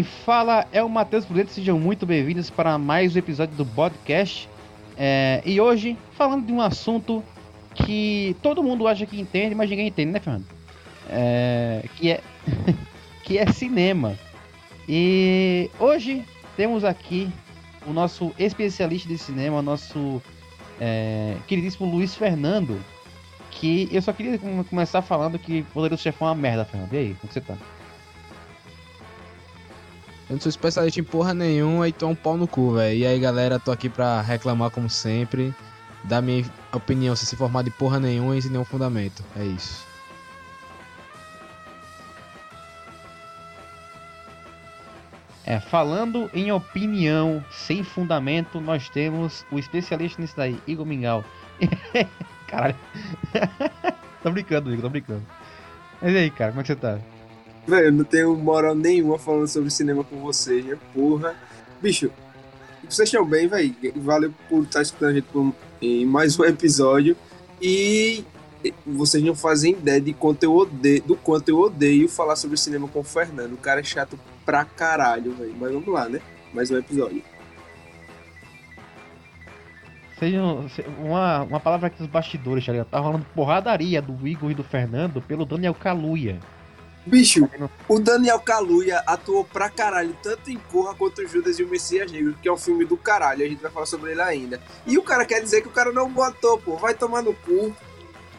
Quem fala é o Matheus Prudente, sejam muito bem-vindos para mais um episódio do podcast. É, e hoje, falando de um assunto que todo mundo acha que entende, mas ninguém entende, né, Fernando? É, que, é, que é cinema. E hoje temos aqui o nosso especialista de cinema, nosso é, queridíssimo Luiz Fernando. Que eu só queria começar falando que Poderoso Chefão é uma merda, Fernando. E aí, como você tá? Eu não sou especialista em porra nenhuma e tô um pau no cu, velho. E aí, galera, tô aqui pra reclamar como sempre. Dar minha opinião sem se formar de porra nenhuma e sem nenhum fundamento. É isso. É, falando em opinião sem fundamento, nós temos o especialista nisso daí, Igor Mingau. Caralho. tô brincando, Igor, tô brincando. Mas e aí, cara, como é que você tá? Velho, eu não tenho moral nenhuma falando sobre cinema com vocês, né? Porra. Bicho, vocês estão bem, velho. Valeu por estar escutando a gente em mais um episódio. E vocês não fazem ideia de quanto eu odeio, do quanto eu odeio falar sobre cinema com o Fernando. O cara é chato pra caralho, velho. Mas vamos lá, né? Mais um episódio. Uma, uma palavra aqui dos bastidores, tá ligado? Tá rolando porradaria do Igor e do Fernando pelo Daniel Kaluuya. Bicho, o Daniel Kaluuya atuou pra caralho, tanto em Corra quanto Judas e o Messias Negro, que é um filme do caralho, a gente vai falar sobre ele ainda. E o cara quer dizer que o cara não botou, pô, vai tomar no cu.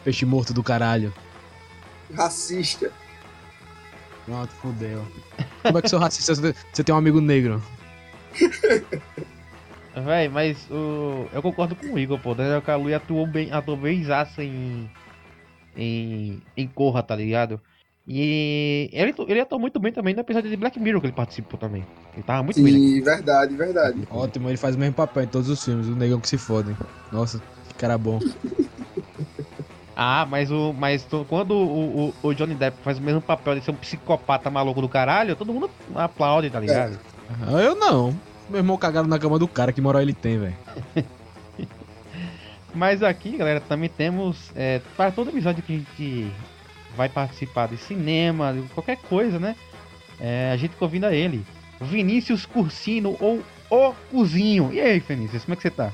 Peixe morto do caralho. Racista. Pronto, fodeu. Como é que sou racista se você tem um amigo negro? Véi, mas o... eu concordo com o Igor, pô. Daniel Kaluuya atuou bem, atuou bem em, em, em Corra, tá ligado? E ele, ele atuou muito bem também no episódio de Black Mirror que ele participou também. Ele tava muito Sim, bem. Sim, verdade, verdade. Ótimo, ele faz o mesmo papel em todos os filmes, o negão que se fodem. Nossa, que cara bom. ah, mas o. Mas quando o, o, o, Johnny Depp faz o mesmo papel de ser um psicopata maluco do caralho, todo mundo aplaude, tá ligado? É. Eu não. Meu irmão cagaram na cama do cara, que moral ele tem, velho. mas aqui, galera, também temos. É, para todo episódio que a gente vai participar de cinema, de qualquer coisa, né? É, a gente convida ele. Vinícius Cursino ou O Cozinho. E aí, Vinícius, como é que você tá?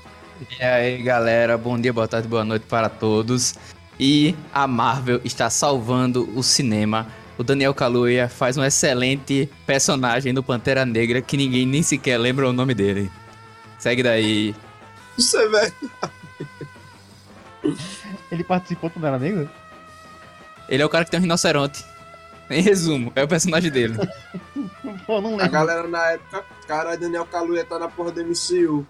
E aí, galera, bom dia, boa tarde, boa noite para todos. E a Marvel está salvando o cinema. O Daniel Kaluuya faz um excelente personagem no Pantera Negra que ninguém nem sequer lembra o nome dele. Segue daí. Isso é verdade. Ele participou do Pantera Negra? Ele é o cara que tem um rinoceronte. Em resumo, é o personagem dele. Pô, não lembro. A galera na época, cara, Daniel Kaluuya tá na porra do MCU.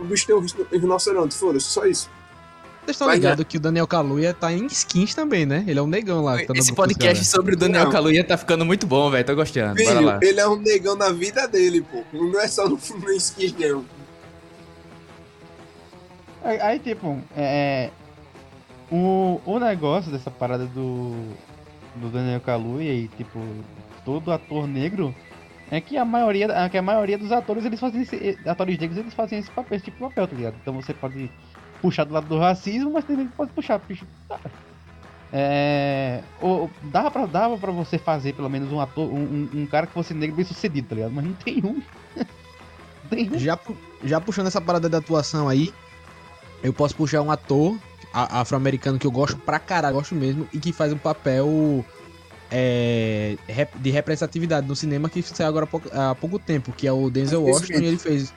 O bicho tem um rinoceronte, foda-se, só isso. Vocês estão ligados é. que o Daniel Kaluuya tá em skins também, né? Ele é um negão lá. Tá Esse podcast sobre o Daniel Kaluuya tá ficando muito bom, velho. Tô gostando. Filho, Bora lá. Ele é um negão na vida dele, pô. Não é só no, no skins, não. Aí, aí tipo, é, o, o negócio dessa parada do, do Daniel Kaluuya e, tipo, todo ator negro é que a maioria, que a maioria dos atores, eles fazem esse, atores negros, eles fazem esse papel, esse tipo de papel, tá ligado? Então você pode puxar do lado do racismo, mas também pode puxar, tá. É, ou, dava, pra, dava você fazer pelo menos um ator, um, um cara que fosse negro bem sucedido, tá ligado? Mas não tem um. tem um. Já, já puxando essa parada da atuação aí, eu posso puxar um ator afro-americano que eu gosto pra caralho, gosto mesmo, e que faz um papel é, de representatividade no cinema que saiu agora há pouco, há pouco tempo, que é o Denzel Washington, e ele fez.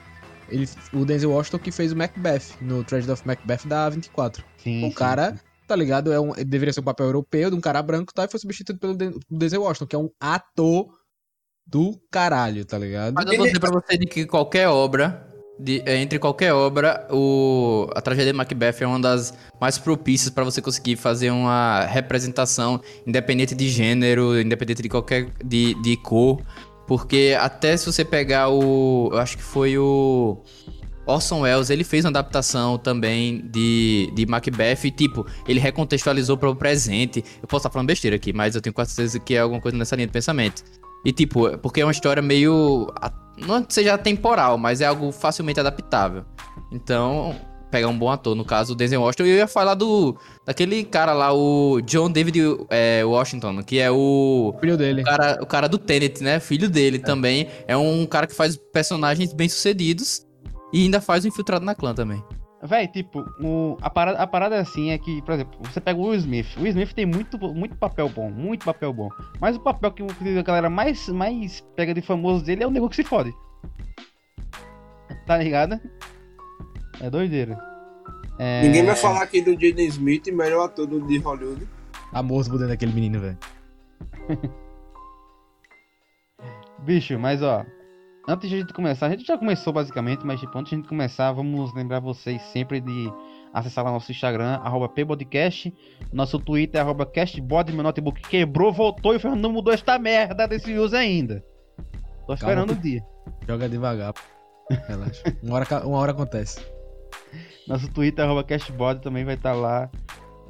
Ele, o Denzel Washington que fez o Macbeth, no Tragedy of Macbeth da 24. Sim, o sim, cara, sim. tá ligado? É um, deveria ser um papel europeu de um cara branco, tá? E foi substituído pelo Denzel Washington, que é um ator do caralho, tá ligado? Mas eu vou dizer pra você de que qualquer obra de, é, entre qualquer obra, o, a tragédia de Macbeth é uma das mais propícias para você conseguir fazer uma representação independente de gênero, independente de qualquer de, de cor, porque até se você pegar o, eu acho que foi o Orson Welles, ele fez uma adaptação também de, de Macbeth e, tipo, ele recontextualizou para o presente. Eu posso estar falando besteira aqui, mas eu tenho quase certeza que é alguma coisa nessa linha de pensamento. E tipo, porque é uma história meio. Não seja temporal, mas é algo facilmente adaptável. Então, pegar um bom ator. No caso, o Denzel Washington. E eu ia falar do. Daquele cara lá, o John David é, Washington, que é o. Filho dele. O cara, o cara do Tenet, né? Filho dele também. É um cara que faz personagens bem-sucedidos. E ainda faz o infiltrado na clã também. Véi, tipo, o, a, parada, a parada assim é que, por exemplo, você pega o Will Smith. O Will Smith tem muito, muito papel bom, muito papel bom. Mas o papel que a galera mais, mais pega de famoso dele é o nego que se fode. Tá ligado? É doideira. É... Ninguém vai falar aqui do Jaden Smith, melhor ator do, de Hollywood. A moça mudando aquele menino, velho. Bicho, mas ó, antes de a gente começar, a gente já começou basicamente, mas tipo, antes de a gente começar, vamos lembrar vocês sempre de acessar lá nosso Instagram, arroba pbodcast, nosso Twitter, arroba castbod, meu notebook quebrou, voltou e o Fernando não mudou esta merda desse uso ainda. Tô esperando o dia. Joga devagar. Relaxa. Uma hora, uma hora acontece. Nosso Twitter, arroba castbod, também vai estar tá lá.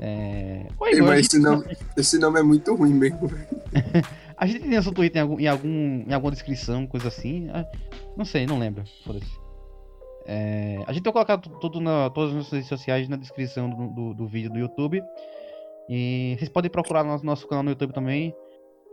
É... Oi, Ei, mas esse nome, esse nome é muito ruim mesmo. A gente tem nosso Twitter em, algum, em, algum, em alguma descrição, coisa assim. Ah, não sei, não lembro. Foda-se. É, a gente vai colocar tudo na, todas as nossas redes sociais na descrição do, do, do, vídeo do YouTube. E vocês podem procurar no nosso canal no YouTube também.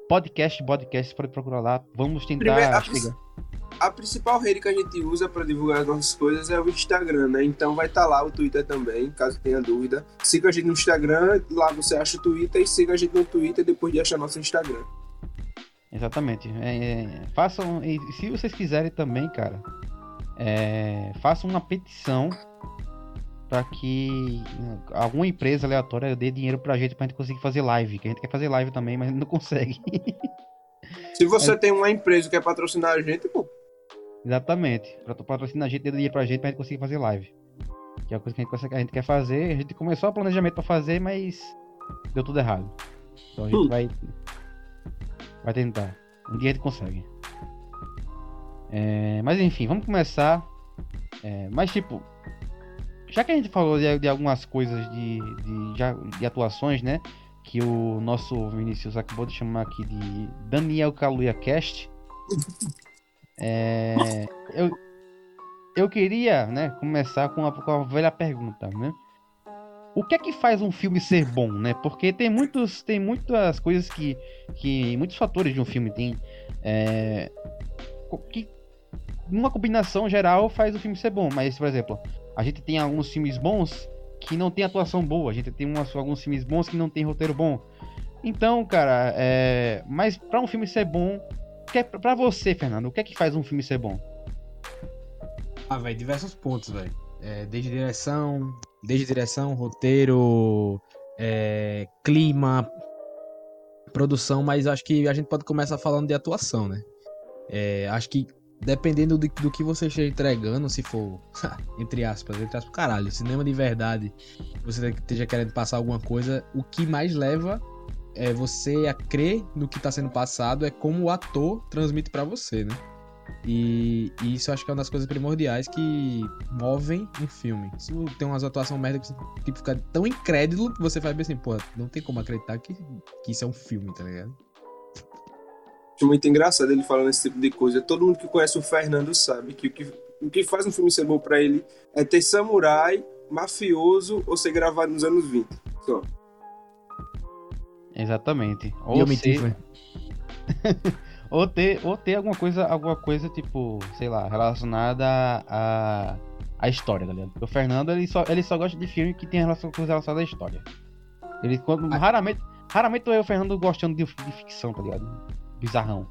Podcast, podcast, pode procurar lá. Vamos tentar Primeiro, a. A principal rede que a gente usa para divulgar as nossas coisas é o Instagram, né? Então vai estar tá lá o Twitter também, caso tenha dúvida. Siga a gente no Instagram, lá você acha o Twitter e siga a gente no Twitter depois de achar nosso Instagram. Exatamente. É, é, façam. E se vocês quiserem também, cara, é, façam uma petição para que alguma empresa aleatória dê dinheiro pra gente pra gente conseguir fazer live. Que a gente quer fazer live também, mas não consegue. Se você é... tem uma empresa que quer patrocinar a gente, pô. Exatamente. Pra patrocinar a gente, dê dinheiro pra gente pra gente conseguir fazer live. Que é a coisa que a gente, a gente quer fazer. A gente começou o planejamento pra fazer, mas deu tudo errado. Então a gente hum. vai Vai tentar. Um dia ele consegue. É, mas enfim, vamos começar. É, mas tipo, já que a gente falou de, de algumas coisas de, de, de atuações, né? Que o nosso Vinícius acabou de chamar aqui de Daniel Kaluuya Cast. É, eu, eu queria né, começar com a, com a velha pergunta, né? O que é que faz um filme ser bom, né? Porque tem muitos, tem muitas coisas que, que muitos fatores de um filme tem é, que numa combinação geral faz o filme ser bom. Mas, por exemplo, a gente tem alguns filmes bons que não tem atuação boa. A gente tem umas, alguns filmes bons que não tem roteiro bom. Então, cara, é, mas para um filme ser bom, que é para você, Fernando, o que é que faz um filme ser bom? Ah, velho, diversos pontos, velho. É, desde direção, Desde direção, roteiro, é, clima, produção, mas acho que a gente pode começar falando de atuação, né? É, acho que dependendo do, do, que você esteja entregando, se for, entre aspas, entre aspas, caralho, cinema de verdade, você esteja querendo passar alguma coisa, o que mais leva é você a crer no que está sendo passado é como o ator transmite para você, né? E, e, isso acho que é uma das coisas primordiais que movem um filme. Se tem umas atuações merda que você tipo, fica tão incrédulo que você faz bem assim, pô, não tem como acreditar que, que isso é um filme, tá ligado? Acho muito engraçado ele falando esse tipo de coisa. Todo mundo que conhece o Fernando sabe que o que, o que faz um filme ser bom pra ele é ter samurai, mafioso ou ser gravado nos anos 20. Só. Exatamente. Ou e eu ser... Ou ter, ou ter alguma coisa, alguma coisa, tipo, sei lá, relacionada a, a história, tá ligado? Porque o Fernando, ele só, ele só gosta de filme que tem relação, coisa relacionada à história. Ele, quando, ah. raramente, raramente eu e o Fernando gostando de, de ficção, tá ligado? Bizarrão.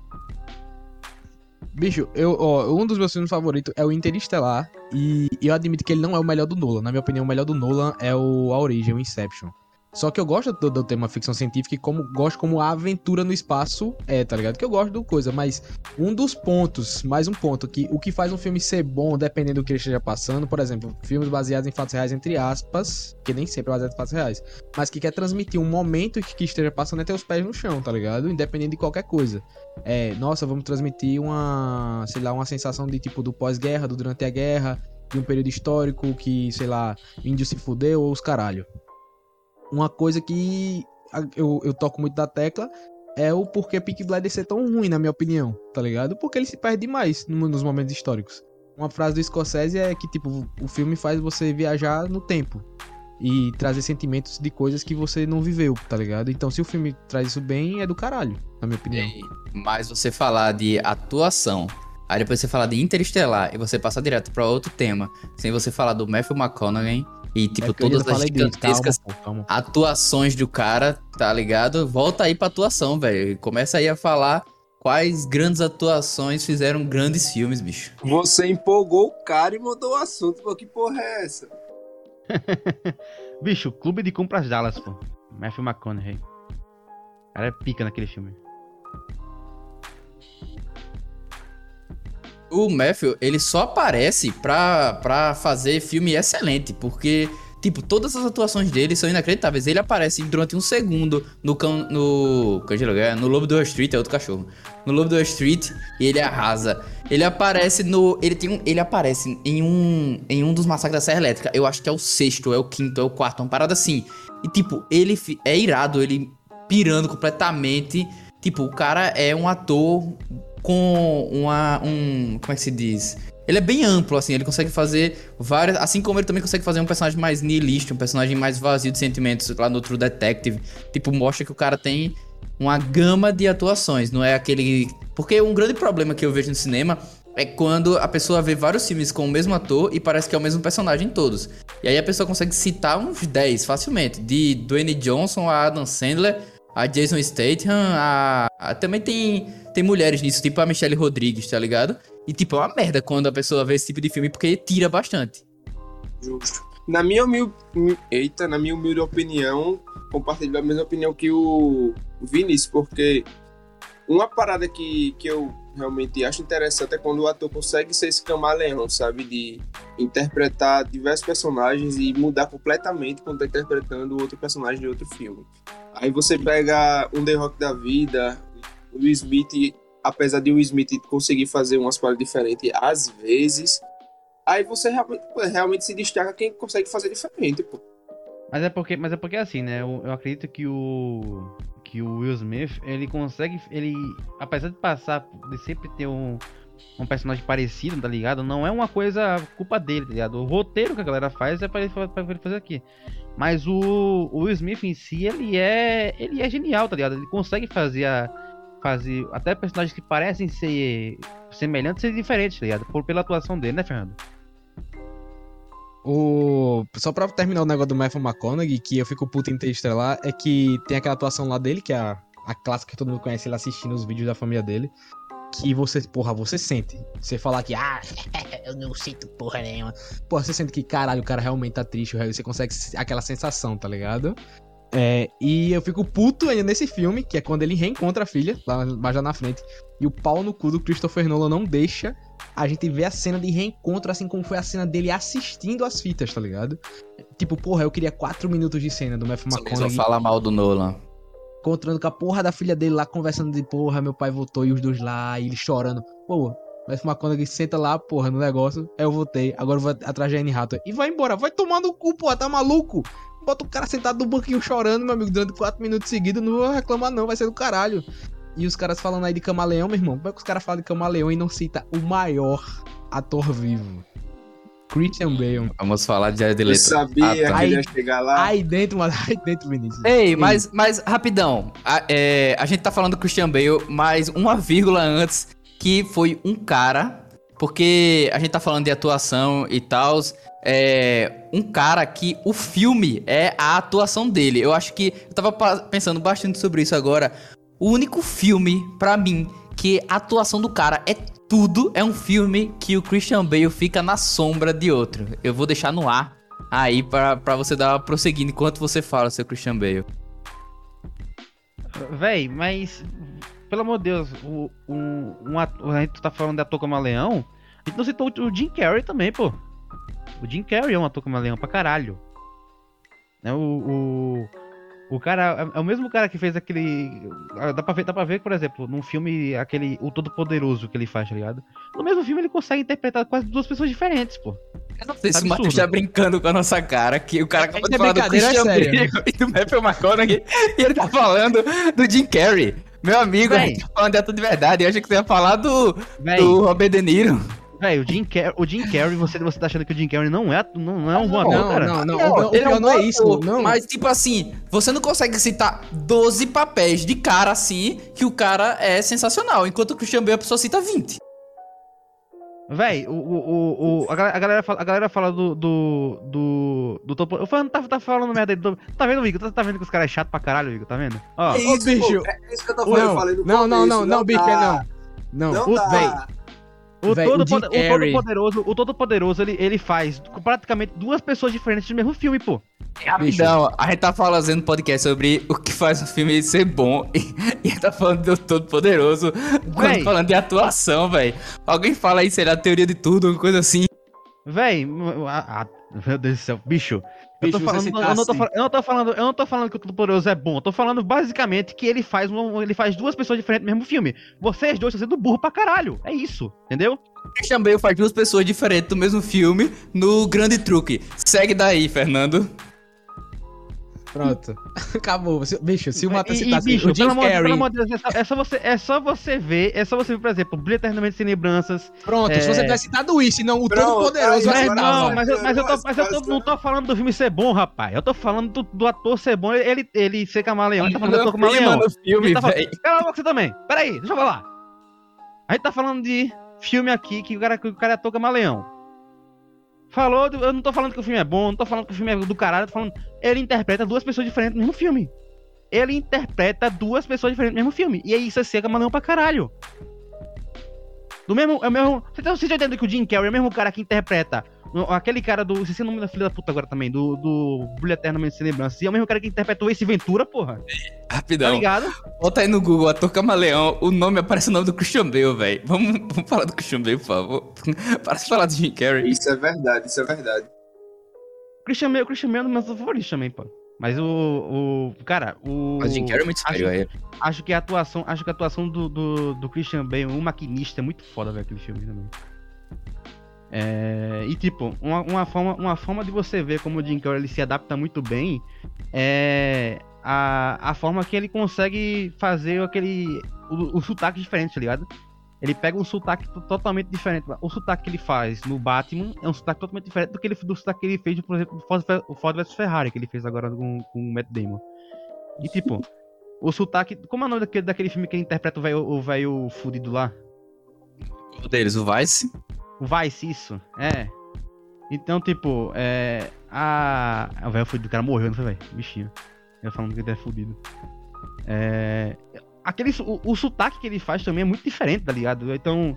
Bicho, eu, ó, um dos meus filmes favoritos é o Interestelar. E eu admito que ele não é o melhor do Nolan. Na minha opinião, o melhor do Nolan é o A Origem, o Inception. Só que eu gosto do, do tema ficção científica e como, gosto como a aventura no espaço é, tá ligado? Que eu gosto do coisa, mas um dos pontos, mais um ponto, que o que faz um filme ser bom, dependendo do que ele esteja passando, por exemplo, filmes baseados em fatos reais, entre aspas, que nem sempre é baseado em fatos reais, mas que quer transmitir um momento que, que esteja passando é ter os pés no chão, tá ligado? Independente de qualquer coisa. É, nossa, vamos transmitir uma, sei lá, uma sensação de tipo do pós-guerra, do durante a guerra, de um período histórico que, sei lá, índio se fudeu ou os caralho uma coisa que eu, eu toco muito da tecla é o porquê Peak Blinders ser tão ruim, na minha opinião, tá ligado? Porque ele se perde demais nos momentos históricos. uma frase do Scorsese é que, tipo, o filme faz você viajar no tempo. E trazer sentimentos de coisas que você não viveu, tá ligado? Então, se o filme traz isso bem, é do caralho, na minha opinião. Mas você falar de atuação, aí depois você falar de Interestelar e você passar direto pra outro tema, sem você falar do Matthew McConaughey e, tipo, É todas as gigantescas Calma, calma. atuações do cara, tá ligado? Volta aí pra atuação, velho. Começa aí a falar quais grandes atuações fizeram grandes filmes, bicho. Você empolgou o cara e mudou o assunto. Pô, que porra é essa? Bicho, Clube de Compras Dallas, pô. Matthew McConaughey. O cara é pica naquele filme. O Matthew, ele só aparece pra, pra fazer filme excelente, porque, tipo, todas as atuações dele são inacreditáveis. Ele aparece durante um segundo no cão, no, no Lobo do Wall Street, é outro cachorro. No Lobo do Wall Street, e ele arrasa. Ele aparece no, ele tem um, ele aparece em um, em um dos massacres da Serra Elétrica. Eu acho que é o sexto, é o quinto, é o quarto, uma parada assim. E, tipo, ele é irado, ele pirando completamente. Tipo, o cara é um ator com uma. Um, como é que se diz? Ele é bem amplo, assim, ele consegue fazer várias. Assim como ele também consegue fazer um personagem mais nihilista, um personagem mais vazio de sentimentos lá no True Detective. Tipo, mostra que o cara tem uma gama de atuações, não é aquele. Porque um grande problema que eu vejo no cinema é quando a pessoa vê vários filmes com o mesmo ator e parece que é o mesmo personagem em todos. E aí a pessoa consegue citar uns 10 facilmente. De Dwayne Johnson a Adam Sandler, a Jason Statham, a. a- também tem, tem mulheres nisso, tipo a Michelle Rodrigues, tá ligado? E tipo, é uma merda quando a pessoa vê esse tipo de filme porque tira bastante. Justo. Na minha humilde, eita, na minha humilde opinião, compartilho a mesma opinião que o Vinícius, porque uma parada que, que eu realmente acho interessante é quando o ator consegue ser esse camaleão, sabe? De interpretar diversos personagens e mudar completamente quando tá interpretando outro personagem de outro filme. Aí você pega um The Rock da vida, o Will Smith, apesar de o Will Smith conseguir fazer umas paradas diferentes às vezes, Aí você realmente, realmente se destaca quem consegue fazer diferente, pô. Mas é porque, mas é porque assim, né? Eu, eu acredito que o que o Will Smith, ele consegue, ele apesar de passar de sempre ter um um personagem parecido, tá ligado? Não é uma coisa culpa dele, tá ligado? O roteiro que a galera faz é pra ele, ele fazer aqui. Mas o, o Will Smith em si, ele é ele é genial, tá ligado? Ele consegue fazer a fazer até personagens que parecem ser semelhantes ser diferentes, tá ligado? Por pela atuação dele, né, Fernando? O... Só pra terminar o negócio do Matthew McConaughey, que eu fico puto em Interestelar, é que tem aquela atuação lá dele, que é a, a clássica que todo mundo conhece, ele assistindo os vídeos da família dele. Que você, porra, você sente. Você falar que, ah, eu não sinto porra nenhuma. Porra, você sente que, caralho, o cara realmente tá triste, você consegue se- aquela sensação, tá ligado? É, e eu fico puto ainda nesse filme, que é quando ele reencontra a filha, lá mais lá na frente. E o pau no cu do Christopher Nolan não deixa a gente ver a cena de reencontro, assim como foi a cena dele assistindo as fitas, tá ligado? Tipo, porra, eu queria 4 minutos de cena do Matthew Só só McConaughey falar mal do Nolan. encontrando com a porra da filha dele lá, conversando de porra, meu pai voltou e os dois lá, e ele chorando. Pô, Matthew McConaughey senta lá, porra, no negócio, eu voltei, agora eu vou atrás da Anne Hathaway. E vai embora, vai tomar no cu, porra, tá maluco? Bota o cara sentado no banquinho chorando, meu amigo, durante 4 minutos seguidos, não vou reclamar não, vai ser do caralho. E os caras falando aí de camaleão, meu irmão, como é que os caras falam de camaleão e não cita o maior ator vivo? Christian Bale. Vamos falar de Jared Eu Leto. sabia Ah, tá. que ele ia chegar lá. Aí dentro, mano, aí dentro, Vinícius. Ei, mas, mas rapidão. A, é, a gente tá falando do Christian Bale, mas uma vírgula antes, que foi um cara, porque a gente tá falando de atuação e tal. É, um cara que o filme é a atuação dele. Eu acho que. Eu tava pensando bastante sobre isso agora. O único filme, pra mim, que a atuação do cara é tudo, é um filme que o Christian Bale fica na sombra de outro. Eu vou deixar no ar aí pra você dar prosseguindo enquanto você fala, seu Christian Bale. Véi, mas. Pelo amor de Deus, o, um, um ator, a gente tá falando de ator camaleão. A gente não citou o o Jim Carrey também, pô. O Jim Carrey é um ator camaleão pra caralho. Né, o, o, o cara. É é o mesmo cara que fez aquele. ah, Dá pra ver, dá pra ver, por exemplo, num filme, aquele. O Todo Poderoso que ele faz, tá ligado? No mesmo filme ele consegue interpretar quase duas pessoas diferentes, pô. Eu não sei se o. Matheus tá brincando com a nossa cara, que o cara acabou Isso de é falar do é Christian. Bale e do Matthew McConaughey, e ele tá falando do Jim Carrey. Meu amigo, a Véi. gente tá falando de de verdade, eu achei que você ia falar do, Véi, do Robert De Niro. Véi, o Jim, Car o Jim Carrey, você, você tá achando que o Jim Carrey não é, não, não é um bom ator, Não, cara? não, não. Não, ele é pior um não é isso. Não. Mas, tipo assim, você não consegue citar 12 papéis de cara assim que o cara é sensacional, enquanto o Christian Bale a pessoa cita 20. Véi, o, o, o, o- a, galera, a galera fala, a galera fala do. do. do. do topo. O fã tá, tá falando merda aí do. Tá vendo, Igor? Tá, tá vendo que os caras é chato pra caralho, Igor? Tá vendo? Ó, É isso, bicho. pô, é isso que eu tô falando. eu Não, falei não, não, não, não, bicho, é dá. não. Não, Não o dá. véi. o véi, o todo, Jim poder- o todo poderoso, o todo poderoso, ele, ele faz praticamente duas pessoas diferentes do mesmo filme, pô. Rapidão, a gente tá fazendo podcast sobre o que faz o filme ser bom e, e a gente tá falando do Todo Poderoso, quando Véi. falando de atuação, velho. Alguém fala aí, será a teoria de tudo, uma coisa assim. Véi, a- a- meu Deus do céu, bicho. Eu, tô Bicho, falando, citar eu, não tô, assim. eu não tô falando, eu não tô falando que o Todo Poderoso é bom, eu tô falando basicamente que ele faz, um, ele faz duas pessoas diferentes no mesmo filme. Vocês dois estão sendo burro pra caralho. É isso, entendeu? Christian Bale faz duas pessoas diferentes do mesmo filme no Grande Truque. Segue daí, Fernando. Pronto. Acabou. Se- Bicho, se o E- e, citasse bicho, o Jim pelo amor, Carrey... pelo amor de Deus, é só, é só você, é só você ver, é só você ver, por exemplo, Brilho Eternamente Sem Lembranças. Pronto, se É. você tivesse citado isso e não o Todo-Poderoso, Mas, não, mas, eu, mas eu, tô, mas eu tô- não tô falando do filme ser bom, rapaz. Eu tô falando do, do ator ser bom, ele, ele ser camaleão. Ele tá falando do ator camaleão. filme, tá falando-. Cala a boca você também. Pera aí, deixa eu falar. A gente tá falando de filme aqui que o cara, que o cara é ator camaleão. Falou, eu não tô falando que o filme é bom, não tô falando que o filme é do caralho, tô falando. Ele interpreta duas pessoas diferentes no mesmo filme. Ele interpreta duas pessoas diferentes no mesmo filme. E aí isso é ser camaleão pra caralho. Do mesmo. É o mesmo. Você tá, você entendendo que o Jim Carrey é o mesmo cara que interpreta. Aquele cara do. Esqueci o nome da filha da puta agora também. Do. Do Brilho Eternamente Sem Lembrança. E é o mesmo cara que interpretou esse Ventura, porra. Tá Rapidão. ligado? Bota aí no Google, ator camaleão, o nome aparece o nome do Christian Bale, velho. Vamos, vamos falar do Christian Bale, por favor. Para de falar do Jim Carrey. Isso é verdade, isso é verdade. Christian Bale, Christian Bale é um dos meus favoritos também, pô. Mas o. o cara, o. Mas Jim Carrey é muito acho, sério, aí. acho que a atuação. Acho que a atuação do, do, do Christian Bale, o maquinista, é muito foda, velho, aquele filme também. É, e tipo, uma, uma, forma, uma forma de você ver como o Jim Carrey ele se adapta muito bem é a, a forma que ele consegue fazer aquele. O, o sotaque diferente, tá ligado? Ele pega um sotaque to- totalmente diferente. O sotaque que ele faz no Batman é um sotaque totalmente diferente do que ele, do sotaque que ele fez, por exemplo, o Ford vs Ferrari, que ele fez agora com, com o Matt Damon. E tipo, o sotaque. Como é o nome daquele, daquele filme que ele interpreta o velho o fudido lá? Um deles, o Vice. Vice, isso. É. Então, tipo, é. A. O velho fudido, o cara morreu, não foi, velho? Bichinho. Eu falando que ele é fudido. É. Aquele, o, o sotaque que ele faz também é muito diferente, tá ligado? Então.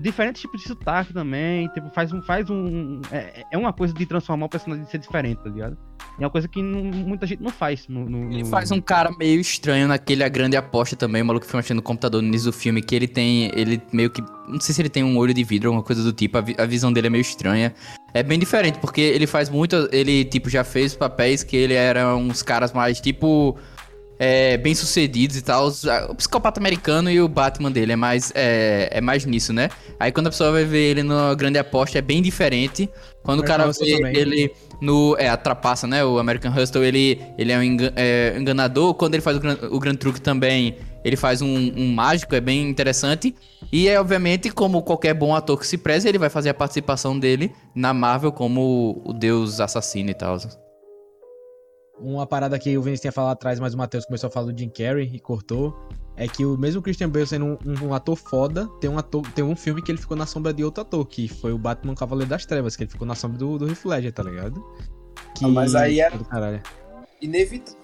Diferentes tipos de sotaque também. Tipo, faz um. Faz um é, é uma coisa de transformar o personagem em ser diferente, tá ligado? É uma coisa que não- muita gente não faz. No, no- Ele faz um cara meio estranho naquele A Grande Aposta também, o maluco que foi mexendo no computador no início do filme, que ele tem, ele meio que, não sei se ele tem um olho de vidro ou alguma coisa do tipo, a, vi- a visão dele é meio estranha. É bem diferente, porque ele faz muito, ele, tipo, já fez papéis que ele era uns caras mais, tipo, é, bem sucedidos e tal, o psicopata americano e o Batman dele é mais, é, é mais nisso, né? Aí quando a pessoa vai ver ele no Grande Aposta é bem diferente, quando o cara vê também. ele no. É, a trapaça, né? O American Hustle, ele, ele é um engan- é, enganador. Quando ele faz o gran, o gran truque também, ele faz um, um mágico, é bem interessante. E é, obviamente, como qualquer bom ator que se preze, ele vai fazer a participação dele na Marvel como o deus assassino e tal. Uma parada que o Vinícius tinha falado atrás, mas o Matheus começou a falar do Jim Carrey e cortou. É que o mesmo Christian Bale sendo um, um- um ator foda, tem um, ator, tem um filme que ele ficou na sombra de outro ator, que foi o Batman Cavaleiro das Trevas, que ele ficou na sombra do, do Heath Ledger, tá ligado? Que... Ah, mas aí era- do caralho. Inevitável.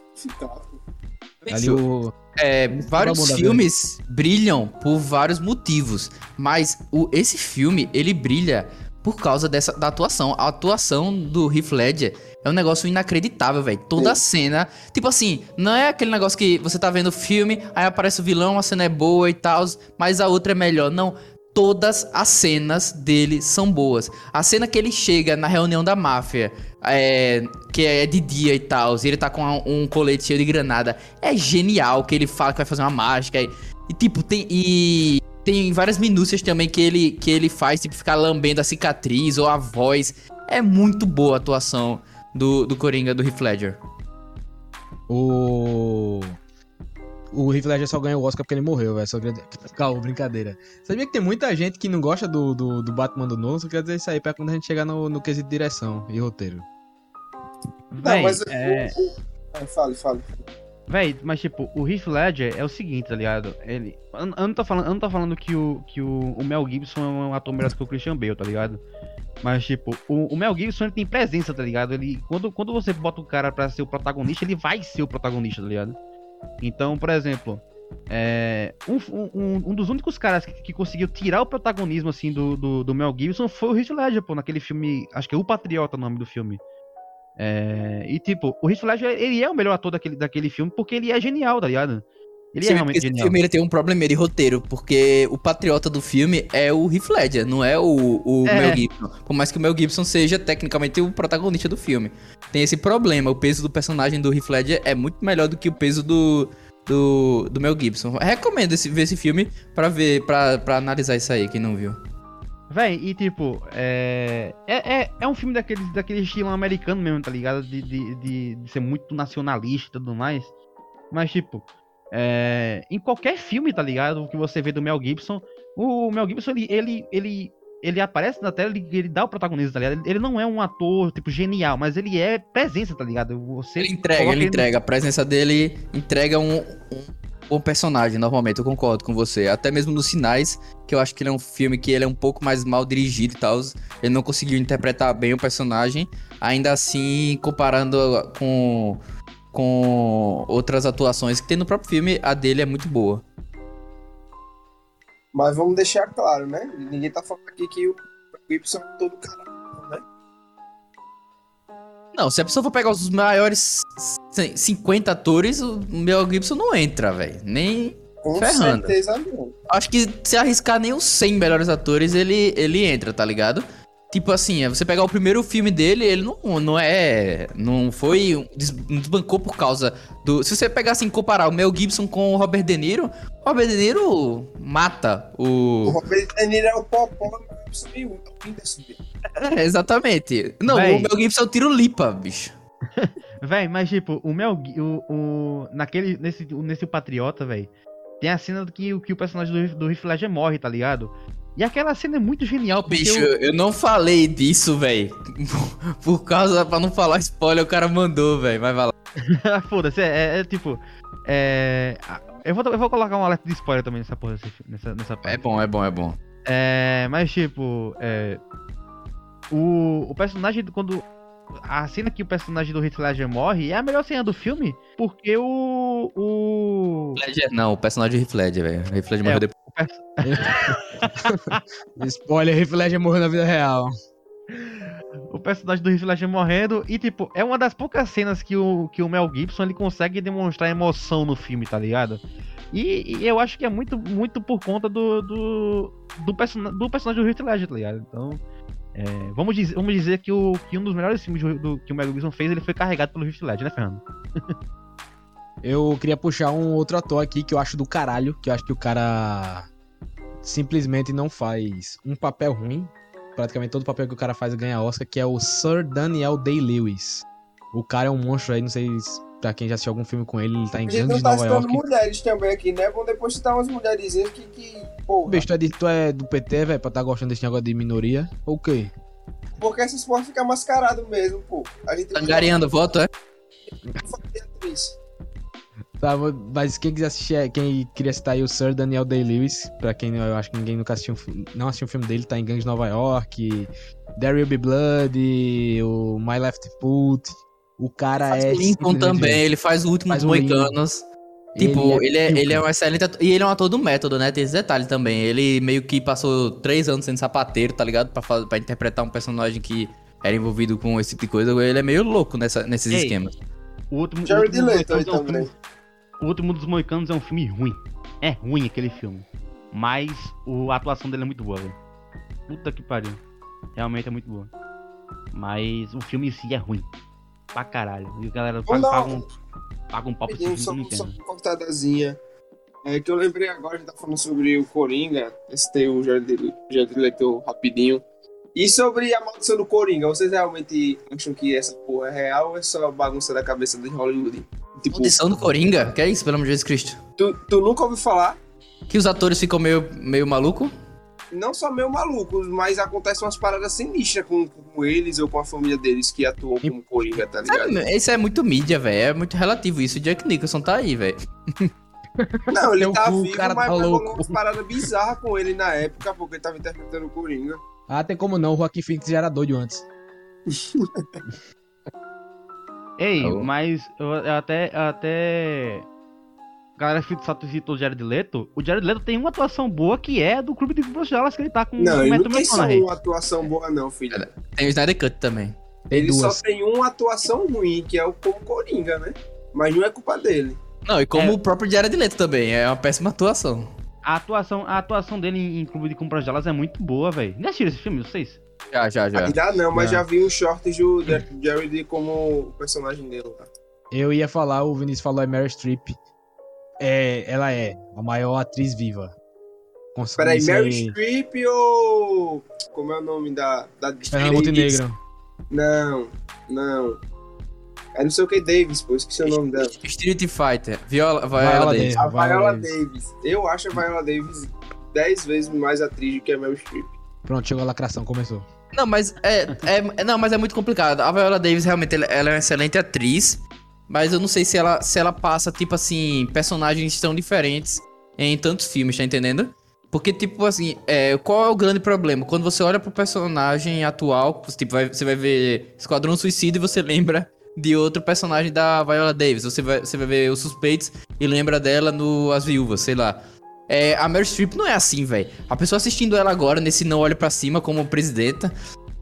Ali o... É, vários filmes brilham por vários motivos, mas o, esse filme ele brilha por causa dessa da atuação. A atuação do Heath Ledger é um negócio inacreditável, velho. Toda a cena, tipo assim, não é aquele negócio que você tá vendo o filme, aí aparece o vilão, a cena é boa e tal, mas a outra é melhor. Não, todas as cenas dele são boas. A cena que ele chega na reunião da máfia, é, que é de dia e tal, e ele tá com um colete cheio de granada, é genial que ele fala que vai fazer uma mágica. E, e, tipo, tem. E tem várias minúcias também que ele, que ele faz, tipo, ficar lambendo a cicatriz ou a voz. É muito boa a atuação do, do Coringa do Heath Ledger. O... o Heath Ledger só ganhou o Oscar porque ele morreu, velho. Só queria... Calma, brincadeira. Sabia que tem muita gente que não gosta do, do, do Batman do Nolan? Só queria dizer isso aí pra quando a gente chegar no, no quesito de direção e roteiro. Não, Véi, mas é... fale, fale. Véi, mas tipo, o Heath Ledger é o seguinte, tá ligado? Ele. Eu, eu não tô falando, eu não tô falando que, o, que o, o Mel Gibson é um ator melhor que o Christian Bale, tá ligado? Mas, tipo, o, o Mel Gibson ele tem presença, tá ligado? Ele, quando, quando você bota o cara pra ser o protagonista, ele vai ser o protagonista, tá ligado? Então, por exemplo, é, um, um, um dos únicos caras que, que conseguiu tirar o protagonismo, assim, do, do, do Mel Gibson foi o Heath Ledger, pô, naquele filme, acho que é O Patriota o nome do filme. É, e, tipo, o Heath Ledger, ele é o melhor ator daquele, daquele filme porque ele é genial, tá ligado? Ele Sim, é realmente esse genial. filme ele tem um problema de roteiro, porque o patriota do filme é o Heath Ledger, não é o, o É. Mel Gibson. Por mais que o Mel Gibson seja tecnicamente o protagonista do filme. Tem esse problema, o peso do personagem do Heath Ledger é muito melhor do que o peso do, do, do Mel Gibson. Recomendo esse, ver esse filme pra ver, pra analisar isso aí, quem não viu. Véi, e tipo, é, é, é, é um filme daquele, daquele estilo americano mesmo, tá ligado? De, de, de, de ser muito nacionalista e tudo mais. Mas, tipo, é, em qualquer filme, tá ligado? Que você vê do Mel Gibson, o Mel Gibson, ele, ele, ele, ele aparece na tela, ele, ele dá o protagonismo, tá ligado? Ele, ele não é um ator, tipo, genial, mas ele é presença, tá ligado? Você Ele entrega, ele no- entrega. A presença dele entrega um, um bom personagem, normalmente, eu concordo com você. Até mesmo nos sinais, que eu acho que ele é um filme que ele é um pouco mais mal dirigido e tal. Ele não conseguiu interpretar bem o personagem. Ainda assim, comparando com, com outras atuações que tem no próprio filme, a dele é muito boa. Mas vamos deixar claro, né? Ninguém tá falando aqui que o Gibson é todo caralho, né? Não, se a pessoa for pegar os maiores 50 atores, o Mel Gibson não entra, velho. Nem. Com Ferrando. certeza não. Acho que se arriscar nem os 100 melhores atores, ele, ele entra, tá ligado? Tipo assim, é você pegar o primeiro filme dele, ele não, não é. Não foi. desbancou por causa do. Se você pegar assim, comparar o Mel Gibson com o Robert De Niro, o Robert De Niro mata O o. Robert De Niro é o Popó, o Gibson é o Whindersson. É, exatamente. Não, Véi. o Mel Gibson é o tiro lipa, bicho. Véi, mas tipo, o Mel o, o naquele nesse nesse Patriota, véi, tem a cena que, que o personagem do, do Heath Ledger morre, tá ligado? E aquela cena é muito genial, porque Bicho, o- eu não falei disso, velho. Por causa, pra não falar spoiler, o cara mandou, velho. Mas vai lá. Foda-se, é, é- é tipo. É. Eu vou, eu vou colocar um alerta de spoiler também nessa porra, nessa, nessa É parte. bom, é bom, é bom. É. Mas tipo. É. O, o personagem, do- quando. A cena que o personagem do Heath Ledger morre é a melhor cena do filme, porque o. O. Ledger, não, o personagem do Heath Ledger, velho. O Heath Ledger É, morreu depois. o Spoiler, Heath Ledger morreu na vida real. o personagem do Heath Ledger morrendo e tipo, é uma das poucas cenas que o, que o Mel Gibson ele consegue demonstrar emoção no filme, tá ligado? E, e eu acho que é muito, muito por conta do do, do, persona- do personagem do Heath Ledger, tá ligado? Então, é, vamos, dizer, vamos dizer que, o, que um dos melhores filmes do, do- que o Mel fez, ele foi carregado pelo Heath Ledger, né, Fernando? Eu queria puxar um outro ator aqui que eu acho do caralho, que eu acho que o cara simplesmente não faz um papel ruim. Praticamente todo papel que o cara faz ganha Oscar, que é o Sir Daniel Day-Lewis. O cara é um monstro aí, não sei se pra quem já assistiu algum filme com ele, ele tá em Gangue não de tá Nova citando York. mulheres também aqui, né? Vamos depois citar umas mulherzinhas que, que porra. Bicho, tu é, de- tu é do PT, velho, pra tá gostando desse negócio de minoria? Ou o quê? Porque essas porra ficam mascaradas mesmo, pô. A gente Tá angariando voto, é? Tá, mas quem quiser assistir, é- quem queria citar aí o Sir Daniel Day-Lewis, pra quem eu acho que ninguém nunca assistiu, não assistiu um filme dele, tá em Gangue de Nova York, There Will Be Blood, o My Left Foot. O cara Faz é. o Lincoln também, ele faz o último Faz dos o. Moicanos. Tipo, ele é, pica. ele é um excelente ator. E ele é um ator do método, né? Tem esse detalhe também. Ele meio que passou três anos sendo sapateiro, tá ligado? Pra, pra interpretar um personagem que era envolvido com esse tipo de coisa. Ele é meio louco nessa, nesses Ei, esquemas. O último, o Jared último dos Leto aí Moicanos é um também. filme- o último dos Moicanos é um filme ruim. É ruim aquele filme. Mas o, a atuação dele é muito boa, velho. Puta que pariu. Realmente é muito boa. Mas o filme em si é ruim. Pra caralho. E a galera paga, paga um, paga um pau pra esse só, só uma cortadazinha. É que eu lembrei agora, a gente tá falando sobre o Coringa. Esse tem o Jared Leto rapidinho. E sobre a maldição do Coringa, vocês realmente acham que essa porra é real ou é só bagunça da cabeça de Hollywood? Tipo, Audição do Coringa? Que é isso, pelo amor de Jesus Cristo? tu, tu nunca ouviu falar? Que os atores ficam meio, meio maluco? Não só meio malucos, mas acontecem umas paradas sinistras com, com eles ou com a família deles que atuam como Coringa, tá ligado? Sabe, isso é muito mídia, velho. É muito relativo isso. O Jack Nicholson tá aí, velho. Não, ele Teu tá cu, vivo, cara mas tá rolou louco. umas paradas bizarras com ele na época, porque ele tava interpretando o Coringa. Ah, tem como não, o Joaquim Phoenix já era doido antes. Ei, Alô? mas eu eu até. eu até... Galera citou citou o Jared Leto. O Jared Leto tem uma atuação boa que é do Clube de Bruxelas, que ele tá com Não, o ele não tem só uma atuação boa, não, filho. Tem o Snyder Cut também. Tem Ele duas. só tem uma atuação ruim, que é o como Coringa, né? Mas não é culpa dele. Não, e como É. o próprio Jared Leto também. É uma péssima atuação. A atuação, a atuação dele em, em Clube de Bruxelas é muito boa, velho. Já assistiram esse filme, vocês? Já, já, já. Ainda não, mas Já. já vi uns shorts do Jar- Jared como o personagem dele lá. Eu ia falar, o Vinícius falou é Mary Streep. É, ela é a maior atriz viva. Cons- Peraí, isso Mary. Streep ou. Como é o nome da. da Fernanda Montenegro. Não, não. É não sei o que Davis, pô, esqueci o nome dela. Street Fighter. Viola, Viola, Viola Davis. Davis. A Viola Davis. Eu acho a Viola Davis 10 vezes mais atriz do que a Meryl Streep. Pronto, chegou a lacração, começou. Não, mas é, é- não, mas é muito complicado. A Viola Davis realmente ela, ela é uma excelente atriz, mas eu não sei se ela, se ela passa tipo assim personagens tão diferentes em tantos filmes, tá entendendo? Porque tipo assim, é, qual é o grande problema? Quando você olha pro personagem atual, você, tipo, vai, você vai ver Esquadrão Suicida e você lembra de outro personagem da Viola Davis. Você vai, você vai ver Os Suspeitos e lembra dela no As Viúvas, sei lá. É, a Meryl Streep não é assim, velho. A pessoa assistindo ela agora, nesse Não Olhe Pra Cima como presidenta,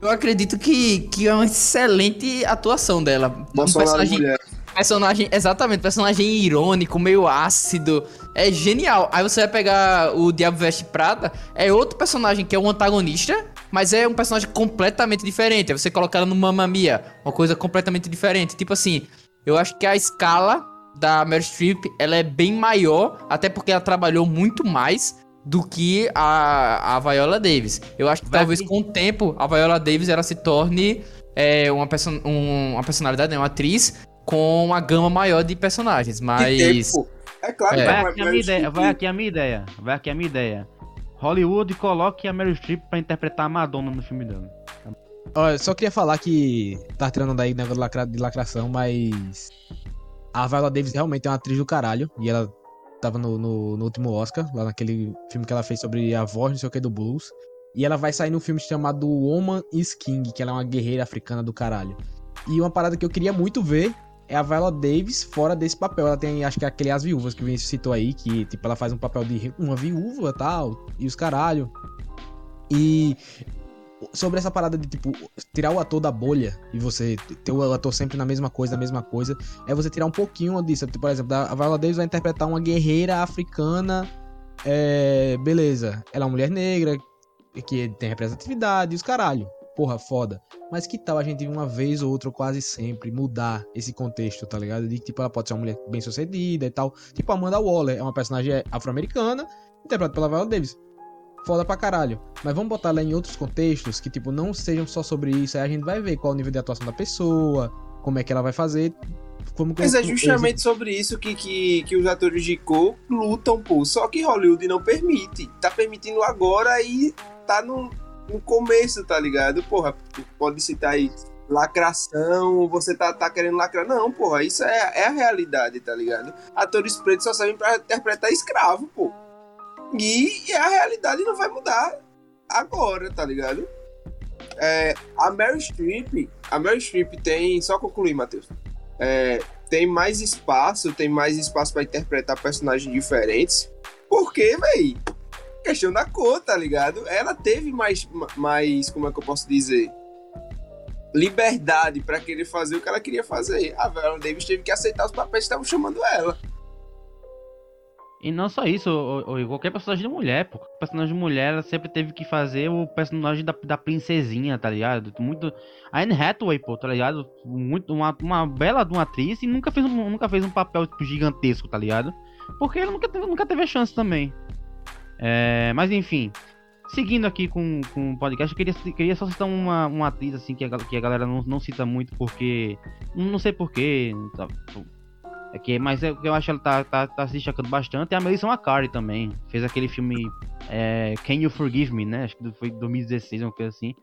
eu acredito que, que é uma excelente atuação dela. Um Bolsonaro personagem, mulher. Personagem, exatamente, personagem irônico, meio ácido. É genial. Aí você vai pegar o Diabo Veste Prata, é outro personagem que é um antagonista, mas é um personagem completamente diferente. Aí você coloca ela no Mamma Mia, uma coisa completamente diferente. Tipo assim, eu acho que a escala da Meryl Streep, ela é bem maior, até porque ela trabalhou muito mais do que a, a Viola Davis. Eu acho que Vai talvez com o tempo a Viola Davis ela se torne é, uma, perso um- uma personalidade, né, uma atriz com uma gama maior de personagens, mas tempo. É claro que É. Vai a aqui a minha ideia, vai aqui a minha ideia, vai aqui a minha ideia. Hollywood coloque a Meryl Streep pra interpretar a Madonna no filme dela. Olha, só queria falar que tá tirando daí negócio de, lacra- de lacração, mas a Viola Davis realmente é uma atriz do caralho e ela tava no, no, no último Oscar, lá naquele filme que ela fez sobre a voz, não sei o que, do blues. E ela vai sair num filme chamado Woman is King, que ela é uma guerreira africana do caralho. E uma parada que eu queria muito ver é a Viola Davis fora desse papel. Ela tem, acho que é aquele As Viúvas que o Vinícius citou aí, que tipo, ela faz um papel de uma viúva tal, e os caralho. E sobre essa parada de, tipo, tirar o ator da bolha e você ter o ator sempre na mesma coisa, na mesma coisa, é você tirar um pouquinho disso. Tipo, por exemplo, a Viola Davis vai interpretar uma guerreira africana, é, beleza, ela é uma mulher negra, que tem representatividade e os caralho. Porra, foda. Mas que tal a gente uma vez ou outra, ou quase sempre, mudar esse contexto, tá ligado? De que, tipo, ela pode ser uma mulher bem sucedida e tal. Tipo, a Amanda Waller é uma personagem afro-americana, interpretada pela Viola Davis foda pra caralho. Mas vamos botar ela em outros contextos que, tipo, não sejam só sobre isso. Aí a gente vai ver qual o nível de atuação da pessoa, como é que ela vai fazer. Como Mas é justamente sobre isso que, que, que os atores de cor lutam, pô. Só que Hollywood não permite. Tá permitindo agora e tá no, no começo, tá ligado? Porra, pode citar aí lacração, você tá, tá querendo lacrar. Não, porra, isso é, é a realidade, tá ligado? Atores pretos só servem pra interpretar escravo, pô. E a realidade não vai mudar agora, tá ligado? É, a Meryl Streep, a Meryl Streep tem, só concluir, Matheus. É, tem mais espaço, tem mais espaço pra interpretar personagens diferentes. Porque, véi, questão da cor, tá ligado? Ela teve mais, mais como é que eu posso dizer? Liberdade pra querer fazer o que ela queria fazer. A Viola Davis teve que aceitar os papéis que estavam chamando ela. E não só isso, ô- ô- qualquer personagem de mulher, pô. Personagem de mulher, ela sempre teve que fazer o personagem da, da princesinha, tá ligado? Muito. A Anne Hathaway, pô, tá ligado? Muito, uma, uma bela de uma atriz e nunca fez um, nunca fez um papel tipo, gigantesco, tá ligado? Porque ela nunca teve, nunca teve a chance também. É, mas enfim. Seguindo aqui com, com o podcast, eu queria, queria só citar uma, uma atriz assim que a, que a galera não, não cita muito porque. Não sei porquê. Tá, É que, mas é, eu acho que ela tá, tá, tá se destacando bastante. E a Melissa McCarthy também. Fez aquele filme é, Can You Forgive Me, né? Acho que foi 2016, uma coisa assim.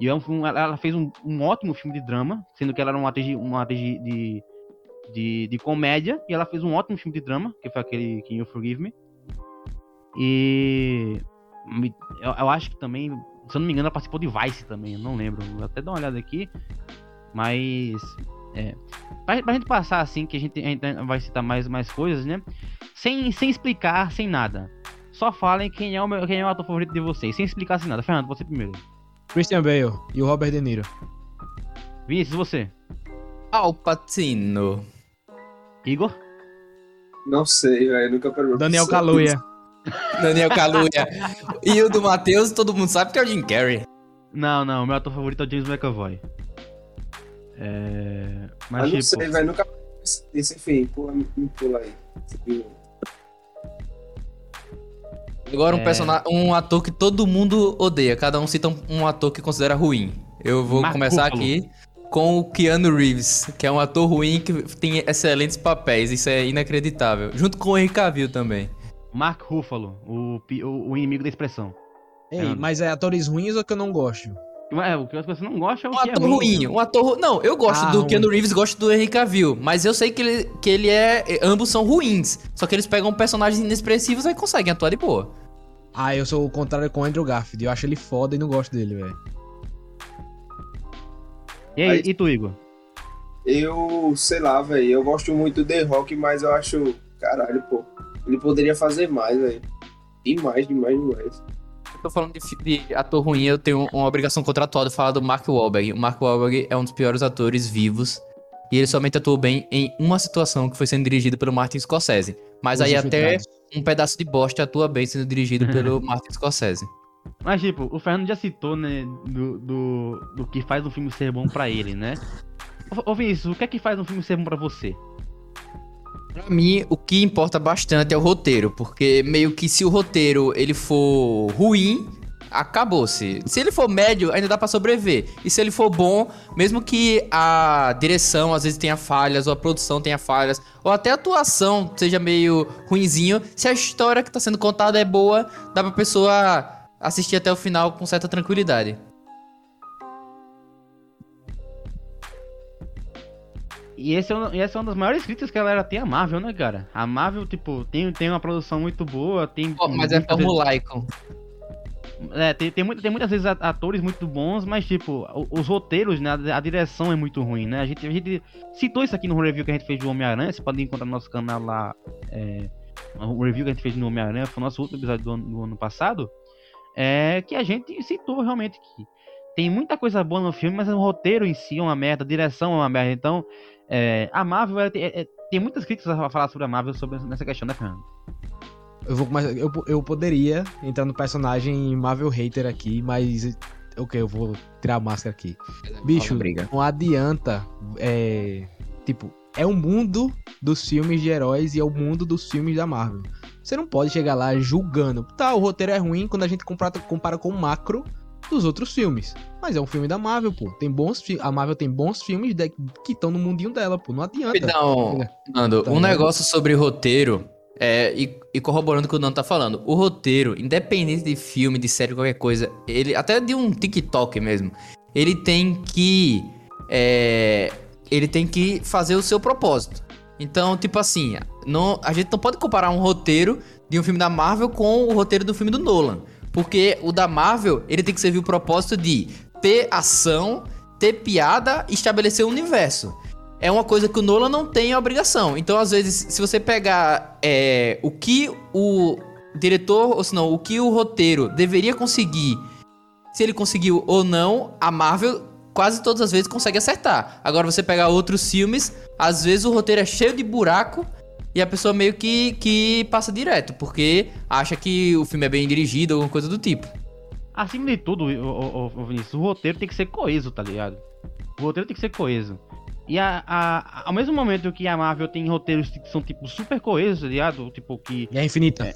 E é um ela fez um, um, ótimo filme de drama, sendo que ela era uma atriz, uma atriz de, de, de, comédia. E ela fez um ótimo filme de drama, que foi aquele Can You Forgive Me. E eu, eu acho que também, se eu não me engano, ela participou de Vice também, eu não lembro. Vou até dar uma olhada aqui. Mas é, pra, pra gente passar assim, que a gente, a gente vai citar mais, mais coisas, né? Sem, sem explicar, sem nada. Só falem quem é o, meu, quem é o ator favorito de vocês, sem explicar sem nada. Fernando, você primeiro. Christian Bale e o Robert De Niro. Vinícius, você? Al Pacino. Igor? Não sei, velho. Nunca perguntei. Daniel Kaluuya. Daniel Kaluuya. e o do Matheus, todo mundo sabe que é o Jim Carrey. Não, não. Meu ator favorito é o James McAvoy. É... Mas, tipo... não sei, velho. Nunca isso, enfim. Pula, me pula aí. Agora um, é... personagem, um ator que todo mundo odeia. Cada um cita um, ator que considera ruim. Eu vou começar aqui com o Keanu Reeves, que é um ator ruim que tem excelentes papéis. Isso é inacreditável. Junto com o Henry Cavill também. Mark Ruffalo, o, o, o inimigo da expressão. Ei, é. mas é atores ruins ou que eu não gosto? É, o que você não gosta é o um que ator é ruim. Um ator Não, eu gosto ah, do ruim. Keanu Reeves, gosto do Henry Cavill. Mas eu sei que ele, que ele é. Ambos são ruins. Só que eles pegam personagens inexpressivos e conseguem atuar de boa. Ah, eu sou o contrário com o Andrew Garfield. Eu acho ele foda e não gosto dele, velho. E aí, aí, e tu, Igor? Eu, sei lá, velho. Eu gosto muito do The Rock, mas eu acho. Caralho, pô. Ele poderia fazer mais, velho. Demais, demais, demais tô falando de, de, ator ruim, eu tenho uma obrigação contratual de falar do Mark Wahlberg. O Mark Wahlberg é um dos piores atores vivos. E ele somente atuou bem em uma situação que foi sendo dirigido pelo Martin Scorsese. Mas Os aí até um pedaço de bosta atua bem sendo dirigido pelo Martin Scorsese. Mas, tipo, o Fernando já citou, né, do, do, do que faz um filme ser bom para ele, né? Ô, Vinícius, o que é que faz um filme ser bom pra você? Pra mim, o que importa bastante é o roteiro, porque meio que se o roteiro ele for ruim, acabou-se. Se ele for médio, ainda dá para sobreviver. E se ele for bom, mesmo que a direção às vezes tenha falhas, ou a produção tenha falhas, ou até a atuação seja meio ruinzinho, se a história que tá sendo contada é boa, dá pra pessoa assistir até o final com certa tranquilidade. E esse é, um, essa é uma das maiores críticas que a galera tem a Marvel, né, cara? A Marvel, tipo, tem, tem uma produção muito boa, tem. Oh, mas é formulaico. É, tem, tem, tem muitas vezes atores muito bons, mas, tipo, os roteiros, né? A, direção é muito ruim, né? A gente, a gente citou isso aqui no review que a gente fez do Homem-Aranha. Você pode encontrar no nosso canal lá. É, o review que a gente fez no Homem-Aranha foi o nosso último episódio do ano, do ano passado. É que a gente citou realmente que tem muita coisa boa no filme, mas o roteiro em si é uma merda, a direção é uma merda. Então, é, a Marvel é, é, tem muitas críticas a falar sobre a Marvel sobre nessa questão, né, Fernando? Eu, vou, mas eu, eu poderia entrar no personagem Marvel hater aqui, mas ok, eu vou tirar a máscara aqui. Bicho, não adianta. É, tipo, é o mundo dos filmes de heróis e é o mundo dos filmes da Marvel. Você não pode chegar lá julgando. Tá, o roteiro é ruim quando a gente compara, compara com o macro dos outros filmes. Mas é um filme da Marvel, pô. Tem bons A Marvel tem bons filmes de... que estão no mundinho dela, pô. Não adianta. Então, Nando, tá um negócio sobre roteiro. É, e, e, corroborando o que o Nando tá falando, o roteiro, independente de filme, de série, qualquer coisa, ele até de um TikTok mesmo, ele tem que. É, ele tem que fazer o seu propósito. Então, tipo assim, não, a gente não pode comparar um roteiro de um filme da Marvel com o roteiro do filme do Nolan. Porque o da Marvel, ele tem que servir o propósito de ter ação, ter piada e estabelecer o um universo. É uma coisa que o Nolan não tem a obrigação. Então, às vezes, se você pegar é, o que o diretor, ou se não, o que o roteiro deveria conseguir, se ele conseguiu ou não, a Marvel quase todas as vezes consegue acertar. Agora, você pegar outros filmes, às vezes o roteiro é cheio de buraco e a pessoa meio que, que passa direto, porque acha que o filme é bem dirigido, alguma coisa do tipo. Acima de tudo, o, o, o Vinícius, o roteiro tem que ser coeso, tá ligado? O roteiro tem que ser coeso. E a, a, ao mesmo momento que a Marvel tem roteiros que são, tipo, super coesos, tá ligado? Tipo, que... Guerra Infinita.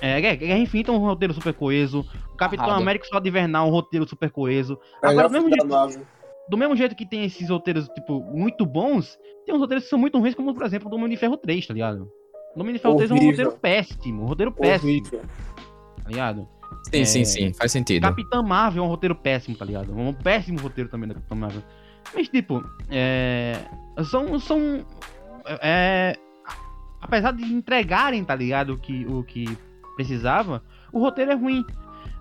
É, é Guerra Infinita é um roteiro super coeso. O Capitão América só de Invernal, um roteiro super coeso. Agora, mesmo jeito... do mesmo jeito que tem esses roteiros, tipo, muito bons, tem uns roteiros que são muito ruins, como, por exemplo, o Domínio de Ferro 3, tá ligado? O Domínio de Ferro 3 é um Horrível. roteiro péssimo, um roteiro péssimo, Horrível. tá ligado? Sim, É. sim, sim. Faz sentido. Capitã Marvel é um roteiro péssimo, tá ligado? Um péssimo roteiro também da Capitã Marvel. Mas, tipo, é. São. são é, apesar de entregarem, tá ligado? O que, o que precisava, o roteiro é ruim.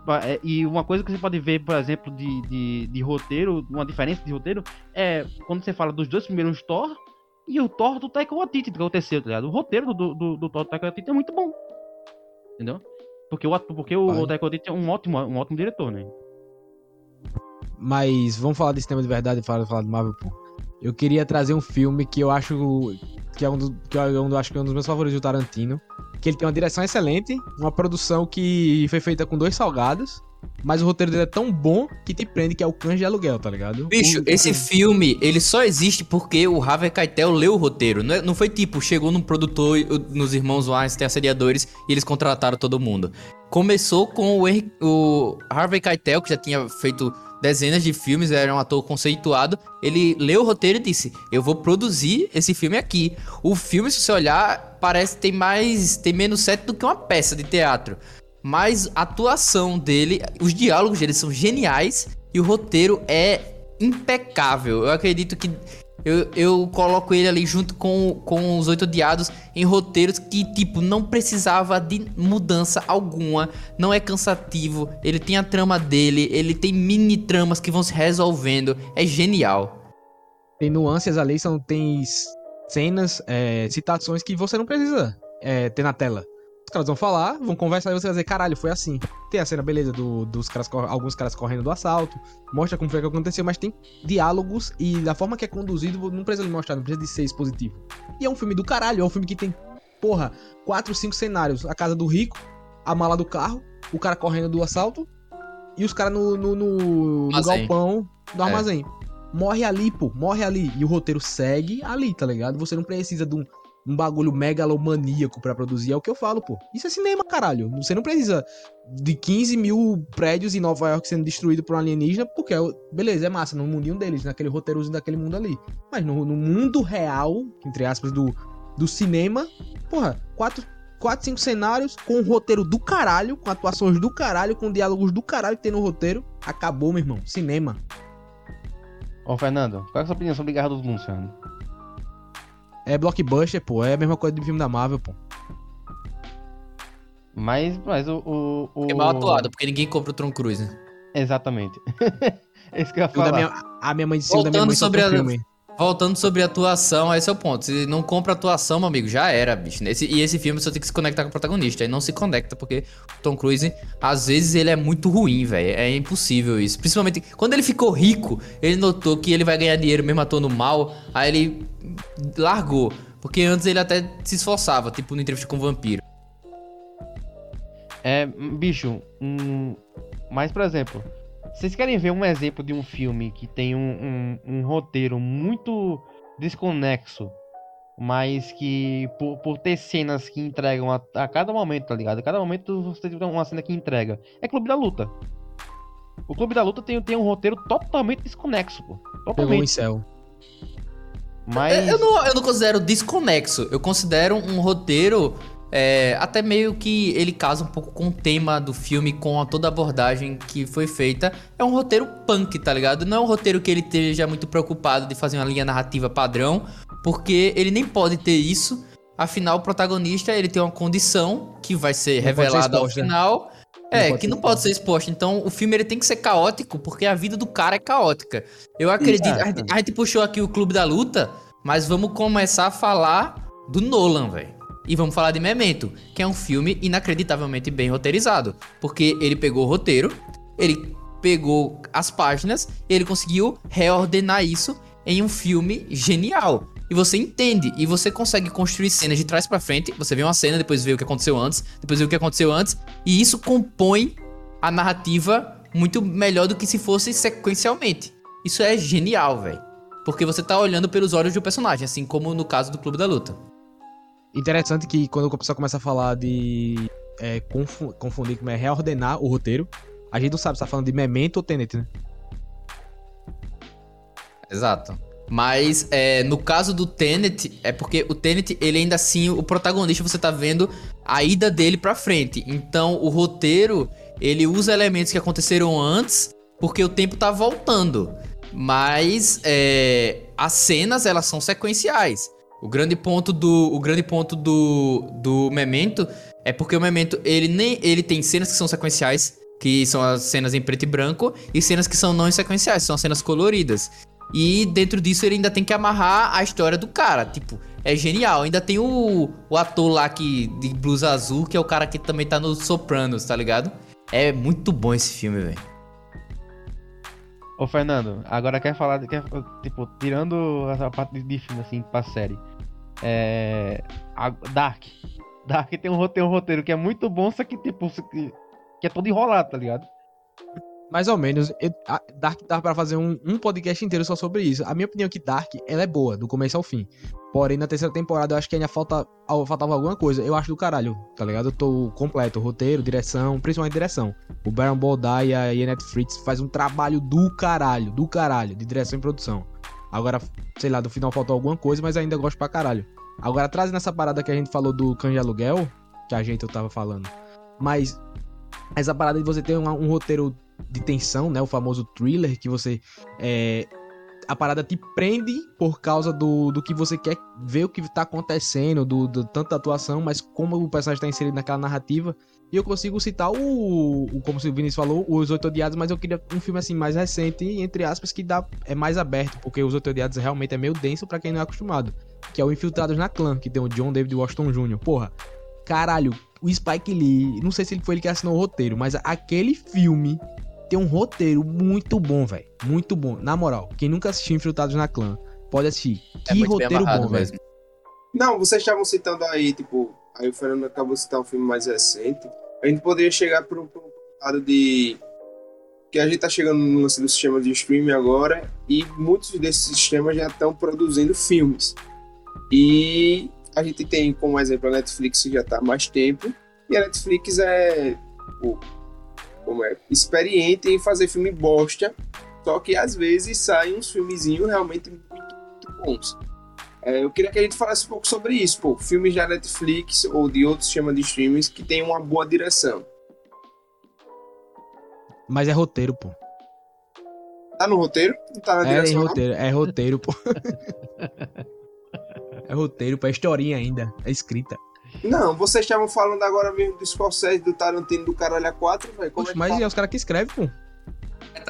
Ba- é, E uma coisa que você pode ver, por exemplo, de, de, de roteiro, uma diferença de roteiro, é quando você fala dos dois primeiros Thor e o Thor do Taika Waititi, que é o terceiro, tá ligado? O roteiro do, do, do Thor do Taika Waititi é muito bom. Entendeu? Porque o, porque o, o Taika Waititi é um ótimo, um ótimo diretor, né? Mas vamos falar desse tema de verdade e falar, falar do Marvel, pô. Eu queria trazer um filme que eu acho que é um dos, que eu um- acho que é um dos meus favoritos do Tarantino. Que ele tem uma direção excelente, uma produção que foi feita com dois salgados, mas o roteiro dele é tão bom que te prende que é o cães de aluguel, tá ligado? Bicho, O- esse filme, ele só existe porque o Harvey Keitel leu o roteiro. Não, é- não foi tipo, chegou num produtor, nos irmãos Weinstein, assediadores, e eles contrataram todo mundo. Começou com o, Henry- o Harvey Keitel, que já tinha feito dezenas de filmes, era um ator conceituado. Ele leu o roteiro e disse: Eu vou produzir esse filme aqui. O filme, se você olhar, parece tem mais. tem menos set do que uma peça de teatro. Mas a atuação dele, os diálogos dele são geniais e o roteiro é impecável. Eu acredito que eu, eu coloco ele ali junto com, com os Oito Odiados em roteiros que, tipo, não precisava de mudança alguma. Não é cansativo. Ele tem a trama dele, ele tem mini tramas que vão se resolvendo. É genial. Tem nuances ali, são, tem cenas, é, citações que você não precisa é, ter na tela. Os caras vão falar, vão conversar e você vai dizer, caralho, foi assim. Tem a cena, beleza, do, dos caras, alguns caras correndo do assalto, mostra como foi que aconteceu, mas tem diálogos e da forma que é conduzido, não precisa mostrar, não precisa de ser expositivo. E é um filme do caralho, é um filme que tem, porra, quatro, cinco cenários. A casa do rico, a mala do carro, o cara correndo do assalto e os caras no, no, no, no galpão do É. armazém. Morre ali, pô, morre ali. E o roteiro segue ali, tá ligado? Você não precisa de um, um bagulho megalomaníaco pra produzir, é o que eu falo, pô. Isso é cinema, caralho. Você não precisa de 15 mil prédios em Nova York sendo destruído por um alienígena, porque, é beleza, é massa, no mundinho deles, naquele roteirozinho daquele mundo ali. Mas no, no mundo real, entre aspas, do, do cinema, porra, quatro, quatro, cinco cenários com um roteiro do caralho, com atuações do caralho, com diálogos do caralho que tem no roteiro. Acabou, meu irmão. Cinema. Ô, Fernando, qual é a sua opinião sobre Guerra dos Mundos, Fernando? É blockbuster, pô. É a mesma coisa do filme da Marvel, pô. Mas, mas o. o, o... É mal atuado, porque ninguém compra o Tom Cruise. né? Exatamente. Esse que eu ia falar. minha, a minha mãe disse o da minha mãe sobre sobre a- o filme. Voltando sobre atuação, esse é o ponto. Se não compra atuação, meu amigo, já era, bicho. Esse, e esse filme você tem que se conectar com o protagonista. Aí não se conecta, porque o Tom Cruise, às vezes, ele é muito ruim, velho. É impossível isso. Principalmente quando ele ficou rico, ele notou que ele vai ganhar dinheiro mesmo atuando mal. Aí ele largou. Porque antes ele até se esforçava, tipo no entrevista com o vampiro. É, bicho, um... mas por exemplo, vocês querem ver um exemplo de um filme que tem um, um, um roteiro muito desconexo, mas que por, por ter cenas que entregam a, a cada momento, tá ligado? A cada momento você tem uma cena que entrega. É Clube da Luta. O Clube da Luta tem, tem um roteiro totalmente desconexo, pô. Pegou Totalmente. incel. Mas. Eu não, eu não considero desconexo. Eu considero um roteiro. É, até meio que ele casa um pouco com o tema do filme, com a, toda a abordagem que foi feita. É um roteiro punk, tá ligado? Não é um roteiro que ele esteja muito preocupado de fazer uma linha narrativa padrão, porque ele nem pode ter isso. Afinal, o protagonista ele tem uma condição que vai ser Não pode ser revelada ao exposta. final. Não É, pode que ser não pode ser exposta. Então, o filme ele tem que ser caótico, porque a vida do cara é caótica. Eu acredito. A gente, a gente puxou aqui o Clube da Luta, mas vamos começar a falar do Nolan, velho. E vamos falar de Memento, que é um filme inacreditavelmente bem roteirizado. Porque ele pegou o roteiro, ele pegou as páginas, e ele conseguiu reordenar isso em um filme genial. E você entende, e você consegue construir cenas de trás pra frente. Você vê uma cena, depois vê o que aconteceu antes, depois vê o que aconteceu antes, e isso compõe a narrativa muito melhor do que se fosse sequencialmente. Isso é genial, velho. Porque você tá olhando pelos olhos do personagem, assim como no caso do Clube da Luta. Interessante que quando o pessoal começa a falar de é, confu- confundir, como é reordenar o roteiro, a gente não sabe se tá falando de Memento ou Tenet, né? Exato. Mas é, no caso do Tenet, é porque o Tenet, ele ainda assim, o protagonista, você tá vendo a ida dele pra frente. Então, o roteiro, ele usa elementos que aconteceram antes, porque o tempo tá voltando. Mas é, as cenas, elas são sequenciais. O grande ponto do, o grande ponto do, do Memento é porque o Memento, ele nem ele tem cenas que são sequenciais, que são as cenas em preto e branco, e cenas que são não sequenciais, são cenas coloridas. E dentro disso ele ainda tem que amarrar a história do cara. Tipo, é genial. Ainda tem o, o ator lá que, de blusa azul, que é o cara que também tá no Sopranos, tá ligado? É muito bom esse filme, velho. Ô, Fernando, agora quer falar, quer, tipo, tirando essa parte de filme, assim, pra série. É. a- Dark. Dark tem um, roteiro, um roteiro que é muito bom, só que, tipo, que, que é todo enrolado, tá ligado? Mais ou menos. eu- Dark dá pra fazer um, um podcast inteiro só sobre isso. A minha opinião é que Dark, ela é boa, do começo ao fim. Porém, na terceira temporada, eu acho que ainda falta, al- faltava alguma coisa. Eu acho do caralho, tá ligado? Eu tô completo. Roteiro, direção, principalmente direção. O Baron Baldai e a e a Netflix faz um trabalho do caralho, do caralho, de direção e produção. Agora, sei lá, do final faltou alguma coisa, mas ainda gosto pra caralho. Agora, trazendo essa parada que a gente falou do de Aluguel, que a gente eu tava falando. Mas, essa parada de você ter um, um roteiro de tensão, né? O famoso thriller, que você. É, a parada te prende por causa do, do que você quer ver o que tá acontecendo, do, do tanto da atuação, mas como o personagem tá inserido naquela narrativa. E eu consigo citar o, o como o Vinícius falou, Os Oito Odiados, mas eu queria um filme assim mais recente, entre aspas, que dá, é mais aberto, porque Os Oito Odiados realmente é meio denso pra quem não é acostumado. Que é o Infiltrados na Clã, que tem o John David Washington Jr. Porra, caralho, o Spike Lee, não sei se ele foi ele que assinou o roteiro, mas aquele filme tem um roteiro muito bom, velho. Muito bom. Na moral, quem nunca assistiu Infiltrados na Clã, pode assistir. É Que roteiro amarrado bom, velho. Não, vocês estavam citando aí, tipo, aí o Fernando acabou de citar um filme mais recente. A gente poderia chegar para um lado de. Que a gente tá chegando no lance do sistema de streaming agora e muitos desses sistemas já estão produzindo filmes. E a gente tem como exemplo a Netflix que já tá há mais tempo. E a Netflix é. como é? Experiente em fazer filme bosta. Só que às vezes saem uns filmezinhos realmente muito, muito bons. É, eu queria que a gente falasse um pouco sobre isso, pô. Filmes da Netflix ou de outros sistemas de streamings que tem uma boa direção. Mas é roteiro, pô. Tá no roteiro? Não tá na É, direção? não? roteiro, é roteiro, pô. é roteiro, pô. É historinha ainda. É escrita. Não, vocês estavam falando agora mesmo do Scorsese, do Tarantino, do Caralho A4, velho. É que mas tá? é os caras que escrevem, pô.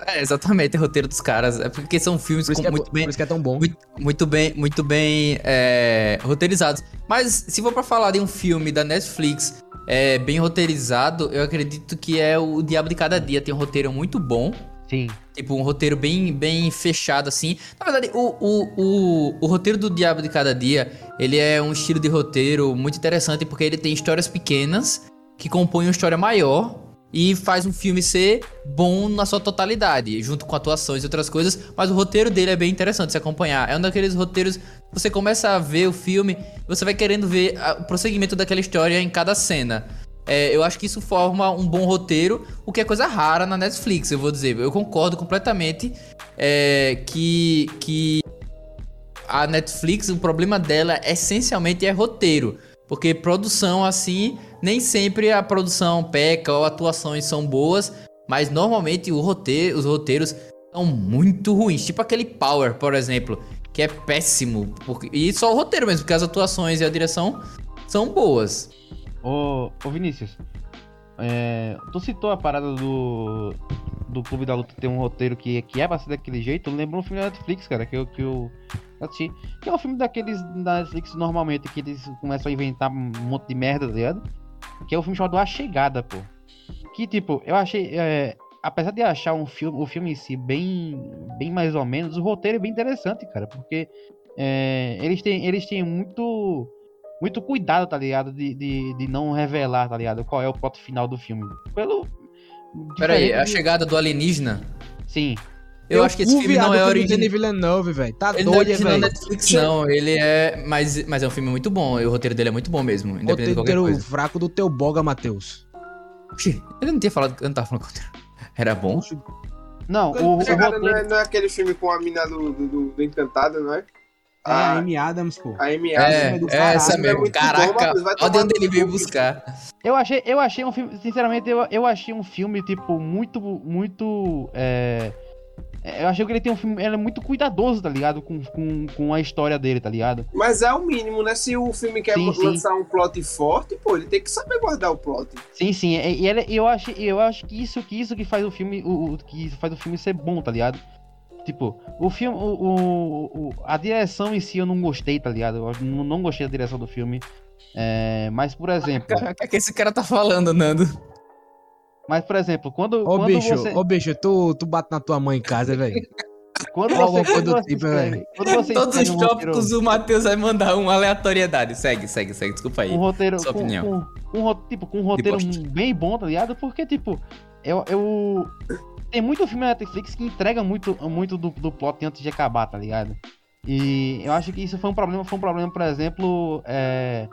É, exatamente, é roteiro dos caras. É porque são filmes com que é, muito bem. por isso que é tão bom. Muito, muito bem, muito bem é, roteirizados. Mas se for pra falar de um filme da Netflix é, bem roteirizado, eu acredito que é o Diabo de Cada Dia. Tem um roteiro muito bom. Sim. Tipo, um roteiro bem, bem fechado, assim. Na verdade, o, o, o, o roteiro do Diabo de Cada Dia, ele é um estilo de roteiro muito interessante, porque ele tem histórias pequenas que compõem uma história maior e faz um filme ser bom na sua totalidade, junto com atuações e outras coisas, mas o roteiro dele é bem interessante se acompanhar. É um daqueles roteiros você começa a ver o filme, você vai querendo ver a- o prosseguimento daquela história em cada cena. É, eu acho que isso forma um bom roteiro, o que é coisa rara na Netflix, eu vou dizer. Eu concordo completamente é, que, que a Netflix, o problema dela essencialmente é roteiro. Porque produção, assim, nem sempre a produção peca ou atuações são boas, mas normalmente roteiro, os roteiros são muito ruins. Tipo aquele Power, por exemplo, que é péssimo. Porque, e só o roteiro mesmo, porque as atuações e a direção são boas. Ô, ô Vinícius, é, tu citou a parada do, do Clube da Luta ter um roteiro que, que é ser daquele jeito. Lembrou um filme da Netflix, cara, que eu, que eu assisti. Que é um filme daqueles da Netflix normalmente, que eles começam a inventar um monte de merda, tá ligado? Que é o filme chamado A Chegada, pô. Que tipo, eu achei. é, apesar de achar um filme, o filme em si bem, bem mais ou menos, o roteiro é bem interessante, cara, porque é, eles têm, eles têm muito muito cuidado, tá ligado? De, de, de não revelar, tá ligado? Qual é o plot final do filme. Pelo. Peraí, a de- chegada do alienígena. Sim. Eu, acho que esse filme não é o original. Denis Villeneuve, velho. Tá Ele não é doido, original velho. Netflix, não. Ele é. Mas, mas é um filme muito bom. E o roteiro dele é muito bom mesmo. Independente Roteiro fraco do teu boga, Matheus. Oxi, ele não tinha falado. Eu não tava falando que o roteiro era bom. Não, o, Quando o chegada não, roteiro. é, não é aquele filme com a mina do, do, do- do Encantado, não é? É a Amy Adams, pô. a Amy É, Adams. do é caralho, essa é mesmo. Caraca, olha onde ele veio buscar. Eu achei, eu achei um filme, sinceramente, eu, eu achei um filme, tipo, muito, muito, é... é, Eu achei que ele tem um filme, ele é muito cuidadoso, tá ligado? Com, com, com a história dele, tá ligado? Mas é o mínimo, né? Se o filme quer Sim, sim. lançar um plot forte, pô, ele tem que saber guardar o plot. Sim, sim, e, e ele- eu, acho, eu acho que isso, que isso que faz o filme, o, o- que faz o filme ser bom, tá ligado? Tipo, o filme, o, o- o- a direção em si eu não gostei, tá ligado? Eu não, gostei da direção do filme. É, mas, por exemplo, O que, é que esse cara tá falando, Nando? mas, por exemplo, quando, Ô, quando bicho, você... ô, bicho, tu, tu bate na tua mãe em casa, velho. Quando você, quando do você tipo, escreve, velho. quando você Todos os um tópicos roteiro, o Matheus vai mandar uma aleatoriedade. Segue, segue, segue. Desculpa aí. um roteiro Sua com, opinião. com, com ro- tipo, com um roteiro bem bom, tá ligado? Porque, tipo, eu, eu... Tem muito filme na Netflix que entrega muito, muito do, do plot antes de acabar, tá ligado? E eu acho que isso foi um problema, foi um problema, por exemplo, é,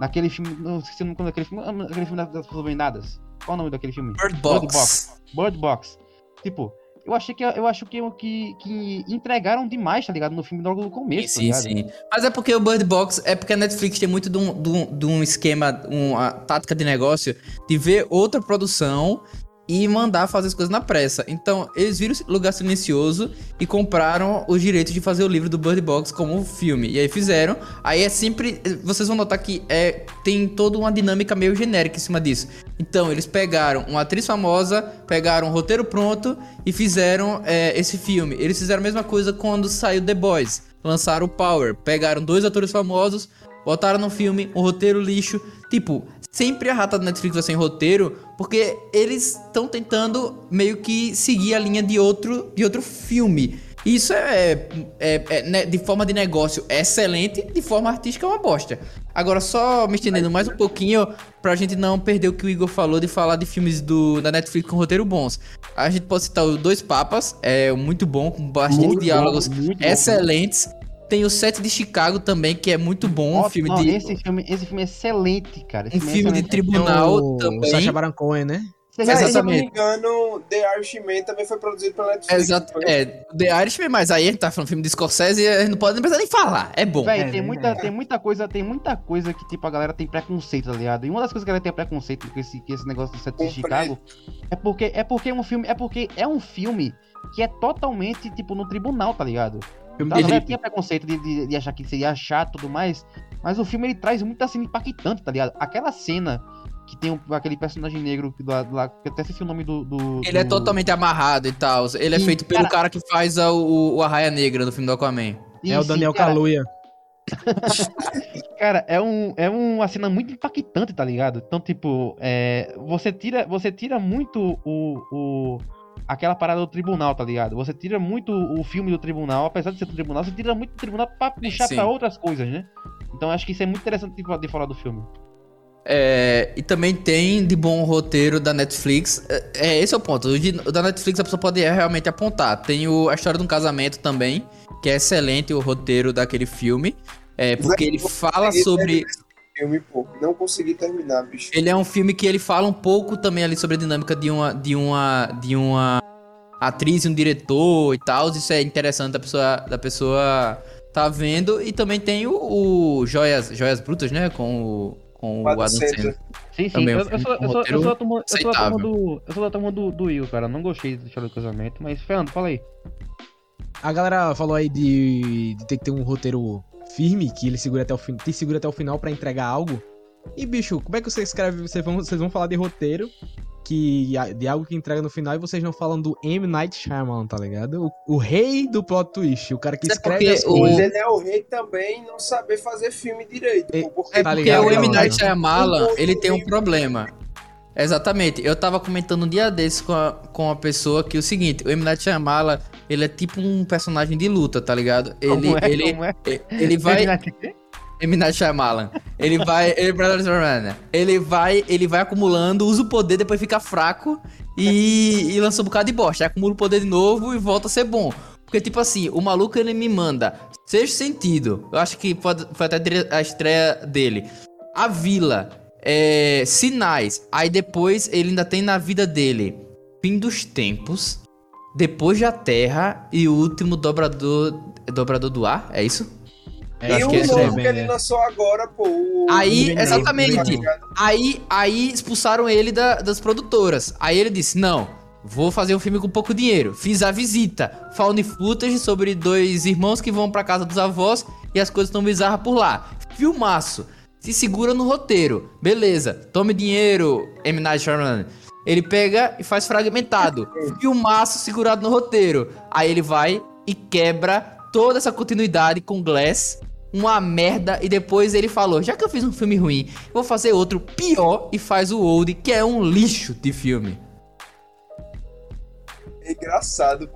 naquele filme, não esqueci o nome daquele filme, aquele filme das pessoas vendadas. Qual o nome daquele filme? Bird Bird Box. Bird Box. Tipo, eu achei que eu acho que, que, que entregaram demais, tá ligado? No filme logo no começo, Sim, tá sim. Mas é porque o Bird Box é porque a Netflix tem muito de um, de um, de um esquema, uma tática de negócio de ver outra produção e mandar fazer as coisas na pressa. Então, eles viram Lugar Silencioso e compraram os direitos de fazer o livro do Bird Box como filme. E aí fizeram. Aí é sempre. Vocês vão notar que é, tem toda uma dinâmica meio genérica em cima disso. Então, eles pegaram uma atriz famosa, pegaram um roteiro pronto e fizeram é, esse filme. Eles fizeram a mesma coisa quando saiu The Boys. Lançaram o Power. Pegaram dois atores famosos, botaram no filme, um roteiro lixo. Tipo, sempre a rata da Netflix vai ser em roteiro, porque eles estão tentando meio que seguir a linha de outro, de outro filme. Isso é, é- é, né, de forma de negócio é excelente, de forma artística é uma bosta. Agora, só me estendendo mais um pouquinho, pra gente não perder o que o Igor falou de falar de filmes do, da Netflix com roteiro bons. A gente pode citar o Dois Papas, é muito bom, com bastante Muito bom, diálogos bom. excelentes. Tem o Sete de Chicago também, que é muito bom, um Ó, filme não, de... esse filme, esse filme é excelente, cara. Esse Um é filme de tribunal o, o também. Sacha Baron Cohen, né? Já- Mas, se eu Exatamente. não me engano, The Irishman também foi produzido pela Netflix. Exato. É, The Irishman, mas aí a gente tá falando filme de Scorsese e a gente não pode nem precisar nem falar. É bom. Véi, É, tem, né, muita, velho? tem muita coisa, tem muita coisa que, tipo, a galera tem preconceito, tá ligado? E uma das coisas que a galera tem preconceito com esse, com esse negócio do set de. Chicago é porque é porque é um filme, é porque é um filme que é totalmente, tipo, no tribunal, tá ligado? Filme Então, a de galera hippie. tinha preconceito de, de, de achar que seria chato e tudo mais, mas o filme ele traz muita cena impactante, tá ligado? Aquela cena que tem um- aquele personagem negro que lá, lá que eu até esqueci o nome do. do- Ele é do- totalmente amarrado e tal. Ele é Sim, feito pelo cara- cara, que faz a- o, o Arraia Negra no filme do Aquaman. Sim, É o Daniel cara, Kaluuya. Cara, é, um, é uma cena muito impactante, tá ligado? Então, tipo, é, você tira você tira muito o, o aquela parada do tribunal, tá ligado? Você tira muito o filme do tribunal, apesar de ser do tribunal, você tira muito do tribunal pra puxar sim. pra outras coisas, né? Então acho que isso é muito interessante de, de falar do filme. É, e também tem de bom roteiro da Netflix. É, é, esse é o ponto. O, de- o da Netflix a pessoa pode realmente apontar. Tem o, a história de um casamento também, que é excelente o roteiro daquele filme. É, porque ele fala consegui sobre. Filme, pô. Não consegui terminar, bicho. Ele é um filme que ele fala um pouco também ali sobre a dinâmica de uma de uma de uma atriz e um diretor e tal. Isso é interessante da pessoa da pessoa tá vendo e também tem o, o Joias Joias Brutas, né, com o com o Adam Sandler. Sim, sim. Também é eu, sou, eu, sou, eu, roteiro sou da turma, eu sou da turma do. Eu sou da turma do, do Will, cara. Não gostei história do casamento, mas Fernando, fala aí. A galera falou aí de, de ter que ter um roteiro firme, que ele segura até o fim, te segura até o final pra entregar algo. E bicho, como é que você escreve? Vocês vão, vocês vão falar de roteiro, que de algo que entrega no final, e vocês não falam do M. Night Shyamalan, tá ligado? O, o rei do plot twist, o cara que é escreve porque as o- Mas coisas. ele é o rei também não saber fazer filme direito, É- pô. Porque É Tá porque ligado, o M. Night. Shyamalan, ele tem um problema. Exatamente. Eu tava comentando um dia desses com a, com a pessoa que é o seguinte, o M. Night Shyamalan, ele é tipo um personagem de luta, tá ligado? Ele, Como é? ele, Como é? ele vai... M. Night Shyamalan. Ele vai... Ele, ele vai... Ele vai acumulando, usa o poder, depois fica fraco e, e lança um bocado de bosta. Aí acumula o poder de novo e volta a ser bom. Porque, tipo assim, o maluco, ele me manda Sexto Sentido. Eu acho que pode, foi até a estreia dele. A Vila. É, sinais. Aí depois ele ainda tem na vida dele Fim dos Tempos. Depois da Terra e o último dobrador. Dobrador do ar? É isso? É, e o que é aí, novo que ele lançou agora, pô. o- Aí, exatamente. tá ligado? Aí, aí expulsaram ele da- das produtoras. Aí ele disse: Não, vou fazer um filme com pouco dinheiro. Fiz a visita. Found footage sobre dois irmãos que vão pra casa dos avós e as coisas estão bizarras por lá. Filmaço. Se segura no roteiro. Beleza. Tome dinheiro, M. Night Shyamalan. Ele pega e faz fragmentado. Filmaço segurado no roteiro. Aí ele vai e quebra toda essa continuidade com Glass uma merda e depois ele falou: já que eu fiz um filme ruim, vou fazer outro pior e faz o Old, que é um lixo de filme. É engraçado,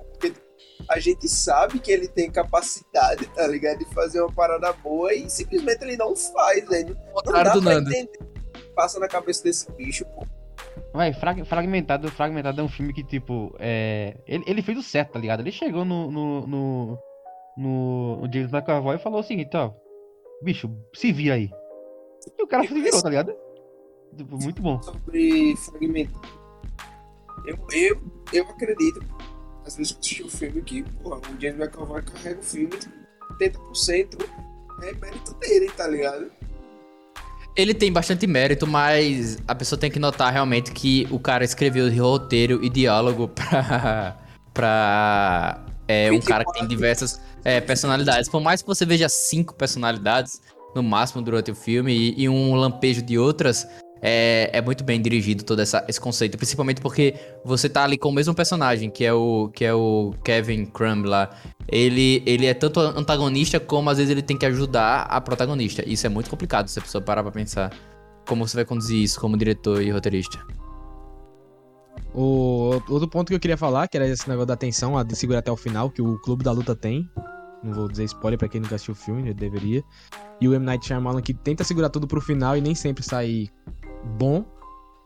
a gente sabe que ele tem capacidade, tá ligado? De fazer uma parada boa e simplesmente ele não faz, velho. Não dá do pra Nando. entender o que passa na cabeça desse bicho, pô. Vai, frag- fragmentado, fragmentado é um filme que, tipo, é. Ele, ele fez o certo, tá ligado? Ele chegou no. no. no, no, no James McAvoy e falou o seguinte, ó. Bicho, se vira aí. E o cara se virou, tá ligado? Tipo, muito bom. Sobre fragmento. Eu, eu, eu acredito, às vezes que assisti o filme aqui, porra, o James McAvoy carrega o filme, 80% é mérito dele, tá ligado? Ele tem bastante mérito, mas a pessoa tem que notar realmente que o cara escreveu roteiro e diálogo pra. pra. É, um cara que tem diversas é, personalidades. Por mais que você veja cinco personalidades, no máximo, durante o filme, e, e um lampejo de outras, é, é muito bem dirigido todo essa- esse conceito. Principalmente porque você tá ali com o mesmo personagem, que é o, que é o Kevin Crumb lá. Ele, ele é tanto antagonista como às vezes ele tem que ajudar a protagonista. Isso é muito complicado se a pessoa parar pra pensar como você vai conduzir isso como diretor e roteirista. O outro ponto que eu queria falar, que era esse negócio da atenção, a de segurar até o final, que o Clube da Luta tem. Não vou dizer spoiler pra quem nunca assistiu o filme, deveria. E o M. Night Shyamalan que tenta segurar tudo pro final e nem sempre sair bom.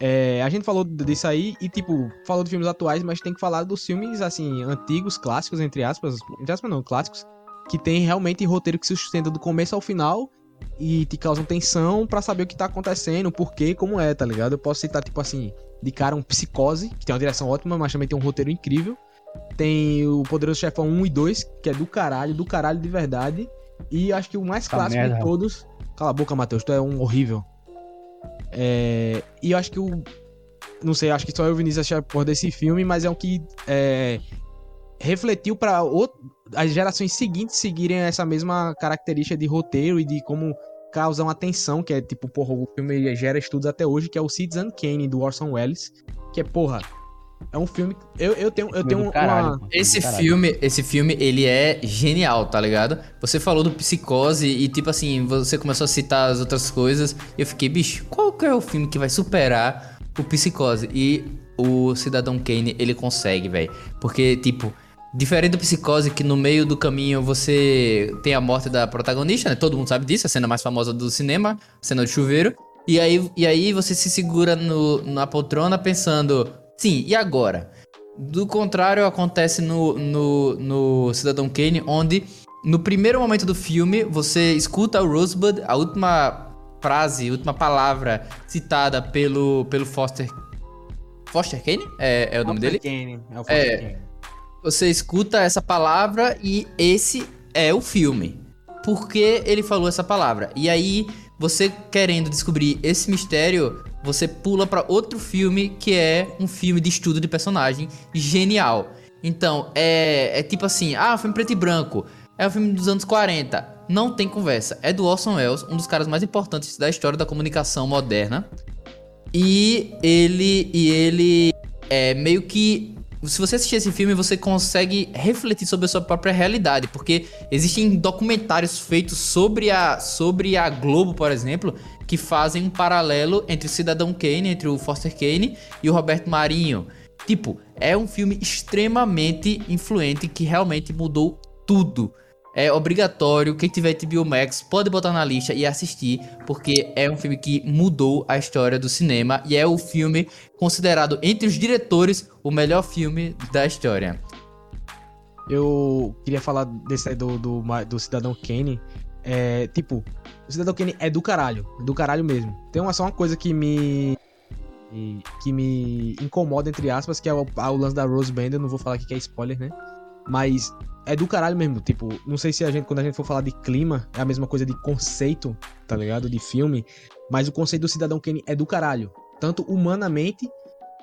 É, a gente falou disso aí e, tipo, falou de filmes atuais, mas tem que falar dos filmes, assim, antigos, clássicos, entre aspas. Entre aspas não, clássicos. Que tem realmente roteiro que se sustenta do começo ao final e te causam tensão pra saber o que tá acontecendo, por quê, como é, tá ligado? Eu posso citar, tipo assim, de cara um Psicose, que tem uma direção ótima, mas também tem um roteiro incrível. Tem o Poderoso Chefão 1 e 2, que é do caralho, do caralho de verdade. E acho que o mais Essa clássico merda. de todos. Cala a boca, Matheus, tu é um horrível. É, E eu acho que o. Não sei, acho que só eu e o Vinícius achei a porra desse filme, mas é um que é, refletiu out- as gerações seguintes seguirem essa mesma característica de roteiro e de como causar uma tensão, que é tipo, porra, o filme gera estudos até hoje, que é o Citizen Kane, do Orson Welles. Que é, porra, é um filme. Eu, eu tenho, eu tenho uma. caralho, pô. Esse Caralho. filme, esse filme, ele é genial, tá ligado? Você falou do Psicose e, tipo assim, você começou a citar as outras coisas. E eu fiquei, bicho, qual que é o filme que vai superar o Psicose? E o Cidadão Kane, ele consegue, velho. Porque, tipo, diferente do Psicose, que no meio do caminho você tem a morte da protagonista, né? Todo mundo sabe disso, a cena mais famosa do cinema, a cena do chuveiro. E aí, e aí você se segura no, na poltrona pensando, sim, e agora? Do contrário, acontece no, no, no Cidadão Kane, onde no primeiro momento do filme você escuta o Rosebud, a última frase, a última palavra citada pelo, pelo Foster. Foster Kane? É, é o nome dele? Kane, é o É. Foster Kane. Você escuta essa palavra e esse é o filme. Por que ele falou essa palavra? E aí, você querendo descobrir esse mistério, você pula pra outro filme que é um filme de estudo de personagem genial. Então, é, é tipo assim, ah, filme preto e branco. É um filme dos anos 40. Não tem conversa. É do Orson Welles, um dos caras mais importantes da história da comunicação moderna. E ele e ele é meio que se você assistir esse filme, você consegue refletir sobre a sua própria realidade, porque existem documentários feitos sobre a sobre a Globo, por exemplo, que fazem um paralelo entre o Cidadão Kane, entre o Foster Kane e o Roberto Marinho. Tipo, é um filme extremamente influente que realmente mudou tudo. É obrigatório, quem tiver HBO Max pode botar na lista e assistir, porque é um filme que mudou a história do cinema e é o filme considerado entre os diretores o melhor filme da história. Eu queria falar desse do, do, do Cidadão Kane. É, tipo, o Cidadão Kane é do caralho. Do caralho mesmo. Tem uma, só uma coisa que me. que me incomoda, entre aspas, que é o, o lance da Rose Band. Eu não vou falar aqui que é spoiler, né? Mas é do caralho mesmo. Tipo, não sei se a gente, quando a gente for falar de clima, é a mesma coisa de conceito, tá ligado? De filme. Mas o conceito do Cidadão Kane é do caralho. Tanto humanamente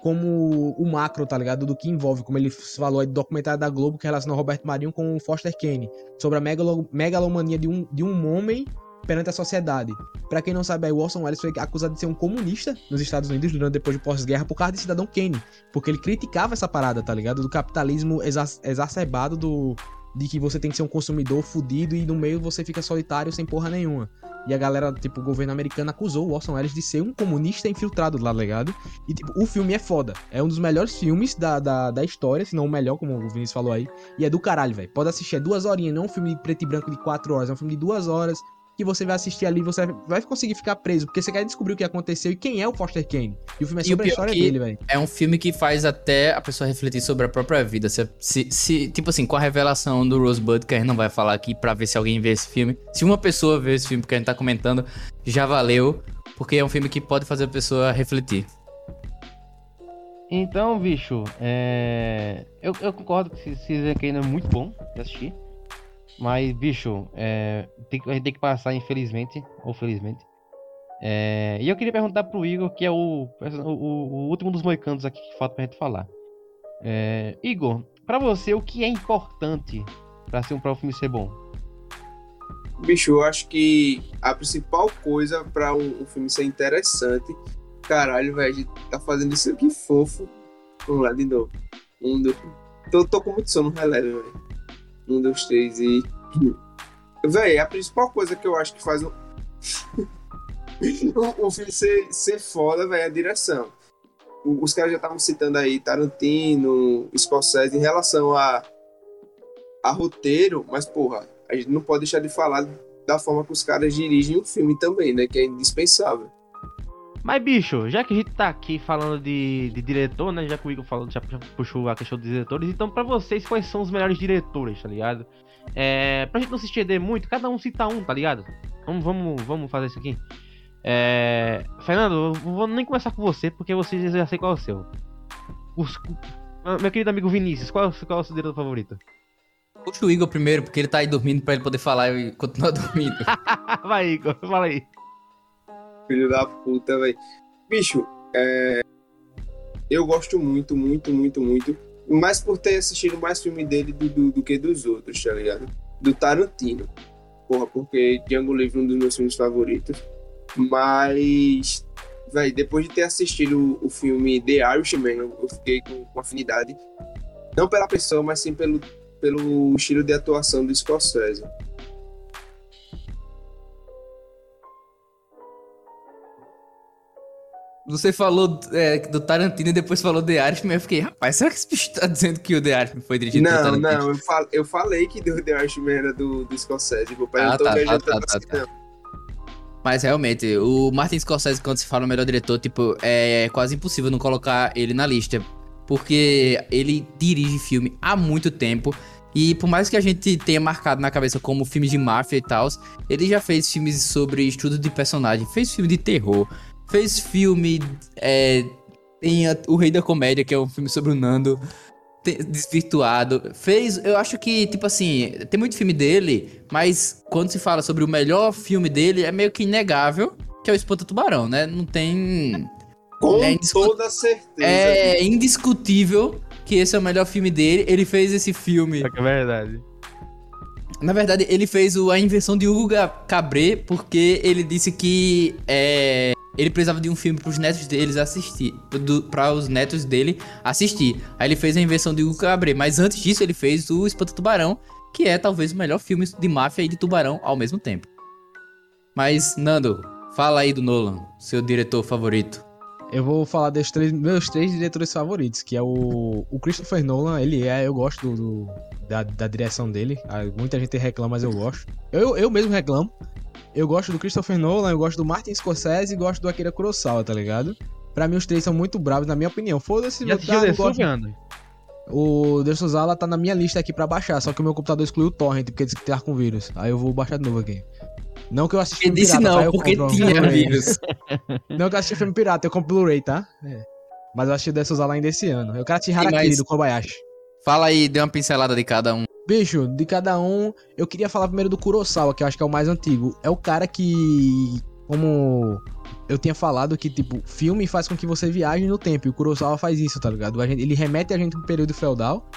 como o macro, tá ligado? Do que envolve, como ele falou aí, do documentário da Globo que relaciona Roberto Marinho com o Foster Kane. Sobre a megalo megalomania de um, de um homem perante a sociedade. Para quem não sabe, o Orson Welles foi acusado de ser um comunista nos Estados Unidos durante depois do pós-guerra por causa de Cidadão Kane, porque ele criticava essa parada, tá ligado? Do capitalismo exa exacerbado do de que você tem que ser um consumidor fudido e no meio você fica solitário sem porra nenhuma. E a galera, tipo, o governo americano acusou o Orson Welles de ser um comunista infiltrado lá, ligado? E, tipo, o filme é foda. É um dos melhores filmes da, da, da história, se não o melhor, como o Vinícius falou aí. E é do caralho, velho. Pode assistir, é duas horinhas, não é um filme de preto e branco de quatro horas, é um filme de duas horas que você vai assistir ali, você vai conseguir ficar preso, porque você quer descobrir o que aconteceu e quem é o Foster Kane. E o filme é sobre a história dele, velho. É um filme que faz até a pessoa refletir sobre a própria vida. Se, se, se, tipo assim, com a revelação do Rosebud, que a gente não vai falar aqui pra ver se alguém vê esse filme. Se uma pessoa vê esse filme que a gente tá comentando, já valeu, porque é um filme que pode fazer a pessoa refletir. Então, bicho, é... eu, eu concordo que Citizen Kane é muito bom de assistir. Mas, bicho, é, tem, a gente tem que passar, infelizmente, ou felizmente. É, e eu queria perguntar pro Igor, que é o, o, o último dos moicanos aqui que falta pra gente falar. É, Igor, pra você, o que é importante pra ser um próprio filme ser bom? Bicho, eu acho que a principal coisa pra um, um filme ser interessante, caralho, velho, a gente tá fazendo isso aqui fofo. Vamos lá, de novo. Um, dois. Tô, tô com muito sono, releve, velho. Um, dois, três e. Véi, a principal coisa que eu acho que faz um. o, filme ser, ser foda, velho, é a direção. O, os caras já estavam citando aí Tarantino, Scorsese em relação a, a roteiro, mas porra, a gente não pode deixar de falar da forma que os caras dirigem o filme também, né? Que é indispensável. Mas, bicho, já que a gente tá aqui falando de, de diretor, né? Já que o Igor falou, já puxou a questão dos diretores, então pra vocês, quais são os melhores diretores, tá ligado? É, pra gente não se estender muito, cada um cita um, tá ligado? Vamos, vamos, vamos fazer isso aqui. É, Fernando, eu vou nem começar com você, porque você já sei qual é o seu. Os, meu querido amigo Vinícius, qual, qual é o seu diretor favorito? Puxa o Igor primeiro, porque ele tá aí dormindo pra ele poder falar e continuar dormindo. Vai, Igor, fala aí. Filho da puta, velho. Bicho, é... eu gosto muito, muito, muito, muito. Mais por ter assistido mais filme dele do, do, do, que dos outros, tá ligado? Do Tarantino. Porra, porque Django Livre é um dos meus filmes favoritos. Mas, velho, depois de ter assistido o, o filme The Irishman, eu fiquei com, com afinidade. Não pela pessoa, mas sim pelo, pelo estilo de atuação do Scorsese. Você falou é, do Tarantino e depois falou The Irishman. Eu fiquei, rapaz, será que esse bicho tá dizendo que o The Irishman foi dirigido não, Tarantino? Não, eu, fal eu falei que o The Irishman era do, do Scorsese. Pô, ah, eu tô tá, tá, tá, tá, tá. Mas realmente, o Martin Scorsese, quando se fala o melhor diretor, tipo, é quase impossível não colocar ele na lista. Porque ele dirige filme há muito tempo. E por mais que a gente tenha marcado na cabeça como filmes de máfia e tal, ele já fez filmes sobre estudo de personagem, fez filme de terror, Fez filme. É, tem a, O Rei da Comédia, que é um filme sobre o Nando. Tem, desvirtuado. Fez. Eu acho que, tipo assim, tem muito filme dele, mas quando se fala sobre o melhor filme dele, é meio que inegável, que é o Espanta Tubarão, né? Não tem. Com é toda certeza. É indiscutível que esse é o melhor filme dele. Ele fez esse filme. É, é verdade. Na verdade, ele fez o, a invenção de Hugo Cabret porque ele disse que é, ele precisava de um filme para os netos deles assistir, para os netos dele assistir. Aí ele fez a invenção de Hugo Cabret, mas antes disso ele fez o Espanta Tubarão, que é talvez o melhor filme de máfia e de tubarão ao mesmo tempo. Mas Nando, fala aí do Nolan, seu diretor favorito. Eu vou falar dos três, meus três diretores favoritos, que é o, o Christopher Nolan, ele é, eu gosto do, do da, da, direção dele. Ah, muita gente reclama, mas eu gosto. Eu, eu mesmo reclamo. Eu gosto do Christopher Nolan, eu gosto do Martin Scorsese e gosto do Akira Kurosawa, tá ligado? Pra mim os três são muito bravos, na minha opinião. Foda-se, meu tá, gosto... O Suzala tá na minha lista aqui pra baixar, só que o meu computador excluiu o torrent porque disse que tá com vírus. Aí eu vou baixar de novo aqui. Não que eu assisti filme disse pirata, tá? não, Eu porque tinha vírus. Não que eu assisti filme pirata, eu compro Blu-ray, tá? É. Mas eu assisti dessas lá ainda esse ano. Eu quero assistir Sim, Harakiri mas- do Kobayashi. Fala aí, dê uma pincelada de cada um. Bicho, de cada um, eu queria falar primeiro do Kurosawa, que eu acho que é o mais antigo. É o cara que, como eu tinha falado, que, tipo, filme faz com que você viaje no tempo. E o Kurosawa faz isso, tá ligado? Ele remete a gente pro período feudal,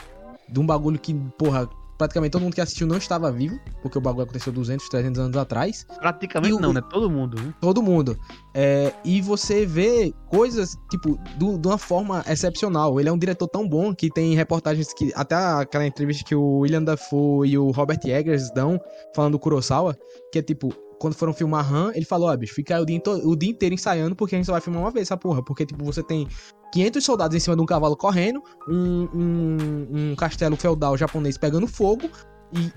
de um bagulho que, porra, praticamente todo mundo que assistiu não estava vivo, porque o bagulho aconteceu 200, 300 anos atrás. Praticamente o- não, né? Todo mundo, né? Todo mundo. É, e você vê coisas, tipo, do- de uma forma excepcional. Ele é um diretor tão bom que tem reportagens que. Até aquela entrevista que o William Dafoe e o Robert Eggers dão, falando do Kurosawa, que é tipo. Quando foram filmar Han, ele falou, ó, bicho, fica aí o dia, o dia inteiro ensaiando, porque a gente só vai filmar uma vez essa porra. Porque, tipo, você tem 500 soldados em cima de um cavalo correndo, um, um, um castelo feudal japonês pegando fogo, e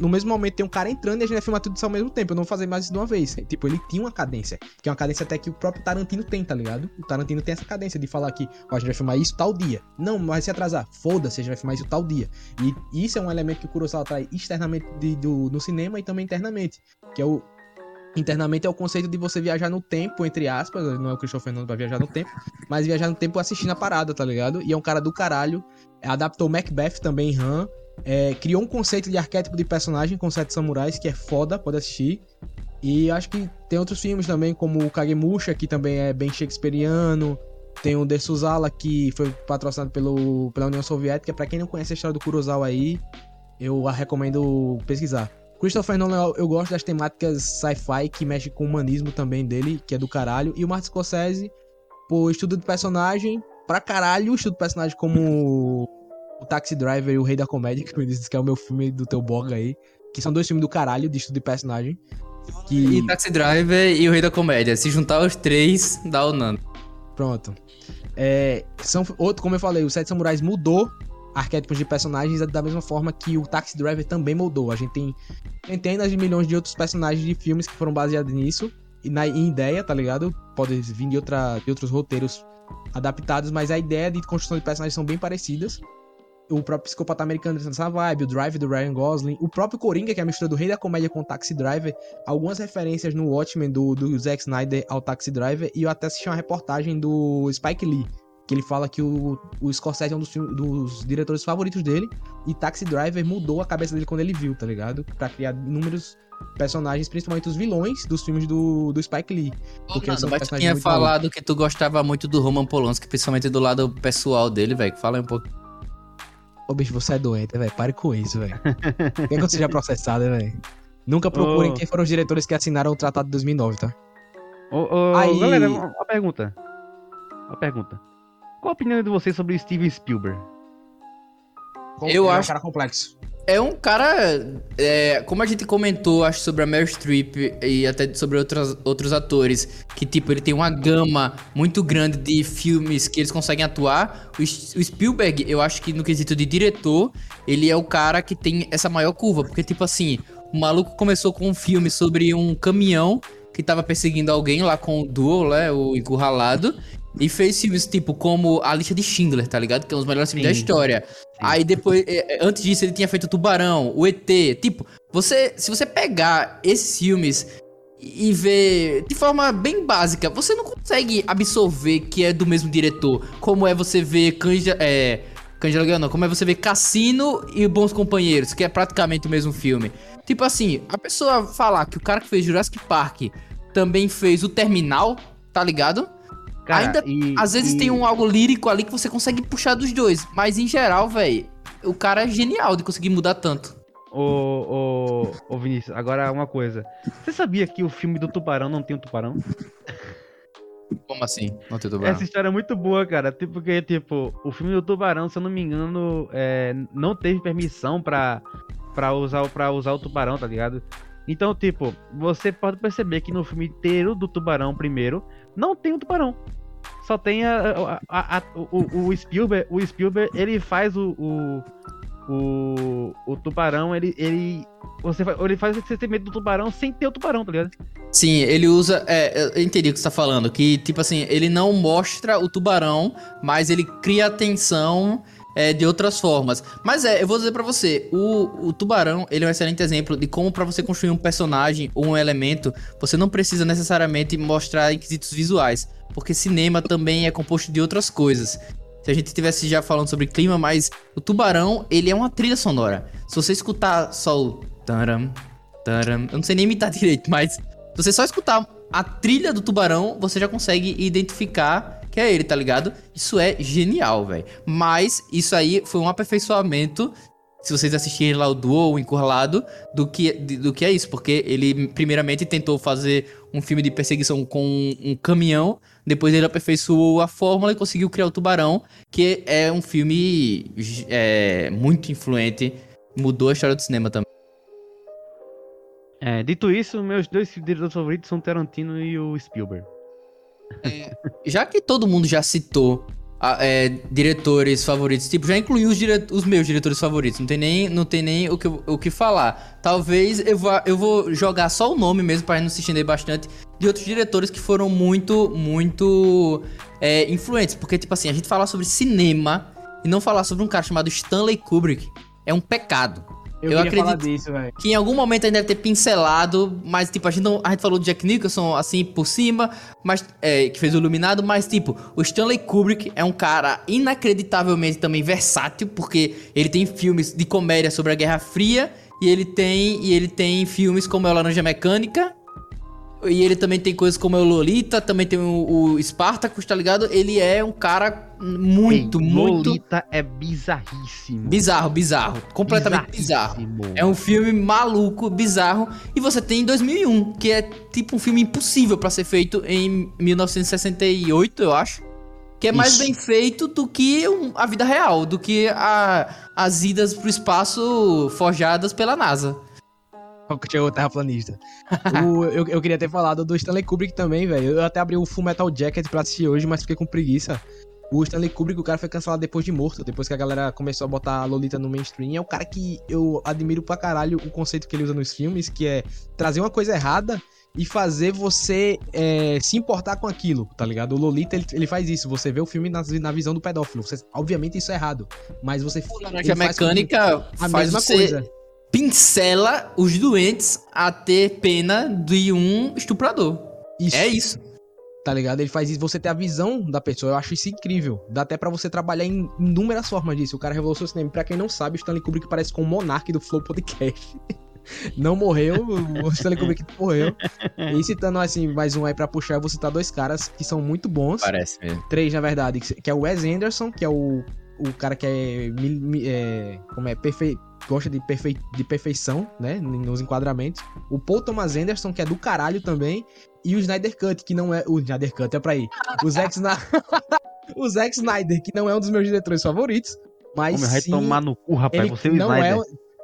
no mesmo momento tem um cara entrando e a gente vai filmar tudo isso ao mesmo tempo. Eu não vou fazer mais isso de uma vez. Tipo, ele tinha uma cadência. Que é uma cadência até que o próprio Tarantino tem, tá ligado? O Tarantino tem essa cadência de falar que a gente vai filmar isso tal dia. Não, vai se atrasar. Foda-se, a gente vai filmar isso tal dia. E isso é um elemento que o Kurosawa traz externamente de- do, no cinema e também internamente. Que é o. Internamente é o conceito de você viajar no tempo, entre aspas. Não é o Christopher Nolan pra viajar no tempo. Mas viajar no tempo assistindo a parada, tá ligado? E é um cara do caralho. Adaptou Macbeth também em Han. É, criou um conceito de arquétipo de personagem com sete samurais, que é foda, pode assistir. E acho que tem outros filmes também, como o Kagemusha, que também é bem shakespeariano. Tem o The Suzala, que foi patrocinado pelo, pela União Soviética. Pra quem não conhece a história do Kurosawa aí, eu a recomendo pesquisar. Christopher Nolan, eu- eu gosto das temáticas sci-fi que mexe com o humanismo também dele, que é do caralho. E o Martin Scorsese, pô, estudo de personagem pra caralho, estudo de personagem como o Taxi Driver e o Rei da Comédia, que me disse que é o meu filme do teu blog aí. Que são dois filmes do caralho de estudo de personagem. Que, E Taxi Driver e o Rei da Comédia. Se juntar os três, dá o Nando. pronto. É, são outro, como eu falei, o Sete Samurais mudou arquétipos de personagens da mesma forma que o Taxi Driver também mudou. A gente tem centenas de milhões de outros personagens de filmes que foram baseados nisso. E na em ideia, tá ligado? Pode vir de, outra, de outros roteiros adaptados, mas a ideia de construção de personagens são bem parecidas. O próprio Psicopata Americano tem essa vibe, o Drive do Ryan Gosling, o próprio Coringa, que é a mistura do Rei da Comédia com o Taxi Driver, algumas referências no Watchmen do, do Zack Snyder ao Taxi Driver, e eu até assisti uma reportagem do Spike Lee, que ele fala que o, o Scorsese é um dos, filmes- dos diretores favoritos dele, e Taxi Driver mudou a cabeça dele quando ele viu, tá ligado? Pra criar inúmeros personagens, principalmente os vilões dos filmes do, do Spike Lee. Porque são mas tu tinha falado que tu gostava muito do Roman Polanski, principalmente do lado pessoal dele, velho. Fala aí um pouco. Ô, bicho, você é doente, velho. Pare com isso, velho. Quer que eu seja processado, velho? Nunca procurem Ô. quem foram os diretores que assinaram o Tratado de 2009, tá? Ô, ô, Aí- Galera, uma pergunta. Uma pergunta. Qual a opinião de vocês sobre Steven Spielberg? Eu Ele é um acho- cara complexo. É um cara. é, como a gente comentou, acho, sobre a Meryl Streep e até sobre outras, outros atores, que, tipo, ele tem uma gama muito grande de filmes que eles conseguem atuar. O, o Spielberg, eu acho que no quesito de diretor, ele é o cara que tem essa maior curva, porque, tipo assim, o maluco começou com um filme sobre um caminhão que tava perseguindo alguém lá com o Duel, né, o encurralado. E fez filmes tipo como A Lista de Schindler, tá ligado? Que é um dos melhores filmes da Sim. história. Aí depois, é, é, antes disso, ele tinha feito Tubarão, o ET. Tipo, você, se você pegar esses filmes e ver de forma bem básica, você não consegue absorver que é do mesmo diretor. Como é você ver Canja, é, Canja não, como é você ver Cassino e Bons Companheiros, que é praticamente o mesmo filme. Tipo assim, a pessoa falar que o cara que fez Jurassic Park também fez o Terminal, tá ligado? Ainda- e- Às vezes e- tem um algo lírico ali que você consegue puxar dos dois, mas em geral, velho, o cara é genial de conseguir mudar tanto. Ô, ô, ô Vinícius, agora uma coisa. Você sabia que o filme do Tubarão não tem um tubarão? Como assim? Não tem Essa história é muito boa, cara. Tipo, porque, tipo, o filme do Tubarão, se eu não me engano, é, não teve permissão pra, pra, usar, pra usar o tubarão, tá ligado? Então, tipo, você pode perceber que no filme inteiro do Tubarão, primeiro, não tem o tubarão. Só tem a, a- a- o, o Spielberg. O Spielberg, ele faz o. o o, o tubarão, ele, ele, você, ele faz você ter medo do tubarão sem ter o tubarão, tá ligado? Sim, ele usa. É, eu entendi o que você tá falando. Que, tipo assim, ele não mostra o tubarão, mas ele cria a tensão é, de outras formas. Mas é, eu vou dizer pra você, o, o Tubarão, ele é um excelente exemplo de como pra você construir um personagem ou um elemento, você não precisa necessariamente mostrar requisitos visuais, porque cinema também é composto de outras coisas. Se a gente tivesse já falando sobre clima, mas o Tubarão, ele é uma trilha sonora. Se você escutar só o taram, taram, eu não sei nem imitar direito, mas se você só escutar a trilha do Tubarão, você já consegue identificar que é ele, tá ligado? Isso é genial, velho. Mas isso aí foi um aperfeiçoamento se vocês assistirem lá o Duo, o Encurralado, do que, do que é isso. Porque ele, primeiramente, tentou fazer um filme de perseguição com um, caminhão. Depois ele aperfeiçoou a fórmula e conseguiu criar o Tubarão, que é um filme é, muito influente. Mudou a história do cinema também. É, dito isso, meus dois diretores favoritos são Tarantino e o Spielberg. É, já que todo mundo já citou é, diretores favoritos. Tipo, já incluí os, os meus diretores favoritos. Não tem nem, não tem nem o, que, o que falar. Talvez eu vá, eu vou jogar só o nome mesmo para não se estender bastante. De outros diretores que foram muito, muito é, influentes. Porque, tipo assim, a gente falar sobre cinema e não falar sobre um cara chamado Stanley Kubrick é um pecado. Eu, eu acredito disso, que em algum momento ainda deve ter pincelado, mas tipo, a gente, não, a gente falou do Jack Nicholson assim por cima, mas é, que fez o Iluminado, mas tipo, o Stanley Kubrick é um cara inacreditavelmente também versátil, porque ele tem filmes de comédia sobre a Guerra Fria e ele tem e ele tem filmes como a Laranja Mecânica e ele também tem coisas como o Lolita, também tem o, o Spartacus, tá ligado? Ele é um cara muito, Ei, muito. Lolita é bizarríssimo. Bizarro, bizarro. Completamente bizarro. É um filme maluco, bizarro. E você tem 2001, que é tipo um filme impossível para ser feito em 1968, eu acho. Que é mais Isso. bem feito do que a vida real, do que a, as idas pro espaço forjadas pela NASA. Chegou o terraplanista. o, eu, eu queria ter falado do Stanley Kubrick também, velho. Eu até abri o Full Metal Jacket pra assistir hoje, mas fiquei com preguiça. O Stanley Kubrick, o cara foi cancelado depois de morto, depois que a galera começou a botar a Lolita no mainstream. É o cara que eu admiro pra caralho o conceito que ele usa nos filmes, que é trazer uma coisa errada e fazer você é, se importar com aquilo, tá ligado? O Lolita, ele, ele faz isso. Você vê o filme na, na visão do pedófilo. Você, obviamente isso é errado, mas você... A mecânica a mesma você... coisa pincela os doentes a ter pena de um estuprador. Isso. É isso. Tá ligado? Ele faz isso, você ter a visão da pessoa. Eu acho isso incrível. Dá até para você trabalhar em inúmeras formas disso. O cara revolucionou o cinema. Pra quem não sabe, o Stanley Kubrick parece com o Monark do Flow Podcast. não morreu, o Stanley Kubrick morreu. E citando assim, mais um aí pra puxar, eu vou citar dois caras que são muito bons. Parece mesmo. Três, na verdade, que é o Wes Anderson, que é o, o cara que é, é como é, perfeito gosta de, perfe... de perfeição, né? Nos enquadramentos. O Paul Thomas Anderson, que é do caralho também. E o Snyder Cut, que não é. O Snyder Cut é pra ir. O Zack, Sna... o Zack Snyder, que não é um dos meus diretores favoritos. Mas. Vai sim, tomar no cu, rapaz. Você é não é,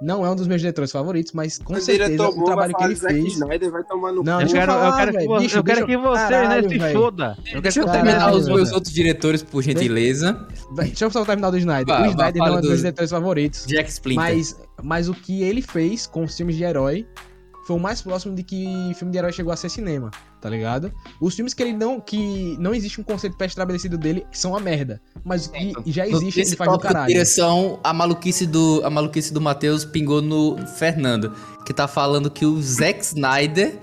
não é um dos meus diretores favoritos, mas com o certeza o trabalho que ele Zack fez. Snyder vai tomar no não, eu quero, falar, eu quero que, você, bicho, eu quero que você caralho, né, se foda. Eu deixa eu terminar os meus outros diretores, por gentileza. Deixa eu só terminar do Snyder. o Snyder não é um dos meus diretores favoritos. Jack Splinter. Mas, mas o que ele fez com os filmes de herói foi o mais próximo de que filme de herói chegou a ser cinema, tá ligado? Os filmes que ele não. que não existe um conceito pré-estabelecido dele são a merda. Mas que já existe, ele faz do caralho. direção, a maluquice do. A maluquice do Matheus pingou no Fernando. Que tá falando que o Zack Snyder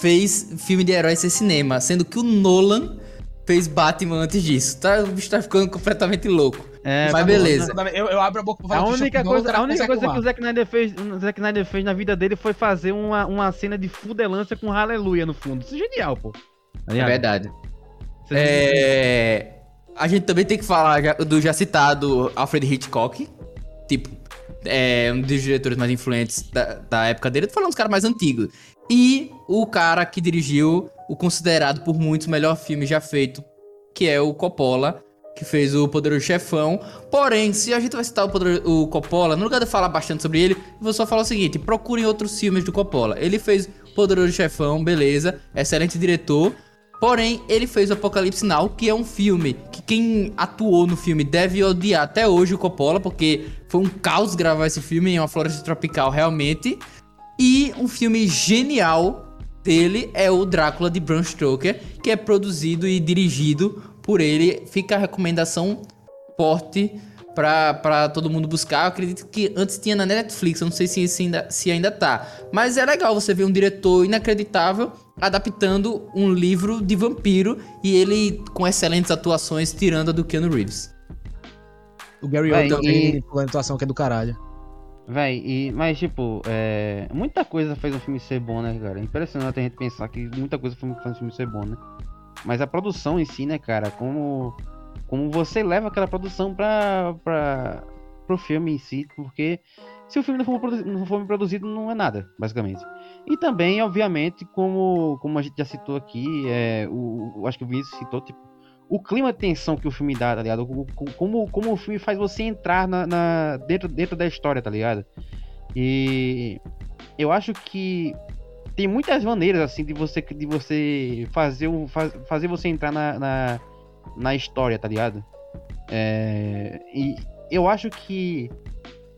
fez filme de herói ser cinema, sendo que o Nolan fez Batman antes disso. Tá, o bicho tá ficando completamente louco. É, Mas tá beleza. Bom, eu, eu, abro a boca pra falar A única coisa, a única coisa que o Zack Snyder, fez, o Zack Snyder fez na vida dele foi fazer uma, uma cena de fudelância com Aleluia no fundo. Isso é genial, pô. Tá é verdade. É... A gente também tem que falar do já citado Alfred Hitchcock. Tipo, é um dos diretores mais influentes da, da época dele. Tô falando dos caras mais antigos. E o cara que dirigiu o considerado por muitos melhor filme já feito, que é o Coppola que fez o Poderoso Chefão. Porém, se a gente vai citar o, Poder, o Coppola, no lugar de falar bastante sobre ele, vou só falar o seguinte: procurem outros filmes do Coppola. Ele fez Poderoso Chefão, beleza, excelente diretor. Porém, ele fez o Apocalipse Now, que é um filme que quem atuou no filme deve odiar até hoje o Coppola, porque foi um caos gravar esse filme em uma floresta tropical realmente. E um filme genial dele é o Drácula de Bram Stoker, que é produzido e dirigido por ele. Fica a recomendação forte pra, pra todo mundo buscar. Eu acredito que antes tinha na Netflix, eu não sei se, se, ainda, se ainda tá. Mas é legal você ver um diretor inacreditável adaptando um livro de vampiro e ele com excelentes atuações tirando a do Keanu Reeves. O Gary Oldman e- também com a atuação que é do caralho. Véi, e, mas tipo, é, muita coisa faz um filme ser bom, né, cara? É impressionante a gente pensar que muita coisa faz um filme ser bom, né? Mas a produção em si, né, cara, como, como você leva aquela produção pra, pra, pro filme em si, porque se o filme não for, não for produzido, não é nada, basicamente. E também, obviamente, como, como a gente já citou aqui, é, o, acho que o Vinícius citou, tipo, o clima de tensão que o filme dá, tá ligado? Como, como o filme faz você entrar na, na- dentro, dentro da história, tá ligado? E eu acho que tem muitas maneiras, assim, de você, de você fazer, o, faz- fazer você entrar na, na, na história, tá ligado? É, e eu acho que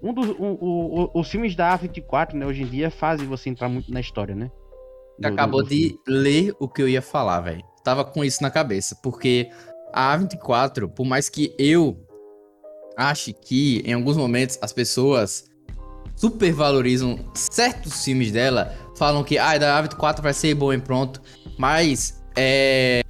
um dos, o- o- o- os filmes da A24, né, hoje em dia, fazem você entrar muito na história, né? Do- acabou do de filme. ler o que eu ia falar, velho. Tava com isso na cabeça, porque a A24, por mais que eu ache que em alguns momentos as pessoas supervalorizam certos filmes dela, falam que ah, da A24 vai ser bom e pronto, mas é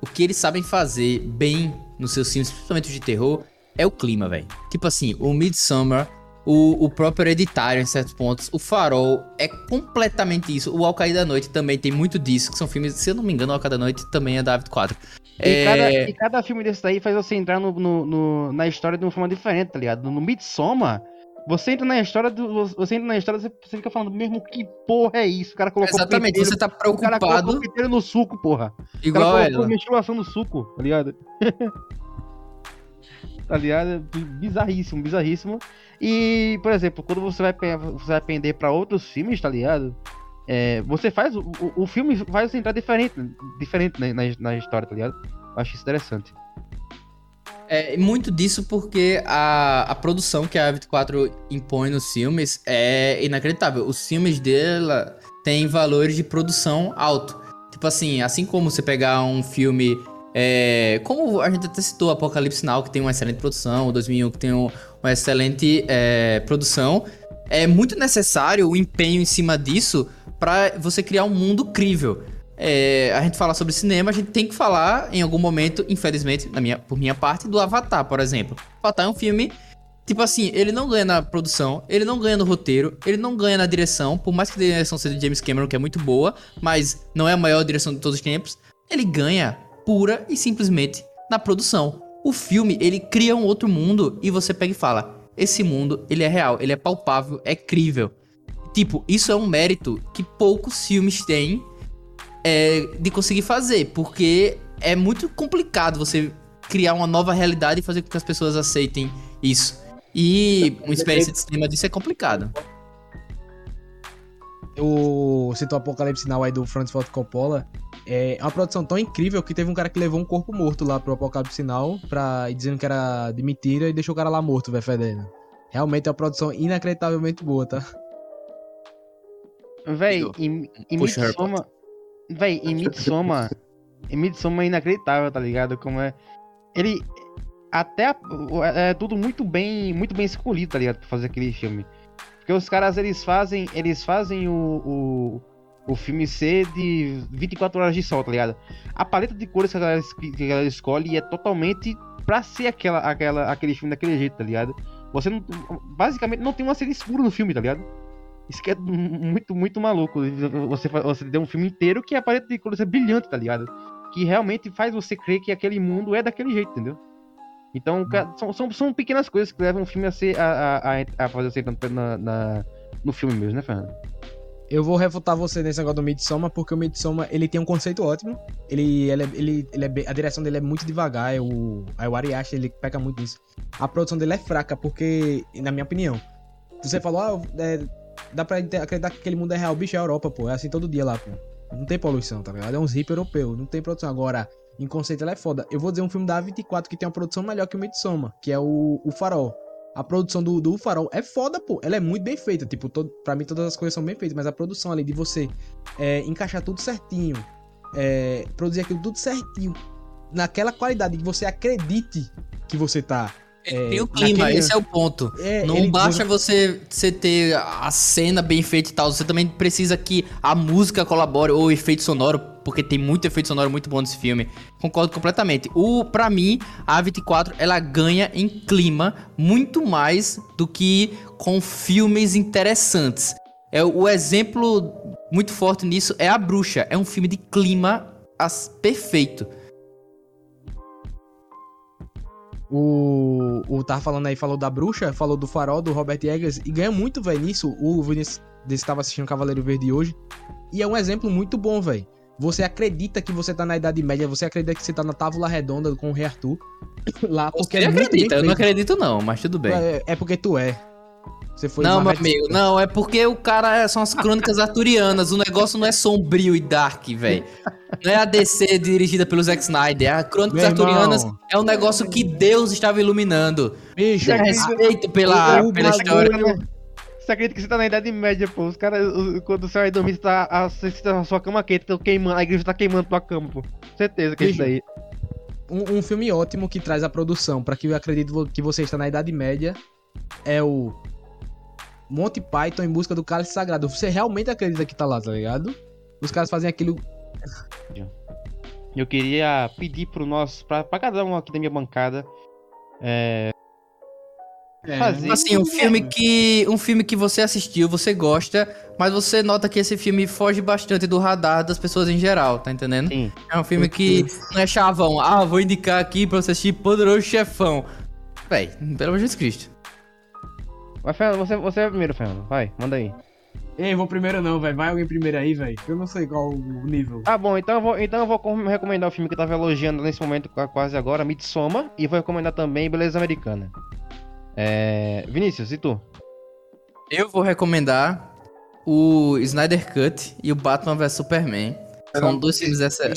o que eles sabem fazer bem nos seus filmes, principalmente de terror, é o clima, velho. Tipo assim, o Midsommar o, o próprio Hereditário, em certos pontos. O Farol é completamente isso. O Alcaída da Noite também tem muito disso, que são filmes, se eu não me engano, o Alcaída da Noite também é da Avid 4. E, É, cada, e cada filme desse daí faz você entrar no, no- no- na história de uma forma diferente, tá ligado? No Midsommar, você entra na história do. Você entra na história, você, você fica falando, mesmo que porra é isso? O cara colocou Exatamente, pinteiro- você tá O cara colocou preocupado, no suco, porra. O igual cara colocou ela. menstruação no suco, tá ligado? tá ligado? Bizarríssimo, bizarríssimo. E, por exemplo, quando você vai, você vai pender pra outros filmes, tá ligado? É, você faz. O, o- o filme você entrar diferente, diferente na, na, na história, tá ligado? Eu acho isso interessante. É muito disso porque a, a produção que a A24 impõe nos filmes é inacreditável. Os filmes dela têm valores de produção alto. Tipo assim, assim como você pegar um filme. é, como a gente até citou, Apocalipse Now, que tem uma excelente produção, o 2001, que tem um- uma excelente é, produção. É muito necessário o empenho em cima disso para você criar um mundo crível. É, a gente fala sobre cinema, a gente tem que falar em algum momento, infelizmente, na minha, por minha parte, do Avatar, por exemplo. Avatar é um filme, tipo assim, ele não ganha na produção, ele não ganha no roteiro, ele não ganha na direção, por mais que a direção seja de James Cameron, que é muito boa, mas não é a maior direção de todos os tempos, ele ganha pura e simplesmente na produção. O filme, ele cria um outro mundo e você pega e fala, esse mundo, ele é real, ele é palpável, é crível. Tipo, isso é um mérito que poucos filmes têm é, de conseguir fazer, porque é muito complicado você criar uma nova realidade e fazer com que as pessoas aceitem isso. E uma experiência de cinema disso é complicado. O citou Apocalipse Now aí do Francis Ford Coppola. É uma produção tão incrível que teve um cara que levou um corpo morto lá pro Apocalipse Now pra, e dizendo que era de mentira e deixou o cara lá morto, velho, fedendo. Realmente é uma produção inacreditavelmente boa, tá? Véi, em, em puxa Midsommar. Véi, em Midsommar. em Midsommar é inacreditável, tá ligado? Como é. Ele. Até. a- o- É tudo muito bem. Muito bem escolhido, tá ligado? Pra fazer aquele filme. Porque os caras, eles fazem. Eles fazem o. o, o filme ser de 24 horas de sol, tá ligado? A paleta de cores que a galera, que a galera escolhe é totalmente pra ser aquela, aquela, aquele filme daquele jeito, tá ligado? Você não. Basicamente não tem uma cena escura no filme, tá ligado? Isso que é muito, muito maluco. Você, você deu um filme inteiro que a paleta de cores é brilhante, tá ligado? Que realmente faz você crer que aquele mundo é daquele jeito, entendeu? Então, ca- são, são, são pequenas coisas que levam o filme a ser. a, a, a- fazer você entrar na, na- no filme mesmo, né, Fernando? Eu vou refutar você nesse negócio do Midsommar, porque o Midsommar, ele tem um conceito ótimo. Ele, ele, é- ele, ele é a direção dele é muito devagar, é o, o Ari Aster, ele peca muito nisso. A produção dele é fraca, porque, na minha opinião, você falou, ah, é, dá pra acreditar que aquele mundo é real, bicho, é a Europa, pô, é assim todo dia lá, pô. Não tem poluição, tá ligado? É uns hippies europeus, não tem produção. Agora, em conceito, ela é foda. Eu vou dizer um filme da A24 que tem uma produção melhor que o Midsommar, que é o, o Farol. A produção do, do Farol é foda, pô. Ela é muito bem feita. Tipo, todo, pra mim todas as coisas são bem feitas, mas a produção ali de você é, encaixar tudo certinho, é, produzir aquilo tudo certinho, naquela qualidade que você acredite que você tá É, Tem o clima, naquele- esse é o ponto. É, Não basta você, você ter a cena bem feita e tal, você também precisa que a música colabore, ou o efeito sonoro, porque tem muito efeito sonoro muito bom nesse filme. Concordo completamente. O, pra mim, a A24, ela ganha em clima muito mais do que com filmes interessantes. É, o exemplo muito forte nisso é A Bruxa. É um filme de clima as- perfeito. O, o tava falando aí, falou da bruxa, falou do farol, do Robert Eggers, e ganha muito, velho, nisso. O Vinícius desse tava assistindo Cavaleiro Verde hoje. E é um exemplo muito bom, velho. Você acredita que você tá na Idade Média, você acredita que você tá na Távola Redonda com o Rei Arthur. Lá, porque Você é acredita, eu não acredito não, mas tudo bem. É, é porque tu é. Você foi não, meu amigo, não, é porque o cara é- são as crônicas arturianas, o negócio não é sombrio e dark, velho. Não é a DC dirigida pelo Zack Snyder, a crônicas Meu irmão. arturianas é um negócio que Deus estava iluminando. Bicho, Tenha respeito pela, o pela bagulho- história. Você acredita que você tá na Idade Média, pô? Os caras, quando você vai dormir, você tá, a, você tá a sua cama quente, tá queimando, a igreja tá queimando tua cama, pô. Certeza que é isso daí. um, um filme ótimo que traz a produção pra que eu acredito que você está na Idade Média é o Monty Python em busca do cálice sagrado. Você realmente acredita que tá lá, tá ligado? Os caras fazem aquilo. Eu queria pedir pro nosso, pra, pra cada um aqui da minha bancada, é, fazer... Assim, um filme que um filme que você assistiu, você gosta, mas você nota que esse filme foge bastante do radar das pessoas em geral, tá entendendo? Sim. É um filme que não é chavão. Ah, vou indicar aqui pra você assistir Poderoso Chefão. Véi, pelo amor de Jesus Cristo. Vai, Fernando, você, você é primeiro, Fernando. Vai, manda aí. Ei, vou primeiro não, velho. Vai alguém primeiro aí, velho. Eu não sei qual o nível. Ah, bom, então eu vou, então eu vou com- recomendar o filme que eu tava elogiando nesse momento qua- quase agora, Midsommar, e vou recomendar também Beleza Americana. É... Vinícius, e tu? Eu vou recomendar o Snyder Cut e o Batman vs Superman. São dois filmes dessa.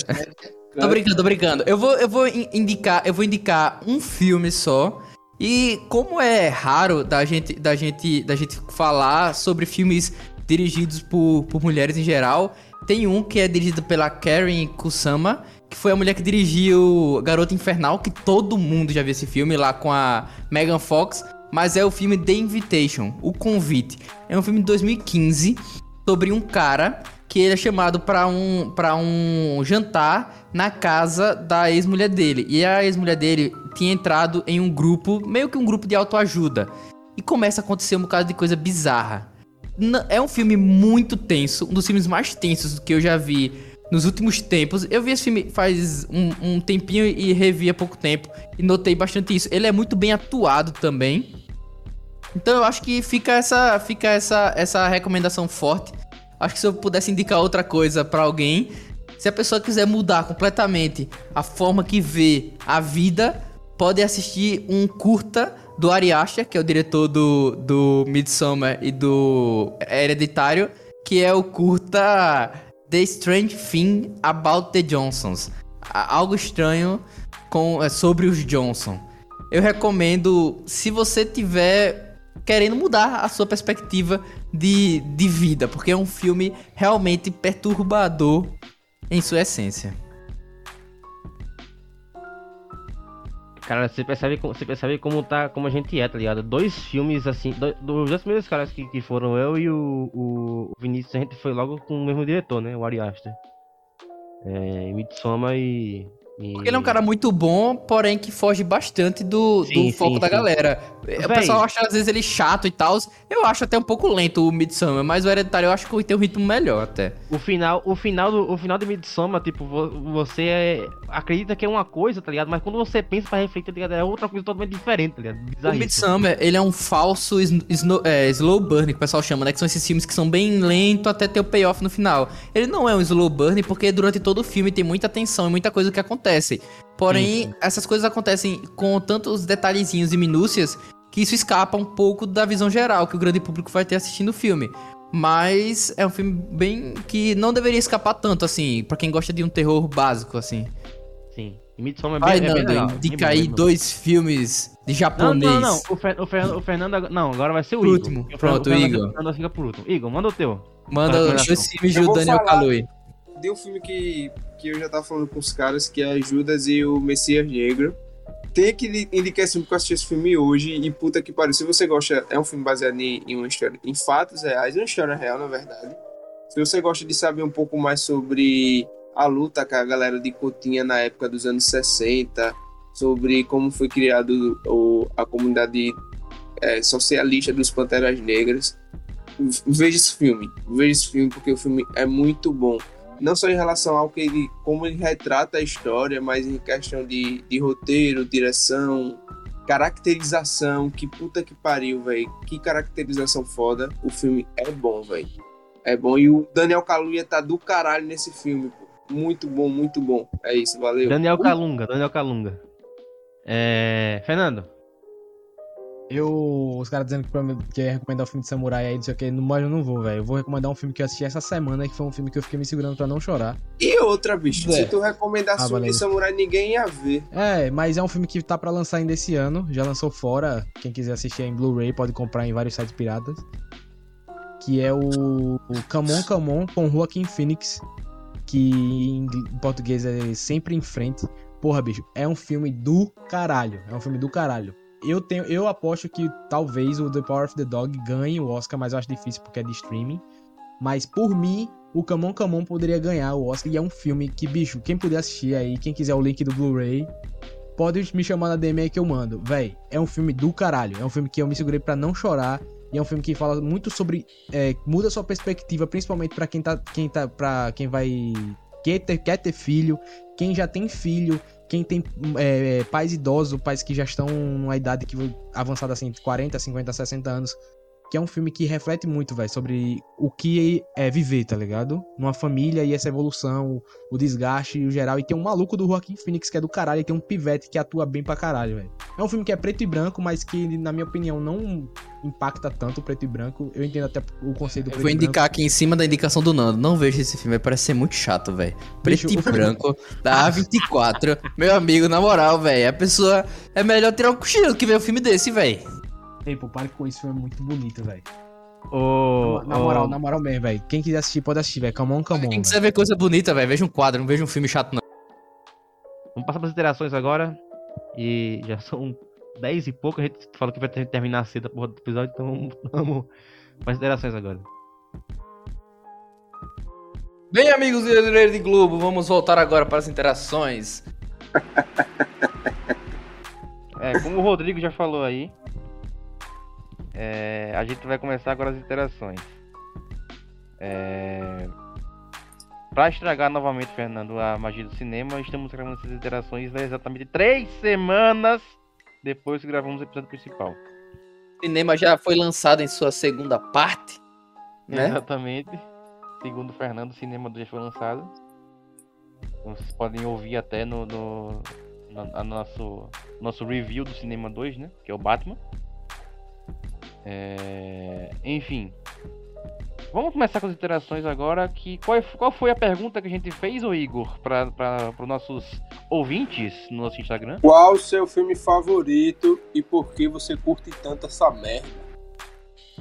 Tô brincando, tô brincando. Eu vou, eu vou in- indicar, eu vou indicar um filme só. E como é raro da gente, da gente, da gente falar sobre filmes dirigidos por, por mulheres em geral, tem um que é dirigido pela Karen Kusama, que foi a mulher que dirigiu Garota Infernal, que todo mundo já viu esse filme lá com a Megan Fox, mas é o filme The Invitation, O Convite. É um filme de 2015 sobre um cara que ele é chamado pra um, pra um jantar na casa da ex-mulher dele. E a ex-mulher dele tinha entrado em um grupo, meio que um grupo de autoajuda. E começa a acontecer um bocado de coisa bizarra. É um filme muito tenso, um dos filmes mais tensos que eu já vi nos últimos tempos. Eu vi esse filme faz um, um tempinho e revi há pouco tempo e notei bastante isso. Ele é muito bem atuado também. Então eu acho que fica essa, fica essa, essa recomendação forte. Acho que se eu pudesse indicar outra coisa pra alguém, se a pessoa quiser mudar completamente a forma que vê a vida, pode assistir um curta do Ari Aster, que é o diretor do, do Midsommar e do Hereditário, que é o curta The Strange Thing About the Johnsons. Algo estranho com, é, sobre os Johnson. Eu recomendo, se você tiver querendo mudar a sua perspectiva de, de vida, porque é um filme realmente perturbador em sua essência. Cara, você percebe, você percebe como, tá, como a gente é, tá ligado? Dois filmes assim, do- dos dois primeiros caras que, que foram eu e o, o Vinícius, a gente foi logo com o mesmo diretor, né? O Ari Aster. É, e, e... Porque ele é um cara muito bom, porém que foge bastante do, Sim, do foco sim, da sim. galera. O Véi. pessoal acha às vezes ele chato e tal. Eu acho até um pouco lento o Midsummer, mas o Hereditário eu acho que tem um ritmo melhor até. O final, o final do, o final de Midsommar, tipo, vo- você é- acredita que é uma coisa, tá ligado? Mas quando você pensa pra refletir, tá ligado? É outra coisa totalmente diferente, tá ligado? O Bizarríssimo. Midsummer, ele é um falso sn- sno- é, slow burn, que o pessoal chama, né? Que são esses filmes que são bem lentos até ter o payoff no final. Ele não é um slow burn porque durante todo o filme tem muita tensão e muita coisa que acontece. Porém, essas coisas acontecem com tantos detalhezinhos e minúcias que isso escapa um pouco da visão geral que o grande público vai ter assistindo o filme. Mas é um filme bem que não deveria escapar tanto, assim, pra quem gosta de um terror básico, assim. Sim. E Midsommar é bem, Vai, é bem Nando, legal. indica bem aí bem dois filmes de Não, japonês. não, não. O, Fer, o, Fer, o Fernando. Não, agora vai ser o Por Igor. último. O Pronto, o Igor. O Fernando fica por último. Igor, manda o teu. Manda dois filmes do Daniel. Kaluuya. Deu um filme que, que eu já tava falando com os caras, que é Judas e o Messias Negro. tem que indicar esse filme porque eu assisti esse filme hoje e puta que pariu. Se você gosta, é um filme baseado em, em uma história, em fatos reais, uma história real, na verdade. Se você gosta de saber um pouco mais sobre a luta com a galera de Cotinha na época dos anos 60, sobre como foi criado o, a comunidade é, socialista dos Panteras Negras, veja esse filme. Veja esse filme porque o filme é muito bom. Não só em relação ao que ele, como ele retrata a história, mas em questão de, de roteiro, direção, caracterização. Que puta que pariu, velho. Que caracterização foda. O filme é bom, velho. É bom. E o Daniel Kaluuya tá do caralho nesse filme, pô. Muito bom, muito bom. É isso, valeu. Daniel Calunga, Daniel Calunga. É. Fernando. Eu, os caras dizendo que, pra mim- que ia recomendar o filme de samurai aí, não sei o que, mas eu não vou, velho. Eu vou recomendar um filme que eu assisti essa semana, que foi um filme que eu fiquei me segurando pra não chorar. E outra, bicho. É. Se tu recomendasse Ah, filme de samurai, ninguém ia ver. É, mas é um filme que tá pra lançar ainda esse ano, já lançou fora. Quem quiser assistir em Blu-ray pode comprar em vários sites piratas. Que é o, o Come On, Come On com Joaquin Phoenix, que em português é Sempre em Frente. Porra, bicho, é um filme do caralho. É um filme do caralho. Eu tenho, eu aposto que talvez o The Power of the Dog ganhe o Oscar, mas eu acho difícil porque é de streaming. Mas por mim, o Come On, Come On poderia ganhar o Oscar. E é um filme que, bicho, quem puder assistir aí, quem quiser o link do Blu-ray, pode me chamar na DM aí que eu mando. Véi, é um filme do caralho. É um filme que eu me segurei pra não chorar. É um filme que fala muito sobre. é, muda sua perspectiva, principalmente pra quem tá. Quem tá. pra quem vai. Quer ter, quer ter filho, quem já tem filho, quem tem é, pais idosos, pais que já estão numa idade que avançada assim, 40, 50, 60 anos. Que é um filme que reflete muito, velho, sobre o que é viver, tá ligado? Numa família e essa evolução, o desgaste e o geral. E tem um maluco do Joaquim Phoenix que é do caralho, e tem um pivete que atua bem pra caralho, velho. É um filme que é preto e branco, mas que, na minha opinião, não impacta tanto o preto e branco. Eu entendo até o conceito do Eu preto vou e branco. indicar aqui em cima da indicação do Nando. Não vejo esse filme, parece ser muito chato, velho. Preto Bicho, e filme- branco, da A24. Meu amigo, na moral, velho. A pessoa. É melhor tirar o cochilo que ver um filme desse, velho. Ei, pô, para com isso, é muito bonito, velho. Ô, Na ô, moral, na moral mesmo, velho. Quem quiser assistir, pode assistir, velho. Come on, come on. Quem quiser ver coisa bonita, velho, veja um quadro, não veja um filme chato, não. Vamos passar pras interações agora. E já são 10 e pouco. A gente falou que vai ter- terminar cedo a porra do episódio, então vamos, vamos pras interações agora. Bem, amigos do Rede Globo, vamos voltar agora para as interações. É, como o Rodrigo já falou aí, é, a gente vai começar agora as interações. É, pra estragar novamente, Fernando, a magia do cinema, estamos gravando essas interações há exatamente três semanas depois que gravamos o episódio principal. O cinema já foi lançado em sua segunda parte, né? Exatamente. Segundo o Fernando, o Cinema 2 foi lançado. Então, Vocês podem ouvir até no, no, no- nosso, nosso review do Cinema 2, né? Que é o Batman. É, Enfim. Vamos começar com as interações agora. Que, qual, qual foi a pergunta que a gente fez, ô Igor, para os nossos ouvintes no nosso Instagram? Qual o seu filme favorito e por que você curte tanto essa merda?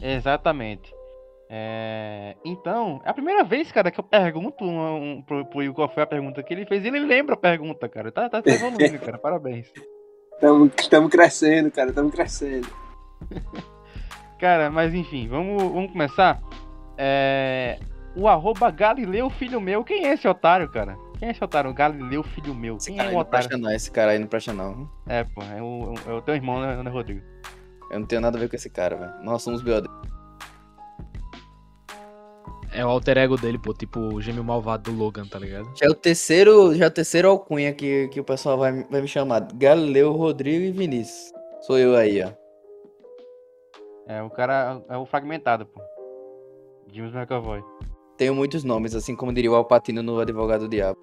Exatamente. É, Então, é a primeira vez, cara, que eu pergunto um, um, pro, pro Igor qual foi a pergunta que ele fez. e Ele lembra a pergunta, cara. Tá, tá, tá evoluindo, cara. Parabéns. Estamos crescendo, cara, estamos crescendo. Cara, mas enfim, vamos, vamos começar. É, O arroba Galileu Filho Meu. Quem é esse otário, cara? Quem é esse otário? Galileu Filho Meu. Esse Quem cara é aí o não otário? presta não, esse cara aí não presta não. É, pô, é o, é o teu irmão, né, né, Rodrigo? Eu não tenho nada a ver com esse cara, velho. Nós somos BOD. É o alter ego dele, pô. Tipo o gêmeo malvado do Logan, tá ligado? Já é o terceiro, já é o terceiro alcunha que, que o pessoal vai, vai me chamar. Galileu, Rodrigo e Vinícius. Sou eu aí, ó. É o cara, é o fragmentado, pô. James McAvoy. Tenho muitos nomes, assim como diria o Alpatino no Advogado do Diabo.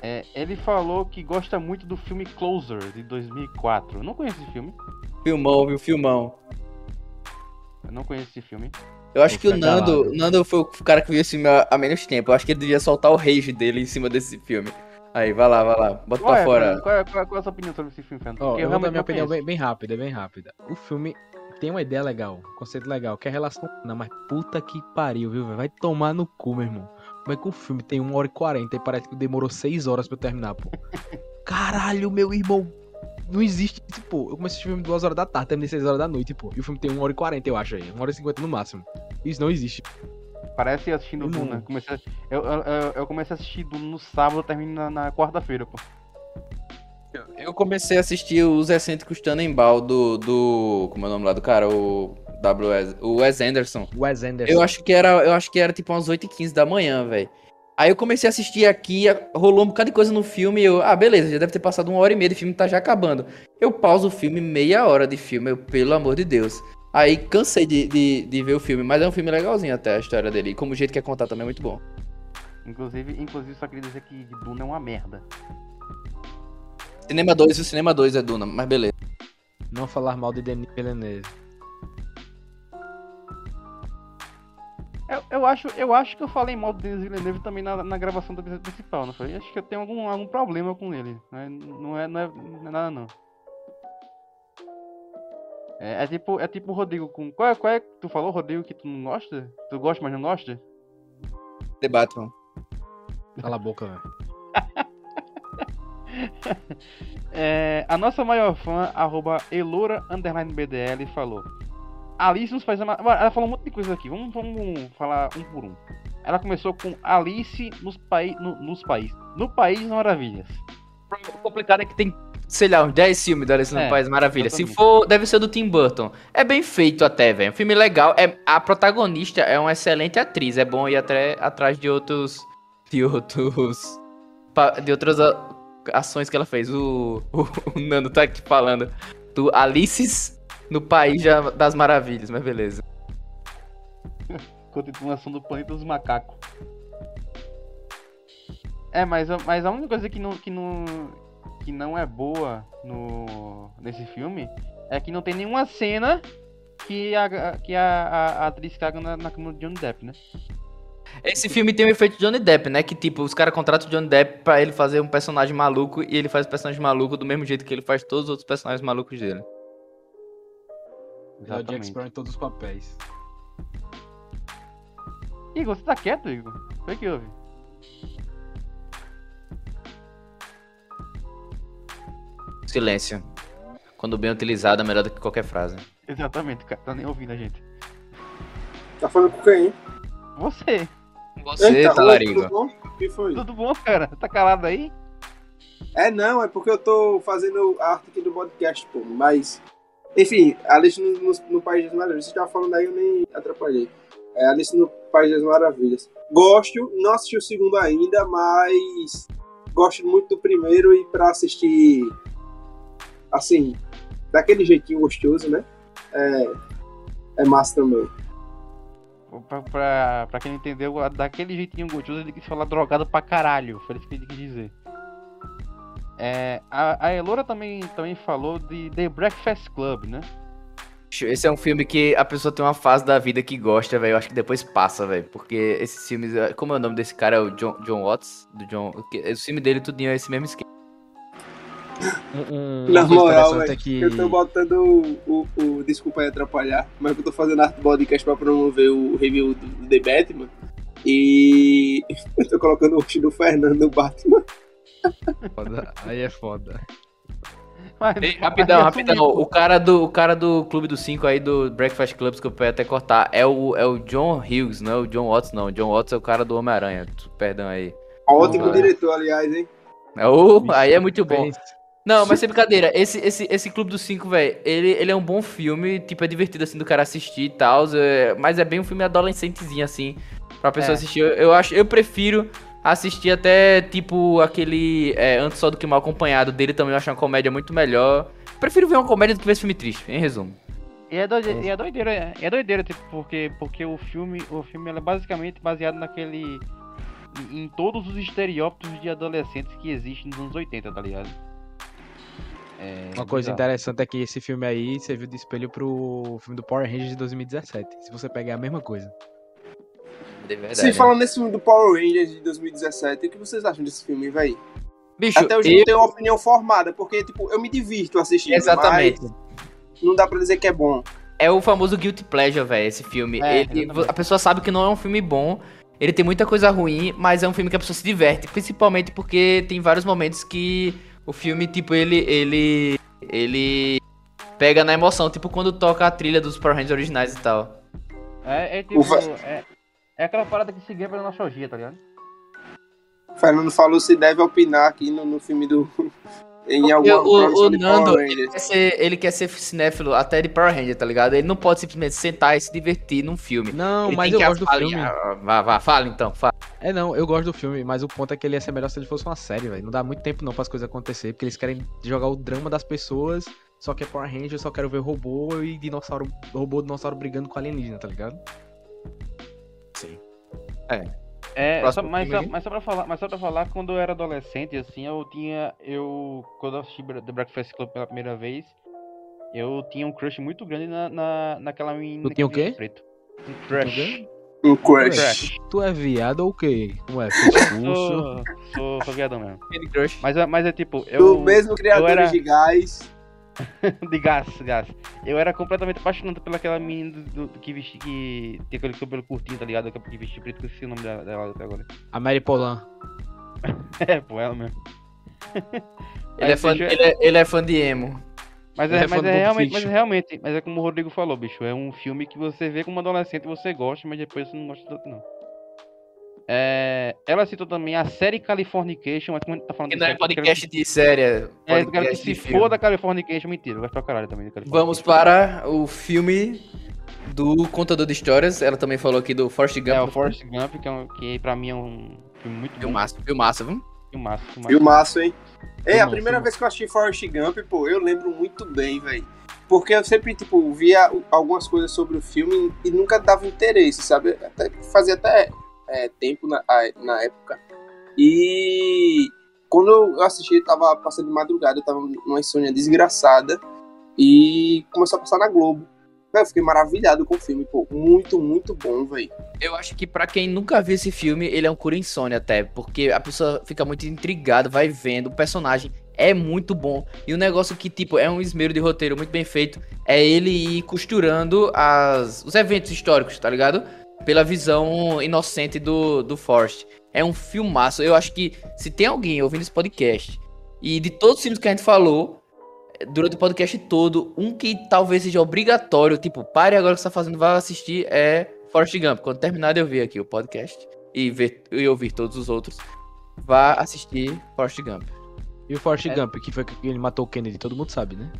É, ele falou que gosta muito do filme Closer, de 2004. Eu não conheço esse filme. Filmão, viu? Filmão. Eu não conheço esse filme. Eu acho Vou que o Nando, calado. Nando foi o cara que viu esse filme há menos tempo. Eu acho que ele devia soltar o rage dele em cima desse filme. Aí, vai lá, vai lá. Bota Qual pra é, fora. Qual, é, qual, é, qual é a sua opinião sobre esse filme, Fernando? Porque eu vou dar minha opinião bem, bem rápida, bem rápida. O filme tem uma ideia legal, um conceito legal, que é a relação. Não, mas puta que pariu, viu, velho? Vai tomar no cu, meu irmão. Como é que o filme tem 1 hora e 40 e parece que demorou 6 horas pra eu terminar, pô? caralho, meu irmão. Não existe isso, pô. Eu comecei a assistir o filme 2 horas da tarde, terminei 6 horas da noite, pô. E o filme tem 1 hora e 40, eu acho aí. 1 hora e 50 no máximo. Isso não existe. Parece assistindo não- Duna. Comecei, a- eu, eu, eu- comecei a assistir Duna no sábado, termino na, na quarta-feira, pô. Eu comecei a assistir os excêntricos Tannenbaum do, do. Como é o nome lá do cara? O. W. O Wes Anderson. Wes Anderson. Eu acho que era, eu acho que era tipo umas 8h15 da manhã, velho. Aí eu comecei a assistir aqui, rolou um bocado de coisa no filme e eu, ah, beleza, já deve ter passado uma hora e meia de filme, tá já acabando. Eu pauso o filme, meia hora de filme, eu, pelo amor de Deus. Aí cansei de, de, de ver o filme, mas é um filme legalzinho até a história dele. E como o jeito que é contar também é muito bom. Inclusive, inclusive só queria dizer que Duna é uma merda. Cinema 2 e o Cinema 2 é Duna, mas beleza. Não falar mal de Denis Villeneuve. Eu, eu, acho, eu acho que eu falei mal do Denis Villeneuve também na, na gravação do principal, não foi? Acho que eu tenho algum, algum problema com ele. né? Não é, não é, não é nada, não. É, é tipo, é tipo o Rodrigo com. Qual é, qual é que tu falou, Rodrigo, que tu não gosta? Tu gosta, mas não gosta? The Batman. Cala a boca, velho. É, a nossa maior fã, arroba Elora underline BDL, falou. Alice nos Países Mar- Ela falou um monte de coisa aqui, vamos, vamos falar um por um. Ela começou com Alice nos, pai, no, nos países. No País das Maravilhas. O complicado é que tem, sei lá, uns 10 filmes da Alice no É, País Maravilha. Se for, deve ser do Tim Burton. É bem feito até, velho. Um filme legal. É, a protagonista é uma excelente atriz. É bom ir até atrás de outros. De outros. De outras ações que ela fez. O, o, o Nando tá aqui falando do Alice no País das Maravilhas, mas beleza. Continuação do Planeta dos Macacos. É, mas, a- mas a única coisa que não, que não, que não é boa no, nesse filme é que não tem nenhuma cena que a, que a, a, a atriz caga na, na cama do Johnny Depp, né? Esse filme tem o efeito Johnny Depp, né? Que tipo, os caras contratam o Johnny Depp pra ele fazer um personagem maluco e ele faz o personagem maluco do mesmo jeito que ele faz todos os outros personagens malucos dele. É o Jack Sparrow em todos os papéis. Igor, você tá quieto, Igor? Foi que houve? Silêncio. Quando bem utilizado é melhor do que qualquer frase. Exatamente, cara. Tá nem ouvindo a gente. Tá falando com quem? Você. Você, Eita, oi, talarico. tudo bom? O que foi? Tudo bom, cara? Tá calado aí? É, não, é porque eu tô fazendo a arte aqui do podcast, pô. Mas, enfim, Alice no, no, no País das Maravilhas. Você tava falando aí, eu nem atrapalhei. É Alice no País das Maravilhas. Gosto, não assisti o segundo ainda, mas gosto muito do primeiro e pra assistir, assim, daquele jeitinho gostoso, né? É, é massa também. Pra, pra, pra quem não entendeu, daquele jeitinho gostoso, ele quis falar drogado pra caralho. Foi isso que ele quis dizer. É, a, a Elora também, também falou de The Breakfast Club, né? Esse é um filme que a pessoa tem uma fase da vida que gosta, velho. Eu acho que depois passa, velho. Porque esses filmes. Como é o nome desse cara? É o John, John Watts? Do John. O filme dele tudinho é esse mesmo esquema. Um, um, Na moral, é que... eu tô botando o, o, o- Desculpa aí atrapalhar, mas eu tô fazendo arte podcast pra promover o review do, do The Batman. E eu tô colocando o rosto do Fernando no Batman. Foda. Aí é foda. Mas, Ei, rapidão, resumindo, rapidão. O cara do, o cara do Clube dos Cinco aí, do Breakfast Clubs, que eu podia até cortar, é o, é o John Hughes, não é o John Watts, não. O John Watts é o cara do Homem-Aranha. Perdão aí. Ótimo diretor, aliás, hein? É o, aí é muito bom. Não, mas sem brincadeira, esse, esse, esse Clube dos Cinco, velho, ele, ele é um bom filme, tipo, é divertido assim do cara assistir e tal, é- mas é bem um filme adolescentezinho, assim, pra pessoa É. assistir. Eu, eu acho, eu prefiro assistir até, tipo, aquele é, Antes Só do Que Mal Acompanhado dele também, eu acho uma comédia muito melhor. Prefiro ver uma comédia do que ver esse filme triste, em resumo. E é, doide- e é doideira, é- é doideira, tipo, porque, porque o filme, o filme ele é basicamente baseado naquele. em, em todos os estereótipos de adolescentes que existem nos anos 80, tá ligado? É, Uma coisa bizarro. interessante é que esse filme aí serviu de espelho pro filme do Power Rangers de 2017. Se você pegar é a mesma coisa. De verdade. Se falando nesse filme do Power Rangers de 2017, o que vocês acham desse filme, véi? Bicho, Até hoje eu não tenho uma opinião formada, porque, tipo, eu me divirto assistindo, Exatamente. mas não dá pra dizer que é bom. É o famoso guilty pleasure, velho, esse filme. É, Ele- a pessoa sabe que não é um filme bom, ele tem muita coisa ruim, mas é um filme que a pessoa se diverte, principalmente porque tem vários momentos que O filme, tipo, ele. ele. ele pega na emoção, tipo quando toca a trilha dos Power Rangers originais e tal. É, é tipo. Ufa. É, é aquela parada que se ganha pela nostalgia, tá ligado? Fernando falou se deve opinar aqui no, no filme do. Em Porque alguma o, o Nando, ele quer, ser, ele quer ser cinéfilo até de Power Ranger, tá ligado? Ele não pode simplesmente sentar e se divertir num filme. Não, Ele mas eu gosto do filme. Vá, vá, fala então, fala. É, não, eu gosto do filme, mas o ponto é que ele ia ser melhor se ele fosse uma série, velho. Não dá muito tempo não para as coisas acontecer, porque eles querem jogar o drama das pessoas, só que é Power Ranger, eu só quero ver robô e dinossauro, robô e dinossauro brigando com alienígena, tá ligado? É, Próximo só- mas, só, mas só pra falar, mas só pra falar, quando eu era adolescente, assim, eu tinha. Eu. Quando eu assisti The Breakfast Club pela primeira vez, eu tinha um crush muito grande na, na, naquela menina. Tu tinha o quê? Preto. Um Tu crush. Um crush. Crush. Tu é viado ou o quê? Como é? Sou, sou, sou viadão mesmo. Mas, é- mas é tipo, eu. Do mesmo criador era- de gás. de gás, gás. Eu era completamente apaixonado pelaquela menina do, do- que vestia. que tem aquele cabelo curtinho, tá ligado? Que vestia preto, que eu esqueci o nome dela, dela até agora. A Mary Polan. É, pô, ela mesmo. Ele é, fã, deixa- ele, é, ele é fã de emo. Mas Ele é, é mas é realmente, mas Fiction. realmente, mas é como o Rodrigo falou, bicho. É um filme que você vê como adolescente e você gosta, mas depois você não gosta tanto, não. É, ela citou também a série Californication, mas como a gente tá falando Que de não é série, quero podcast de série, é É, eu quero que podcast se filme. foda Californication, mentira, eu gosto pra caralho também. Vamos para o filme do Contador de Histórias. Ela também falou aqui do Forrest Gump. É, o Forrest Gump, que, é um, que pra mim é um filme muito bom. Filmaço, filmaço, viu? Filmaço, filmaço. Filmaço, hein? É, a Filmão, primeira filmão. vez que eu assisti Forrest Gump, pô, eu lembro muito bem, velho. Porque eu sempre, tipo, via algumas coisas sobre o filme e nunca dava interesse, sabe? Até, fazia até é, tempo na, na época. E quando eu assisti, eu tava passando de madrugada, eu tava numa insônia desgraçada. E começou a passar na Globo. Eu fiquei maravilhado com o filme, pô. Muito, muito bom, velho. Eu acho que pra quem nunca viu esse filme, ele é um cura insônia até, porque a pessoa fica muito intrigada, vai vendo, o personagem é muito bom. E o negócio que, tipo, é um esmero de roteiro muito bem feito, é ele ir costurando as, os eventos históricos, tá ligado? Pela visão inocente do, do Forrest. É um filmaço. Eu acho que se tem alguém ouvindo esse podcast, e de todos os filmes que a gente falou, durante o podcast todo, um que talvez seja obrigatório, tipo, pare agora o que você tá fazendo, vai assistir, é Forrest Gump. Quando terminar de ouvir aqui o podcast e, ver, e ouvir todos os outros, vá assistir Forrest Gump. E o Forrest É. Gump, que foi que ele matou o Kennedy, todo mundo sabe, né?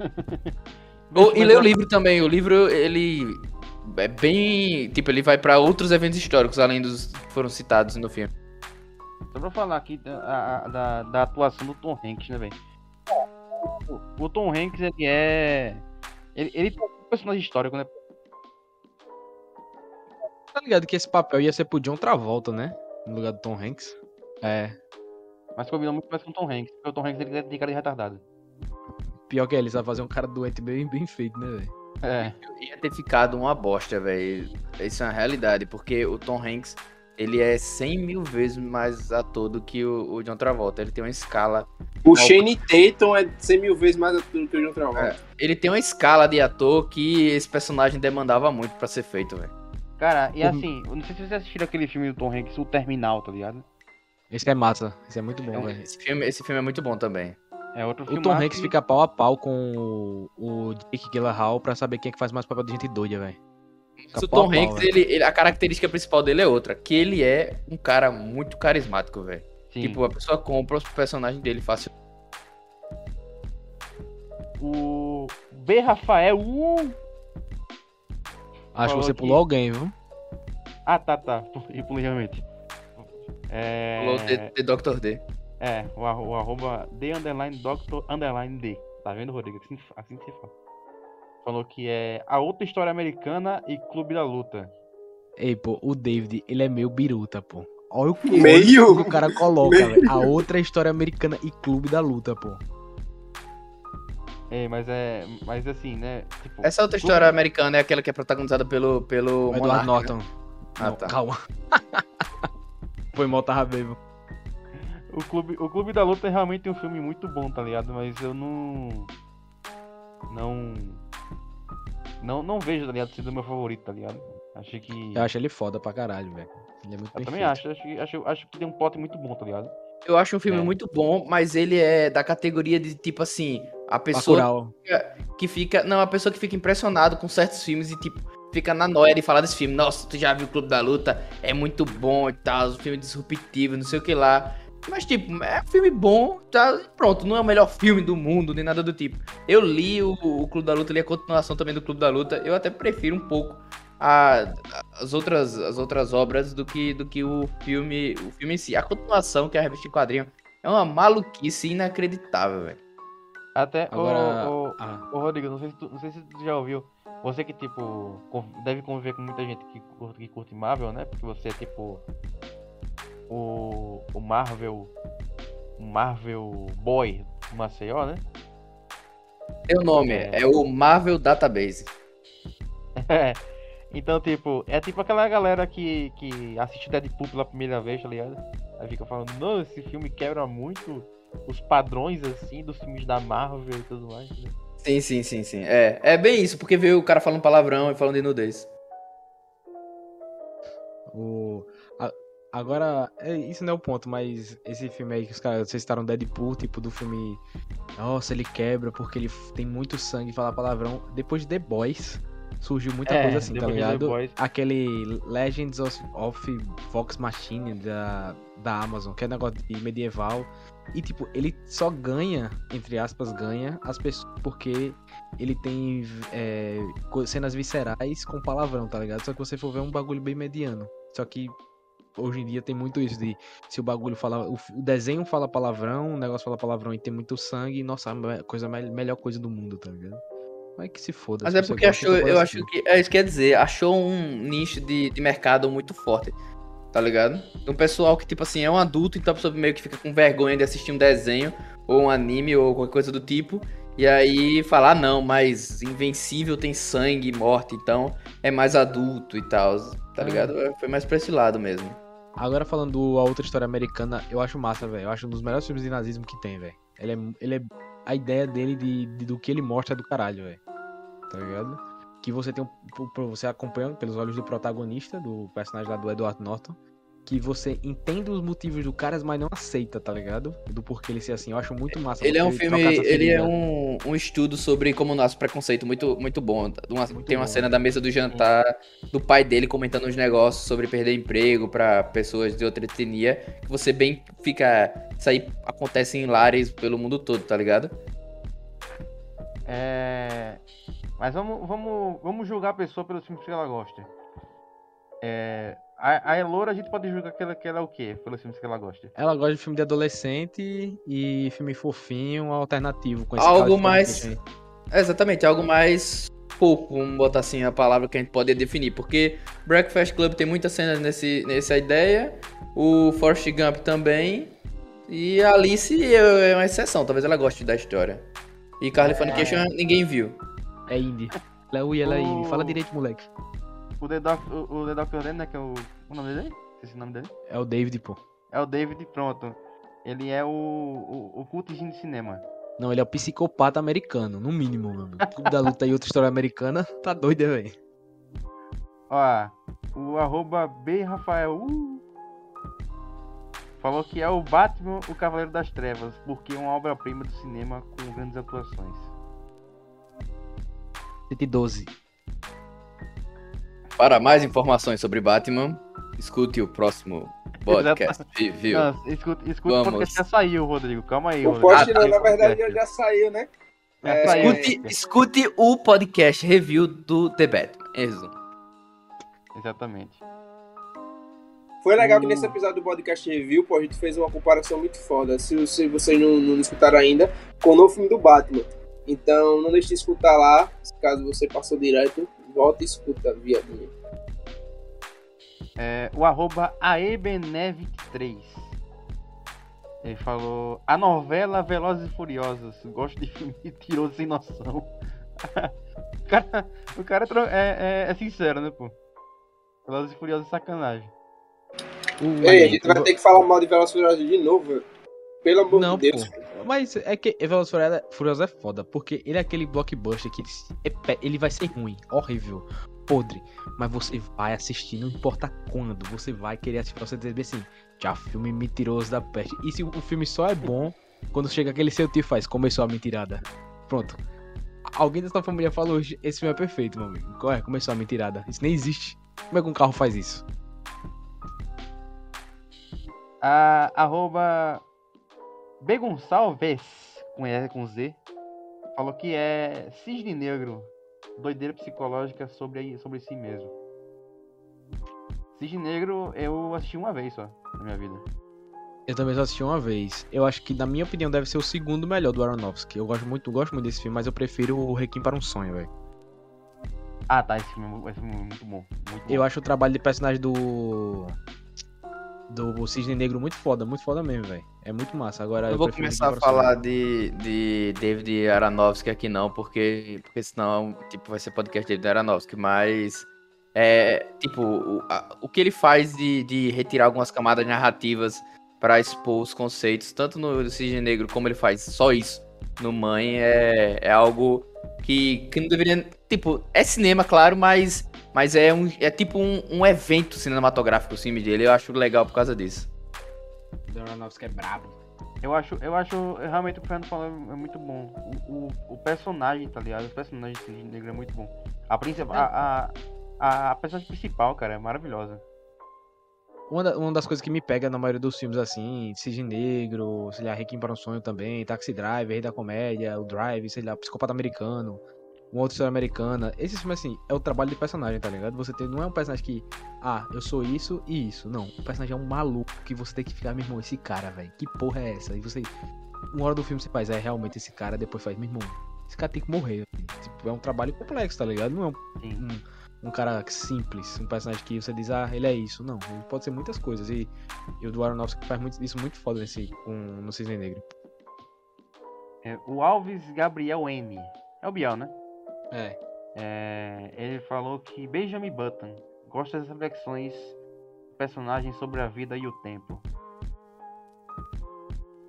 Ou- e lê o livro também. O livro, ele é bem. Tipo, ele vai pra outros eventos históricos, além dos que foram citados no filme. Só pra falar aqui da, a- da, da atuação do Tom Hanks, né, velho? O, o Tom Hanks, ele é. Ele, ele tem um personagem histórico, né? Tá ligado que esse papel ia ser pro John Travolta, né? No lugar do Tom Hanks. É. Mas combinou muito mais com o Tom Hanks, porque o Tom Hanks ele tem cara de retardado. Pior que é, eles vão fazer um cara doente bem, bem feito, né, velho? É. Ia ter ficado uma bosta, velho. Isso é uma realidade, porque o Tom Hanks, ele é 100 mil vezes mais ator do que o, o John Travolta. Ele tem uma escala. O Shane Tatum é 100 mil vezes mais atual que o John Travolta. É, ele tem uma escala de ator que esse personagem demandava muito pra ser feito, velho. Cara, e Uhum. assim, eu não sei se vocês assistiram aquele filme do Tom Hanks, O Terminal, tá ligado? Esse é massa. Esse é muito bom, Então, velho. esse, filme, esse filme é muito bom também. É outro O. Tom Hanks fica pau a pau com o, o Jake Gyllenhaal pra saber quem é que faz mais papel de gente doida, velho. O Tom pau, Hanks, ele, ele- a característica principal dele é outra, que ele é um cara muito carismático, velho. Tipo, a pessoa compra os personagens dele fácil. O B. Rafael. Uh! Acho que você que- pulou alguém, viu? Ah, tá, tá. E pulei realmente. É. De, de Dr. D. É, o, o arroba D underline doctor underline D. Tá vendo, Rodrigo? Assim, assim que se fala. Falou que é a outra história americana e Clube da Luta. Ei, pô, o David, ele é meio biruta, pô. Olha o que Meio? o cara coloca, velho. A outra história americana e clube da luta, pô. É, mas é. Mas assim, né? Tipo, Essa outra história americana é aquela que é protagonizada pelo, pelo Edward Monarca, né? Norton. Ah, Não, tá. Calma. Foi mal, tava bebo. O, Clube, o Clube da Luta é realmente um filme muito bom, tá ligado? Mas eu não. Não. Não, não vejo, tá ligado? Sendo o meu favorito, tá ligado? Achei que. Eu acho ele foda pra caralho, velho. Ele é muito Eu também acho, acho, que- acho, acho que tem um pote muito bom, tá ligado? Eu acho um filme É. muito bom, mas ele é da categoria de tipo assim, a pessoa Bacurau. que fica. Não, a pessoa que fica impressionado com certos filmes e, tipo, fica na noia de falar desse filme. Nossa, tu já viu o Clube da Luta? É muito bom e tal, um filme disruptivo, não sei o que lá. Mas, tipo, é um filme bom, tá? Pronto, não é o melhor filme do mundo, nem nada do tipo. Eu li o, o Clube da Luta, li a continuação também do Clube da Luta. Eu até prefiro um pouco a- as, outras, as outras obras do que, do que o filme o filme em si. A continuação, que é a revista em quadrinho, é uma maluquice inacreditável, velho. Até Agora- o, o, Ah. Ô Rodrigo, não sei, se tu, não sei se tu já ouviu. Você que, tipo, deve conviver com muita gente que curte, que curte Marvel, né? Porque você é tipo. O. O Marvel. O Marvel Boy do Maceió, né? Seu nome É. é o Marvel Database. então, tipo, é tipo aquela galera que, que assiste Deadpool pela primeira vez, tá ligado? Aí fica falando, não, esse filme quebra muito os padrões, assim, dos filmes da Marvel e tudo mais. Né? Sim, sim, sim, sim. É, é bem isso, porque veio o cara falando palavrão e falando de nudez. O... Agora, é, isso não é o ponto, mas esse filme aí que os caras, vocês citaram Deadpool, tipo do filme. Nossa, ele quebra porque ele tem muito sangue e fala palavrão. Depois de The Boys, surgiu muita É, coisa assim, tá ligado? Aquele Legends of, of Vox Machine da, da Amazon, que é negócio de medieval. E, tipo, ele só ganha, entre aspas, ganha as pessoas porque ele tem é, cenas viscerais com palavrão, tá ligado? Só que você for ver é um bagulho bem mediano. Só que hoje em dia tem muito isso de se o bagulho fala. O, o desenho fala palavrão, o negócio fala palavrão e tem muito sangue, nossa, a coisa, me- melhor coisa do mundo, tá ligado? Mas que se foda. Mas é porque achou, eu acho que. É isso que quer dizer, achou um nicho de, de mercado muito forte. Tá ligado? Um pessoal que, tipo assim, é um adulto, então a pessoa meio que fica com vergonha de assistir um desenho, ou um anime, ou qualquer coisa do tipo. E aí falar, ah, não, mas Invencível tem sangue e morte, então é mais adulto e tal. Tá Ah. ligado? Foi mais pra esse lado mesmo. Agora falando a outra história americana, eu acho massa, velho. Eu acho um dos melhores filmes de nazismo que tem, velho. Ele é, ele é. A ideia dele de, de- do que ele mostra é do caralho, velho. Tá ligado? Que você tem um. Você acompanha pelos olhos do protagonista, do personagem lá do Edward Norton. Que você entende os motivos do cara, mas não aceita, tá ligado? Do porquê ele ser assim. Eu acho muito massa. Ele é um filme, ele é um, um estudo sobre como nasce preconceito muito, muito bom. Uma- Muito tem uma bom. cena da mesa do jantar do pai dele comentando uns negócios sobre perder emprego pra pessoas de outra etnia, que você bem fica, isso aí acontece em lares pelo mundo todo, tá ligado? É... Mas vamos, vamos, vamos julgar a pessoa pelos filmes que ela gosta. É... A, a Elora a gente pode julgar que ela, que ela é o quê? Pelos filmes que ela gosta. Ela gosta de filme de adolescente e filme fofinho, alternativo. Com esse Algo mais- É, exatamente, algo mais pouco, vamos botar assim a palavra que a gente pode definir, porque Breakfast Club tem muitas cenas nesse, nessa ideia, o Forrest Gump também, e a Alice é é uma exceção, talvez ela goste da história. E Californication ninguém viu. É indie. Ela é ui, ela é indie. Fala direito, moleque. O The, Doc, o, o The Doctor né? Que é o. O nome dele? Esse nome dele? É o David, pô. É o David, pronto. Ele é o. O, o de cinema. Não, ele é o psicopata americano, no mínimo, amigo. Clube da luta e outra história americana, tá doido, velho? Ó, o arroba B Rafael uh, falou que é o Batman, o Cavaleiro das Trevas, porque é uma obra-prima do cinema com grandes atuações. 112. Para mais informações sobre Batman, escute o próximo podcast. Viu? Não, escuta o Vamos. podcast já saiu, Rodrigo. Calma aí, O Rodrigo. post, Ah, não, tá. na verdade, já, já saiu, né? É. Escute, escute o podcast review do The Batman. Em resumo. Exatamente. Foi legal que nesse episódio do podcast review, pô, a gente fez uma comparação muito foda. Se, se vocês não, não escutaram ainda, com o novo filme do Batman. Então não deixe de escutar lá. Caso você passou direto, volta e escuta, viadinho. É, o arroba aebené23. Ele falou: A novela Velozes e Furiosos. Gosto de filme mentiroso sem noção. o cara, o cara é é, é- sincero, né, pô? Velozes e Furiosos é sacanagem. Ei, a gente vai ter que falar mal de Velozes e Furiosos de novo, velho. Pelo amor Não, de Deus. pô. Mas é que Velozes Furiosos- Furiosos é foda, porque ele é aquele blockbuster que é ele vai ser ruim, horrível. podre. Mas você vai assistir, não importa quando, você vai querer assistir pra você dizer bem assim, já filme mentiroso da peste. E se o filme só é bom quando chega aquele seu tio e faz, começou a mentirada. Pronto. Alguém da sua família falou, esse filme é perfeito, meu amigo. Qual é? Começou a mentirada. Isso nem existe. Como é que um carro faz isso? A, arroba B Gonçalves, com E com Z, falou que é cisne negro, doideira psicológica sobre, sobre si mesmo. Cisne negro eu assisti uma vez só na minha vida. Eu também só assisti uma vez. Eu acho que, na minha opinião, deve ser o segundo melhor do Aronofsky. Eu gosto muito, gosto muito desse filme, mas eu prefiro o Requiem para um Sonho, velho. Ah, tá, esse filme, esse filme é muito bom. Muito bom. Eu acho o trabalho de personagem do. Do Cisne Negro muito foda, muito foda mesmo, velho. É muito massa. Agora Eu vou prefiro começar a para falar de, de David Aronofsky aqui não, porque, porque senão, tipo, vai ser podcast de David Aronofsky, mas é, tipo, o, a- o que ele faz de, de retirar algumas camadas narrativas pra expor os conceitos, tanto no Cisne Negro como ele faz só isso no Mãe, é, é algo que, que não deveria, tipo, é cinema, claro, mas, mas é, um, é tipo um, um evento cinematográfico o filme dele, eu acho legal por causa disso. Aronofsky é brabo. Eu acho, eu acho realmente o que o Fernando falou é muito bom. O, o, o personagem, tá ligado? O personagem de Negro é muito bom. A, principal, a, a, a personagem principal, cara, é maravilhosa. Uma, da- uma das coisas que me pega na maioria dos filmes, assim, Cisne Negro, sei lá, Requiem para um Sonho também, Taxi Driver, Rei da Comédia, o Drive, sei lá, Psicopata Americano, uma outra história americana. Esses filmes, assim, é o trabalho de personagem, tá ligado? Você tem, não é um personagem que, ah, eu sou isso e isso. Não, o personagem é um maluco que você tem que ficar, meu irmão, esse cara, velho, que porra é essa? E você, uma hora do filme você faz, é realmente esse cara, depois faz, meu irmão, esse cara tem que morrer. Tipo, é um trabalho complexo, tá ligado? Não é um um, um cara simples, um personagem que você diz, ah, ele é isso. Não, ele pode ser muitas coisas. E, e o do Aronofsky faz muito, isso muito foda nesse, com, no Cisne Negro. É, o Alves Gabriel M. É o Biel, né? É. É, ele falou que Benjamin Button gosta das reflexões do personagem sobre a vida e o tempo.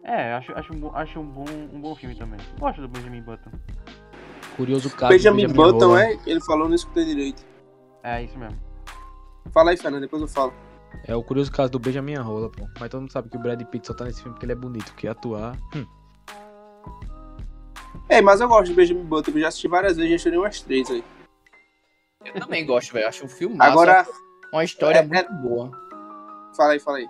É, acho, acho, um acho um, bom, um bom filme também. Gosto do Benjamin Button. Curioso caso. Benjamin do Button, Rola. é? Ele falou, não escutei direito. É isso mesmo. Fala aí, Fernando, depois eu falo. É o curioso caso do Benjamin Rola, pô. Mas todo mundo sabe que o Brad Pitt só tá nesse filme porque ele é bonito, que atuar. Hum. É, mas eu gosto de Benjamin Button, eu já assisti várias vezes, já chorei umas três aí. Eu também gosto, velho, acho um filme Agora, uma história é- muito boa. fala aí, fala aí.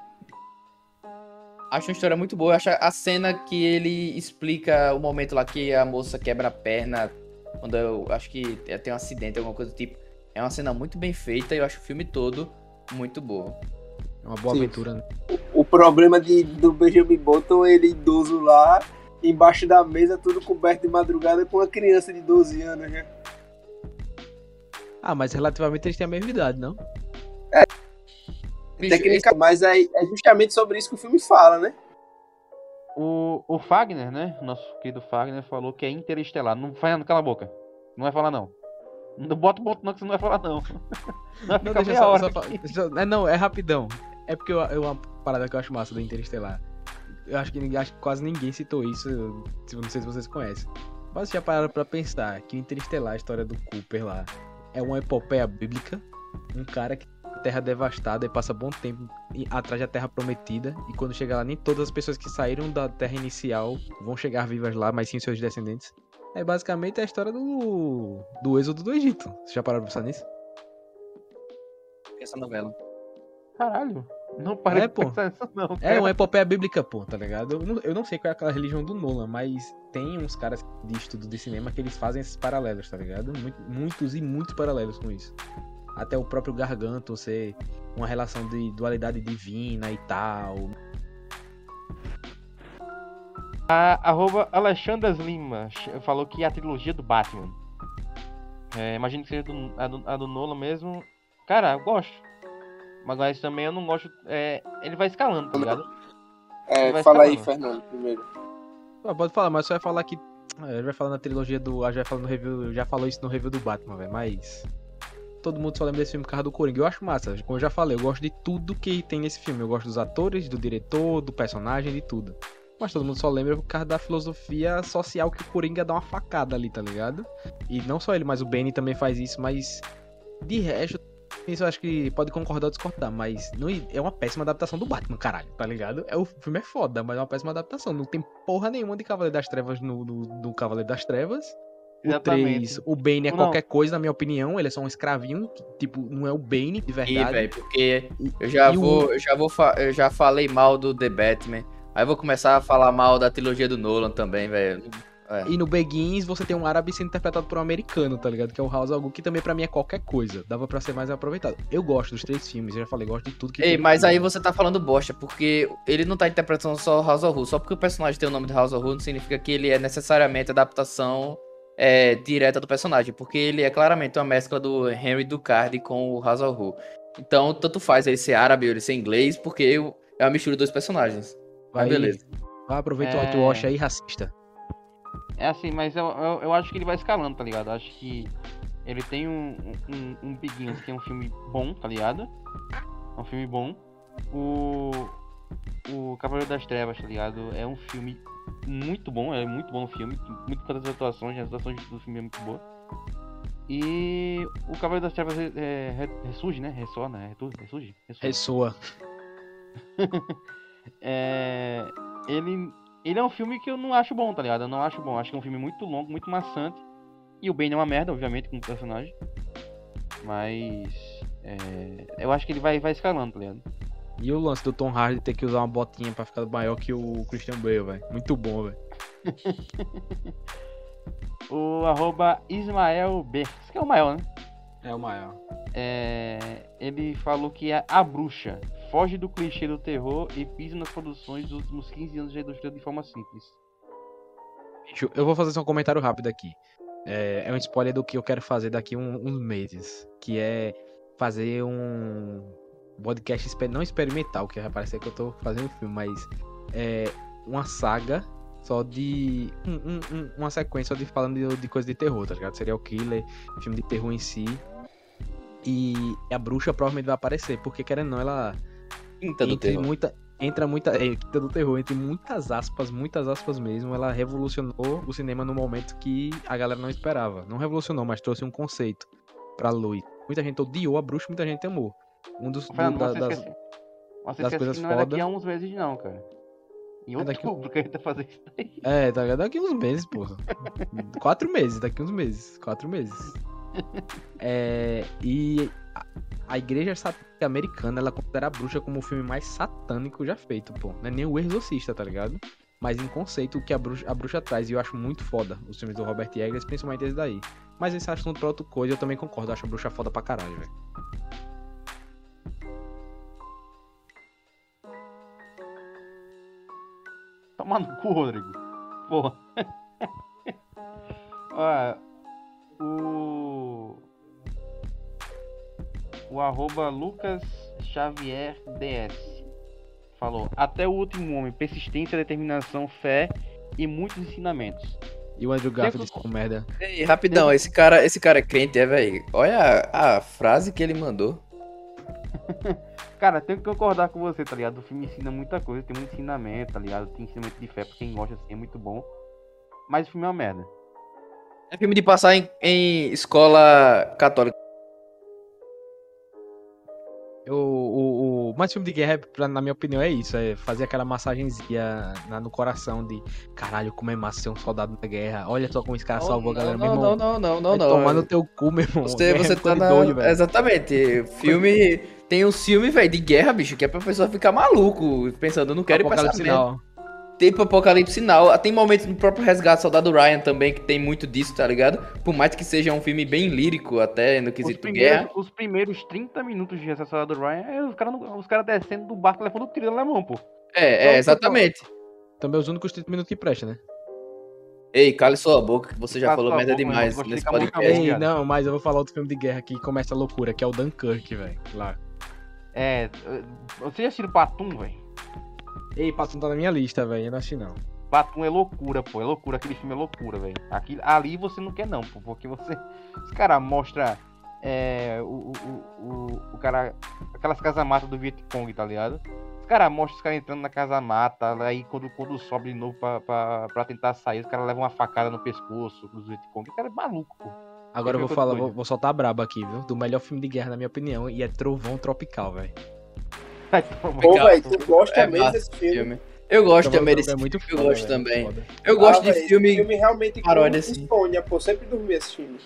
Acho uma história muito boa. Eu acho a cena que ele explica o momento lá que a moça quebra a perna. Quando eu acho que tem um acidente, alguma coisa do tipo. É uma cena muito bem feita e eu acho o filme todo muito boa. É uma boa Sim. aventura, né? O problema de, do Benjamin Button, ele idoso lá, embaixo da mesa, tudo coberto de madrugada com uma criança de 12 anos, né? Ah, mas relativamente eles têm a mesma idade, não? Bicho, Técnica, mas é, é justamente sobre isso que o filme fala, né? O, o Fagner, né? Nosso querido Fagner falou que é interestelar. Não Fernando, cala a boca. Não vai falar não. Não bota o ponto não que você não vai falar não. Não vai Não, deixa só, hora. só só- é, não, é rapidão. É porque eu, eu, uma parada que eu acho massa do Interestelar. Eu acho que, acho que quase ninguém citou isso, se- não sei se vocês conhecem. Mas já pararam pra pensar que o Interestelar, a história do Cooper lá, é uma epopeia bíblica. Um cara que terra devastada e passa bom tempo em- atrás da terra prometida. E quando chega lá, nem todas as pessoas que saíram da terra inicial vão chegar vivas lá, mas sim seus descendentes. É basicamente a história do, do êxodo do Egito. Vocês já pararam pra pensar nisso? essa novela. Caralho. Não parei É, pô. pensar nisso não. É uma epopeia bíblica, pô, tá ligado? Eu não, eu não sei qual é aquela religião do Nolan, mas tem uns caras de estudo de cinema que eles fazem esses paralelos, tá ligado? Muito- muitos e muitos paralelos com isso. Até o próprio Garganto ser uma relação de dualidade divina e tal. A, arroba Alexandras Lima falou que é a trilogia do Batman. É, imagino que seja do- a, do, a do Nolan mesmo. Cara, eu gosto. Mas mas também eu não gosto. é, ele vai escalando, tá ligado? É, Vai fala aí, falando. Fernando, primeiro. Ah, pode falar, mas você vai falar que. é, Ele vai falar na trilogia do. ah, Já, falou no review, já falou isso no review do Batman, velho, mas. Todo mundo só lembra desse filme por causa do Coringa. Eu acho massa, como eu já falei, eu gosto de tudo que tem nesse filme. Eu gosto dos atores, do diretor, do personagem, de tudo. Mas todo mundo só lembra por causa da filosofia social que o Coringa dá uma facada ali, tá ligado? E não só ele, mas o Benny também faz isso, mas De resto, isso eu acho que pode concordar ou discordar, mas não, é uma péssima adaptação do Batman, caralho, tá ligado? É, o filme é foda, mas é uma péssima adaptação. Não tem porra nenhuma de Cavaleiro das Trevas no, no, no Cavaleiro das Trevas. O Exatamente. 3, o Bane é Não. qualquer coisa, na minha opinião. Ele é só um escravinho, que, tipo, não é o Bane de Ih, verdade. velho, porque eu já E o- vou, eu já vou, fa- eu já falei mal do The Batman. Aí eu vou começar a falar mal da trilogia do Nolan também, velho. É. E no Begins você tem um árabe sendo interpretado por um americano, tá ligado? Que é o House Algu, que também pra mim é qualquer coisa. Dava pra ser mais aproveitado. Eu gosto dos três filmes, eu já falei, gosto de tudo que Ei, tem mas aí você tá falando bosta, porque ele não tá interpretando só House of Who. Só porque o personagem tem o nome de House of Who não significa que ele é necessariamente adaptação é, direta do personagem, porque ele é claramente uma mescla do Henry Ducard com o House of Who. Então, tanto faz ele ser árabe ou ele ser inglês, porque é uma mistura dos dois personagens. Vai, Mas beleza. Vai, aproveita o É. whitewash aí, racista. É assim, mas eu, eu, eu acho que ele vai escalando, tá ligado? Eu acho que ele tem um, um, um que é um filme bom, tá ligado? É um filme bom. O, o Cavaleiro das Trevas, tá ligado? É um filme muito bom, é muito bom o filme. boas atuações, as atuações do filme é muito boa. E o Cavaleiro das Trevas é, é, re- ressurge, né? É, retu- ressurge? Ressurge. Ressoa. É, ele, ele é um filme que eu não acho bom, tá ligado? Eu não acho bom. Acho que é um filme muito longo, muito maçante. E o Bane é uma merda, obviamente, como personagem. Mas. é, eu acho que ele vai, vai escalando, tá ligado? E o lance do Tom Hardy ter que usar uma botinha pra ficar maior que o Christian Bale, velho. Muito bom, velho. O arroba Ismael B. Esse que é o maior, né? É o maior. É, ele falou que é a bruxa. Foge do clichê do terror e pisa nas produções dos últimos 15 anos da indústria de forma simples. Eu vou fazer só um comentário rápido aqui. É, é um spoiler do que eu quero fazer daqui um- uns meses. Que é fazer um podcast não experimental, que vai parecer que eu tô fazendo filme, mas é uma saga só de. um- um- um- uma sequência só de falando de, de coisa de terror, tá ligado? Serial killer, filme de terror em si. E a bruxa provavelmente vai aparecer, porque querendo ou não, ela Quinta do entre terror. muita entra muita é, quinta do terror entre muitas aspas muitas aspas mesmo ela revolucionou o cinema no momento que a galera não esperava não revolucionou mas trouxe um conceito pra luz muita gente odiou a bruxa muita gente amou um dos Fernando, do- da- das- esquece, das coisas que não é daqui foda. a uns meses não, cara. Em É daqui- outubro que a gente vai fazer isso daí. é tá daqui uns meses porra quatro meses daqui uns meses quatro meses é, e a, igreja satânica americana ela considera a bruxa como o filme mais satânico já feito pô não é nem o exorcista tá ligado mas em conceito o que a bruxa, a bruxa traz. E eu acho muito foda os filmes do Robert Eggers, principalmente esse daí. Mas esse assunto pra outra coisa, eu também concordo. Eu acho a bruxa foda pra caralho, velho. Toma no cu, Rodrigo. Porra. Olha, o. O arroba Lucas Xavier DS falou: Até o último homem, persistência, determinação, fé e muitos ensinamentos. E o Andrew Garfield com merda. Ei, rapidão, esse cara, esse cara é crente, é, velho? Olha a, a frase que ele mandou. Cara, tenho que concordar com você, tá ligado? O filme ensina muita coisa, tem muito ensinamento, tá ligado? Tem ensinamento de fé pra quem gosta assim, é muito bom. Mas o filme é uma merda. É filme de passar em, em escola católica. O, o, o mais filme de guerra, pra- na minha opinião, é isso. É fazer aquela massagenzinha na- no coração de caralho, como é massa ser um soldado na guerra. Olha só como esse cara salvou a galera, meu não, irmão. não, não, não, não, tomar não. no teu cu, meu irmão. Você, Guerra você é tá na... doido. Exatamente. Filme... Tem um filme, velho, de guerra, bicho, que é pra pessoa ficar maluco, pensando, eu não quero ir pra essa merda. Now. Tem pro Apocalipse Sinal. Tem momentos no próprio Resgate do Soldado Ryan também que tem muito disso, tá ligado? Por mais que seja um filme bem lírico até no Os quesito primeiros, guerra. os primeiros 30 minutos de Recessora do Ryan é os caras os cara descendo do barco levando tiro alemão, pô. É, é, exatamente. Também os únicos 30 minutos que presta, né? Ei, cale sua boca, que você já Cala falou merda boca, demais nesse podcast. Ei, não, mas eu vou falar outro filme de guerra que começa a loucura, que é o Dunkirk, velho. Lá. É. Você já assistiu Patum, velho? Ei, Patum tá na minha lista, velho. Eu não assisti, não. Patum é loucura, pô. É loucura. Aquele filme é loucura, velho. Aqui- Ali você não quer, não, pô. Porque você. Os caras mostram. É. O, o, o, o cara. Aquelas casamatas do Vietcong, tá ligado? Os caras mostram os caras entrando na casa-mata. Aí quando, quando sobe de novo pra, pra, pra tentar sair, os caras levam uma facada no pescoço dos Vietcong. O cara é maluco, pô. Agora eu vou falar, vou, vou soltar braba aqui, viu? Do melhor filme de guerra, na minha opinião, e é Trovão Tropical, velho. Vai tomar- Pô, velho, tu gosta É mesmo desse filme? Filme. Eu gosto Trovão também desse é muito filme, eu gosto velho, também. foda. Eu gosto Ah, de velho, filme. filme realmente paródia, com assim. insônia, pô. Sempre dormi esse filme.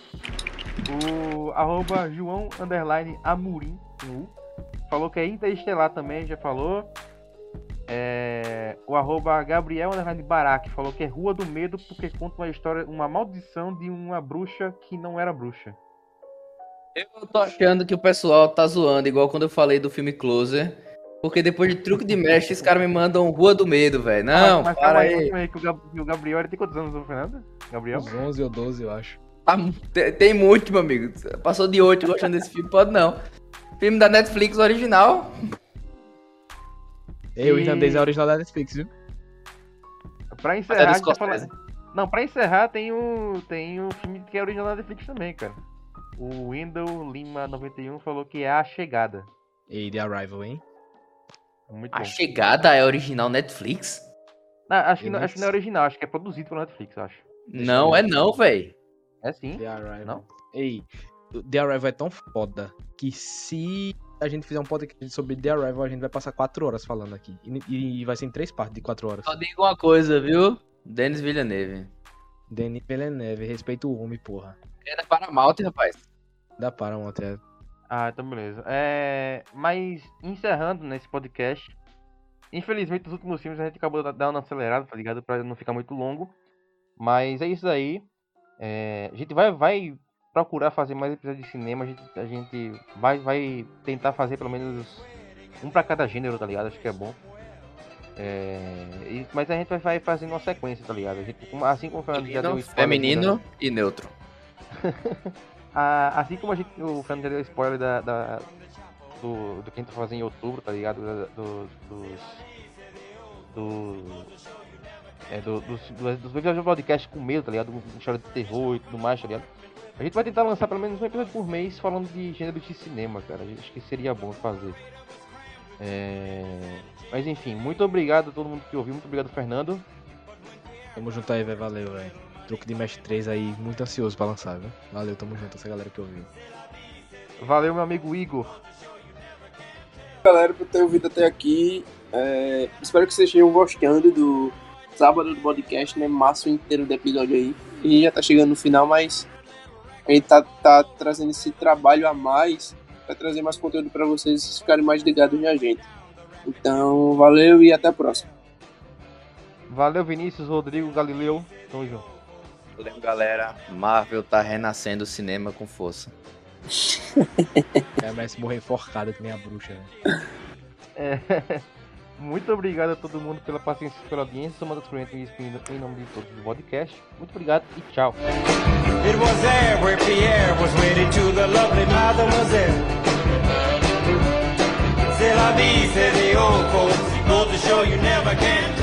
O arroba João Underline Amorim falou que é Interestelar também, já falou. É, o arroba Gabriel Underline Barak falou que é Rua do Medo porque conta uma história, uma maldição de uma bruxa que não era bruxa. Eu tô achando que o pessoal tá zoando, igual quando eu falei do filme Closer. Porque depois de truque de mestre, os caras me mandam Rua do Medo, velho. Não, mas, mas para aí. calma que o, Gabriel ele tem quantos anos, o Fernando? Gabriel? Uns 11 ou 12, eu acho. Tá mu- tem, tem muito, meu amigo. Passou de 8 gostando desse filme, pode não. Filme da Netflix original. Ei, o irlandês é original da Netflix, viu? Pra é encerrar, do a gente tá falando- Não, pra encerrar tem o, tem o filme que é original da Netflix também, cara. O Window Lima 91 falou que é A Chegada. E The Arrival, hein? Muito A bom. chegada é original Netflix? Não, acho, que não, acho que não é original, acho que é produzido pela Netflix, eu acho. Não, é não, velho. É sim. The Arrival. Não? Ei, The Arrival é tão foda que se a gente fizer um podcast sobre The Arrival, a gente vai passar 4 horas falando aqui. E, e vai ser em três partes de 4 horas. Só digo uma coisa, viu? Denis Villeneuve. Denis Villeneuve, respeita o homem, porra. É da Paramount, rapaz. Da Paramount, é. Ah, então beleza. É, mas encerrando nesse podcast, infelizmente os últimos filmes a gente acabou da- dando uma acelerada, tá ligado? Pra não ficar muito longo. Mas é isso aí. É, a gente vai, vai procurar fazer mais episódios de cinema. A gente, a gente vai, vai tentar fazer pelo menos um pra cada gênero, tá ligado? Acho que é bom. É, e- mas a gente vai, vai fazendo uma sequência, tá ligado? A gente, assim como o Fernando já deu spoiler feminino e neutro. Ah, assim como a gente, o Fernando deu spoiler da, da- do, do que a gente vai fazer em outubro, tá ligado? Do- dos. Do, é, do, dos, dos, dos episódios do podcast com medo, tá ligado? História de terror e tudo mais, tá ligado? A gente vai tentar lançar pelo menos um episódio por mês falando de gênero de cinema, cara. Acho que seria bom fazer. É, Mas enfim, muito obrigado a todo mundo que ouviu, muito obrigado, Fernando. Tamo junto aí, velho. Valeu, velho. Truque de Mestre 3 aí, muito ansioso pra lançar, viu? Valeu, tamo junto, essa galera que ouviu. Valeu, meu amigo Igor. galera por ter ouvido até aqui. É, espero que vocês estejam gostando do sábado do podcast, né? Massa o inteiro do episódio aí. E já tá chegando no final, mas a gente tá, tá trazendo esse trabalho a mais pra trazer mais conteúdo pra vocês ficarem mais ligados na gente. Então, valeu e até a próxima. Valeu, Vinícius, Rodrigo, Galileu. Tamo junto. Valeu, galera. Marvel tá renascendo o cinema com força. É, mas morrer enforcada que nem a bruxa, né? É, Muito obrigado a todo mundo pela paciência e pela audiência. Sou Matheus Corrente me despedindo em nome de todos do podcast. Muito obrigado e tchau. It was there where Pierre was wedded to the lovely mademoiselle. C'est la vie, say the old folks. Goes to show you never can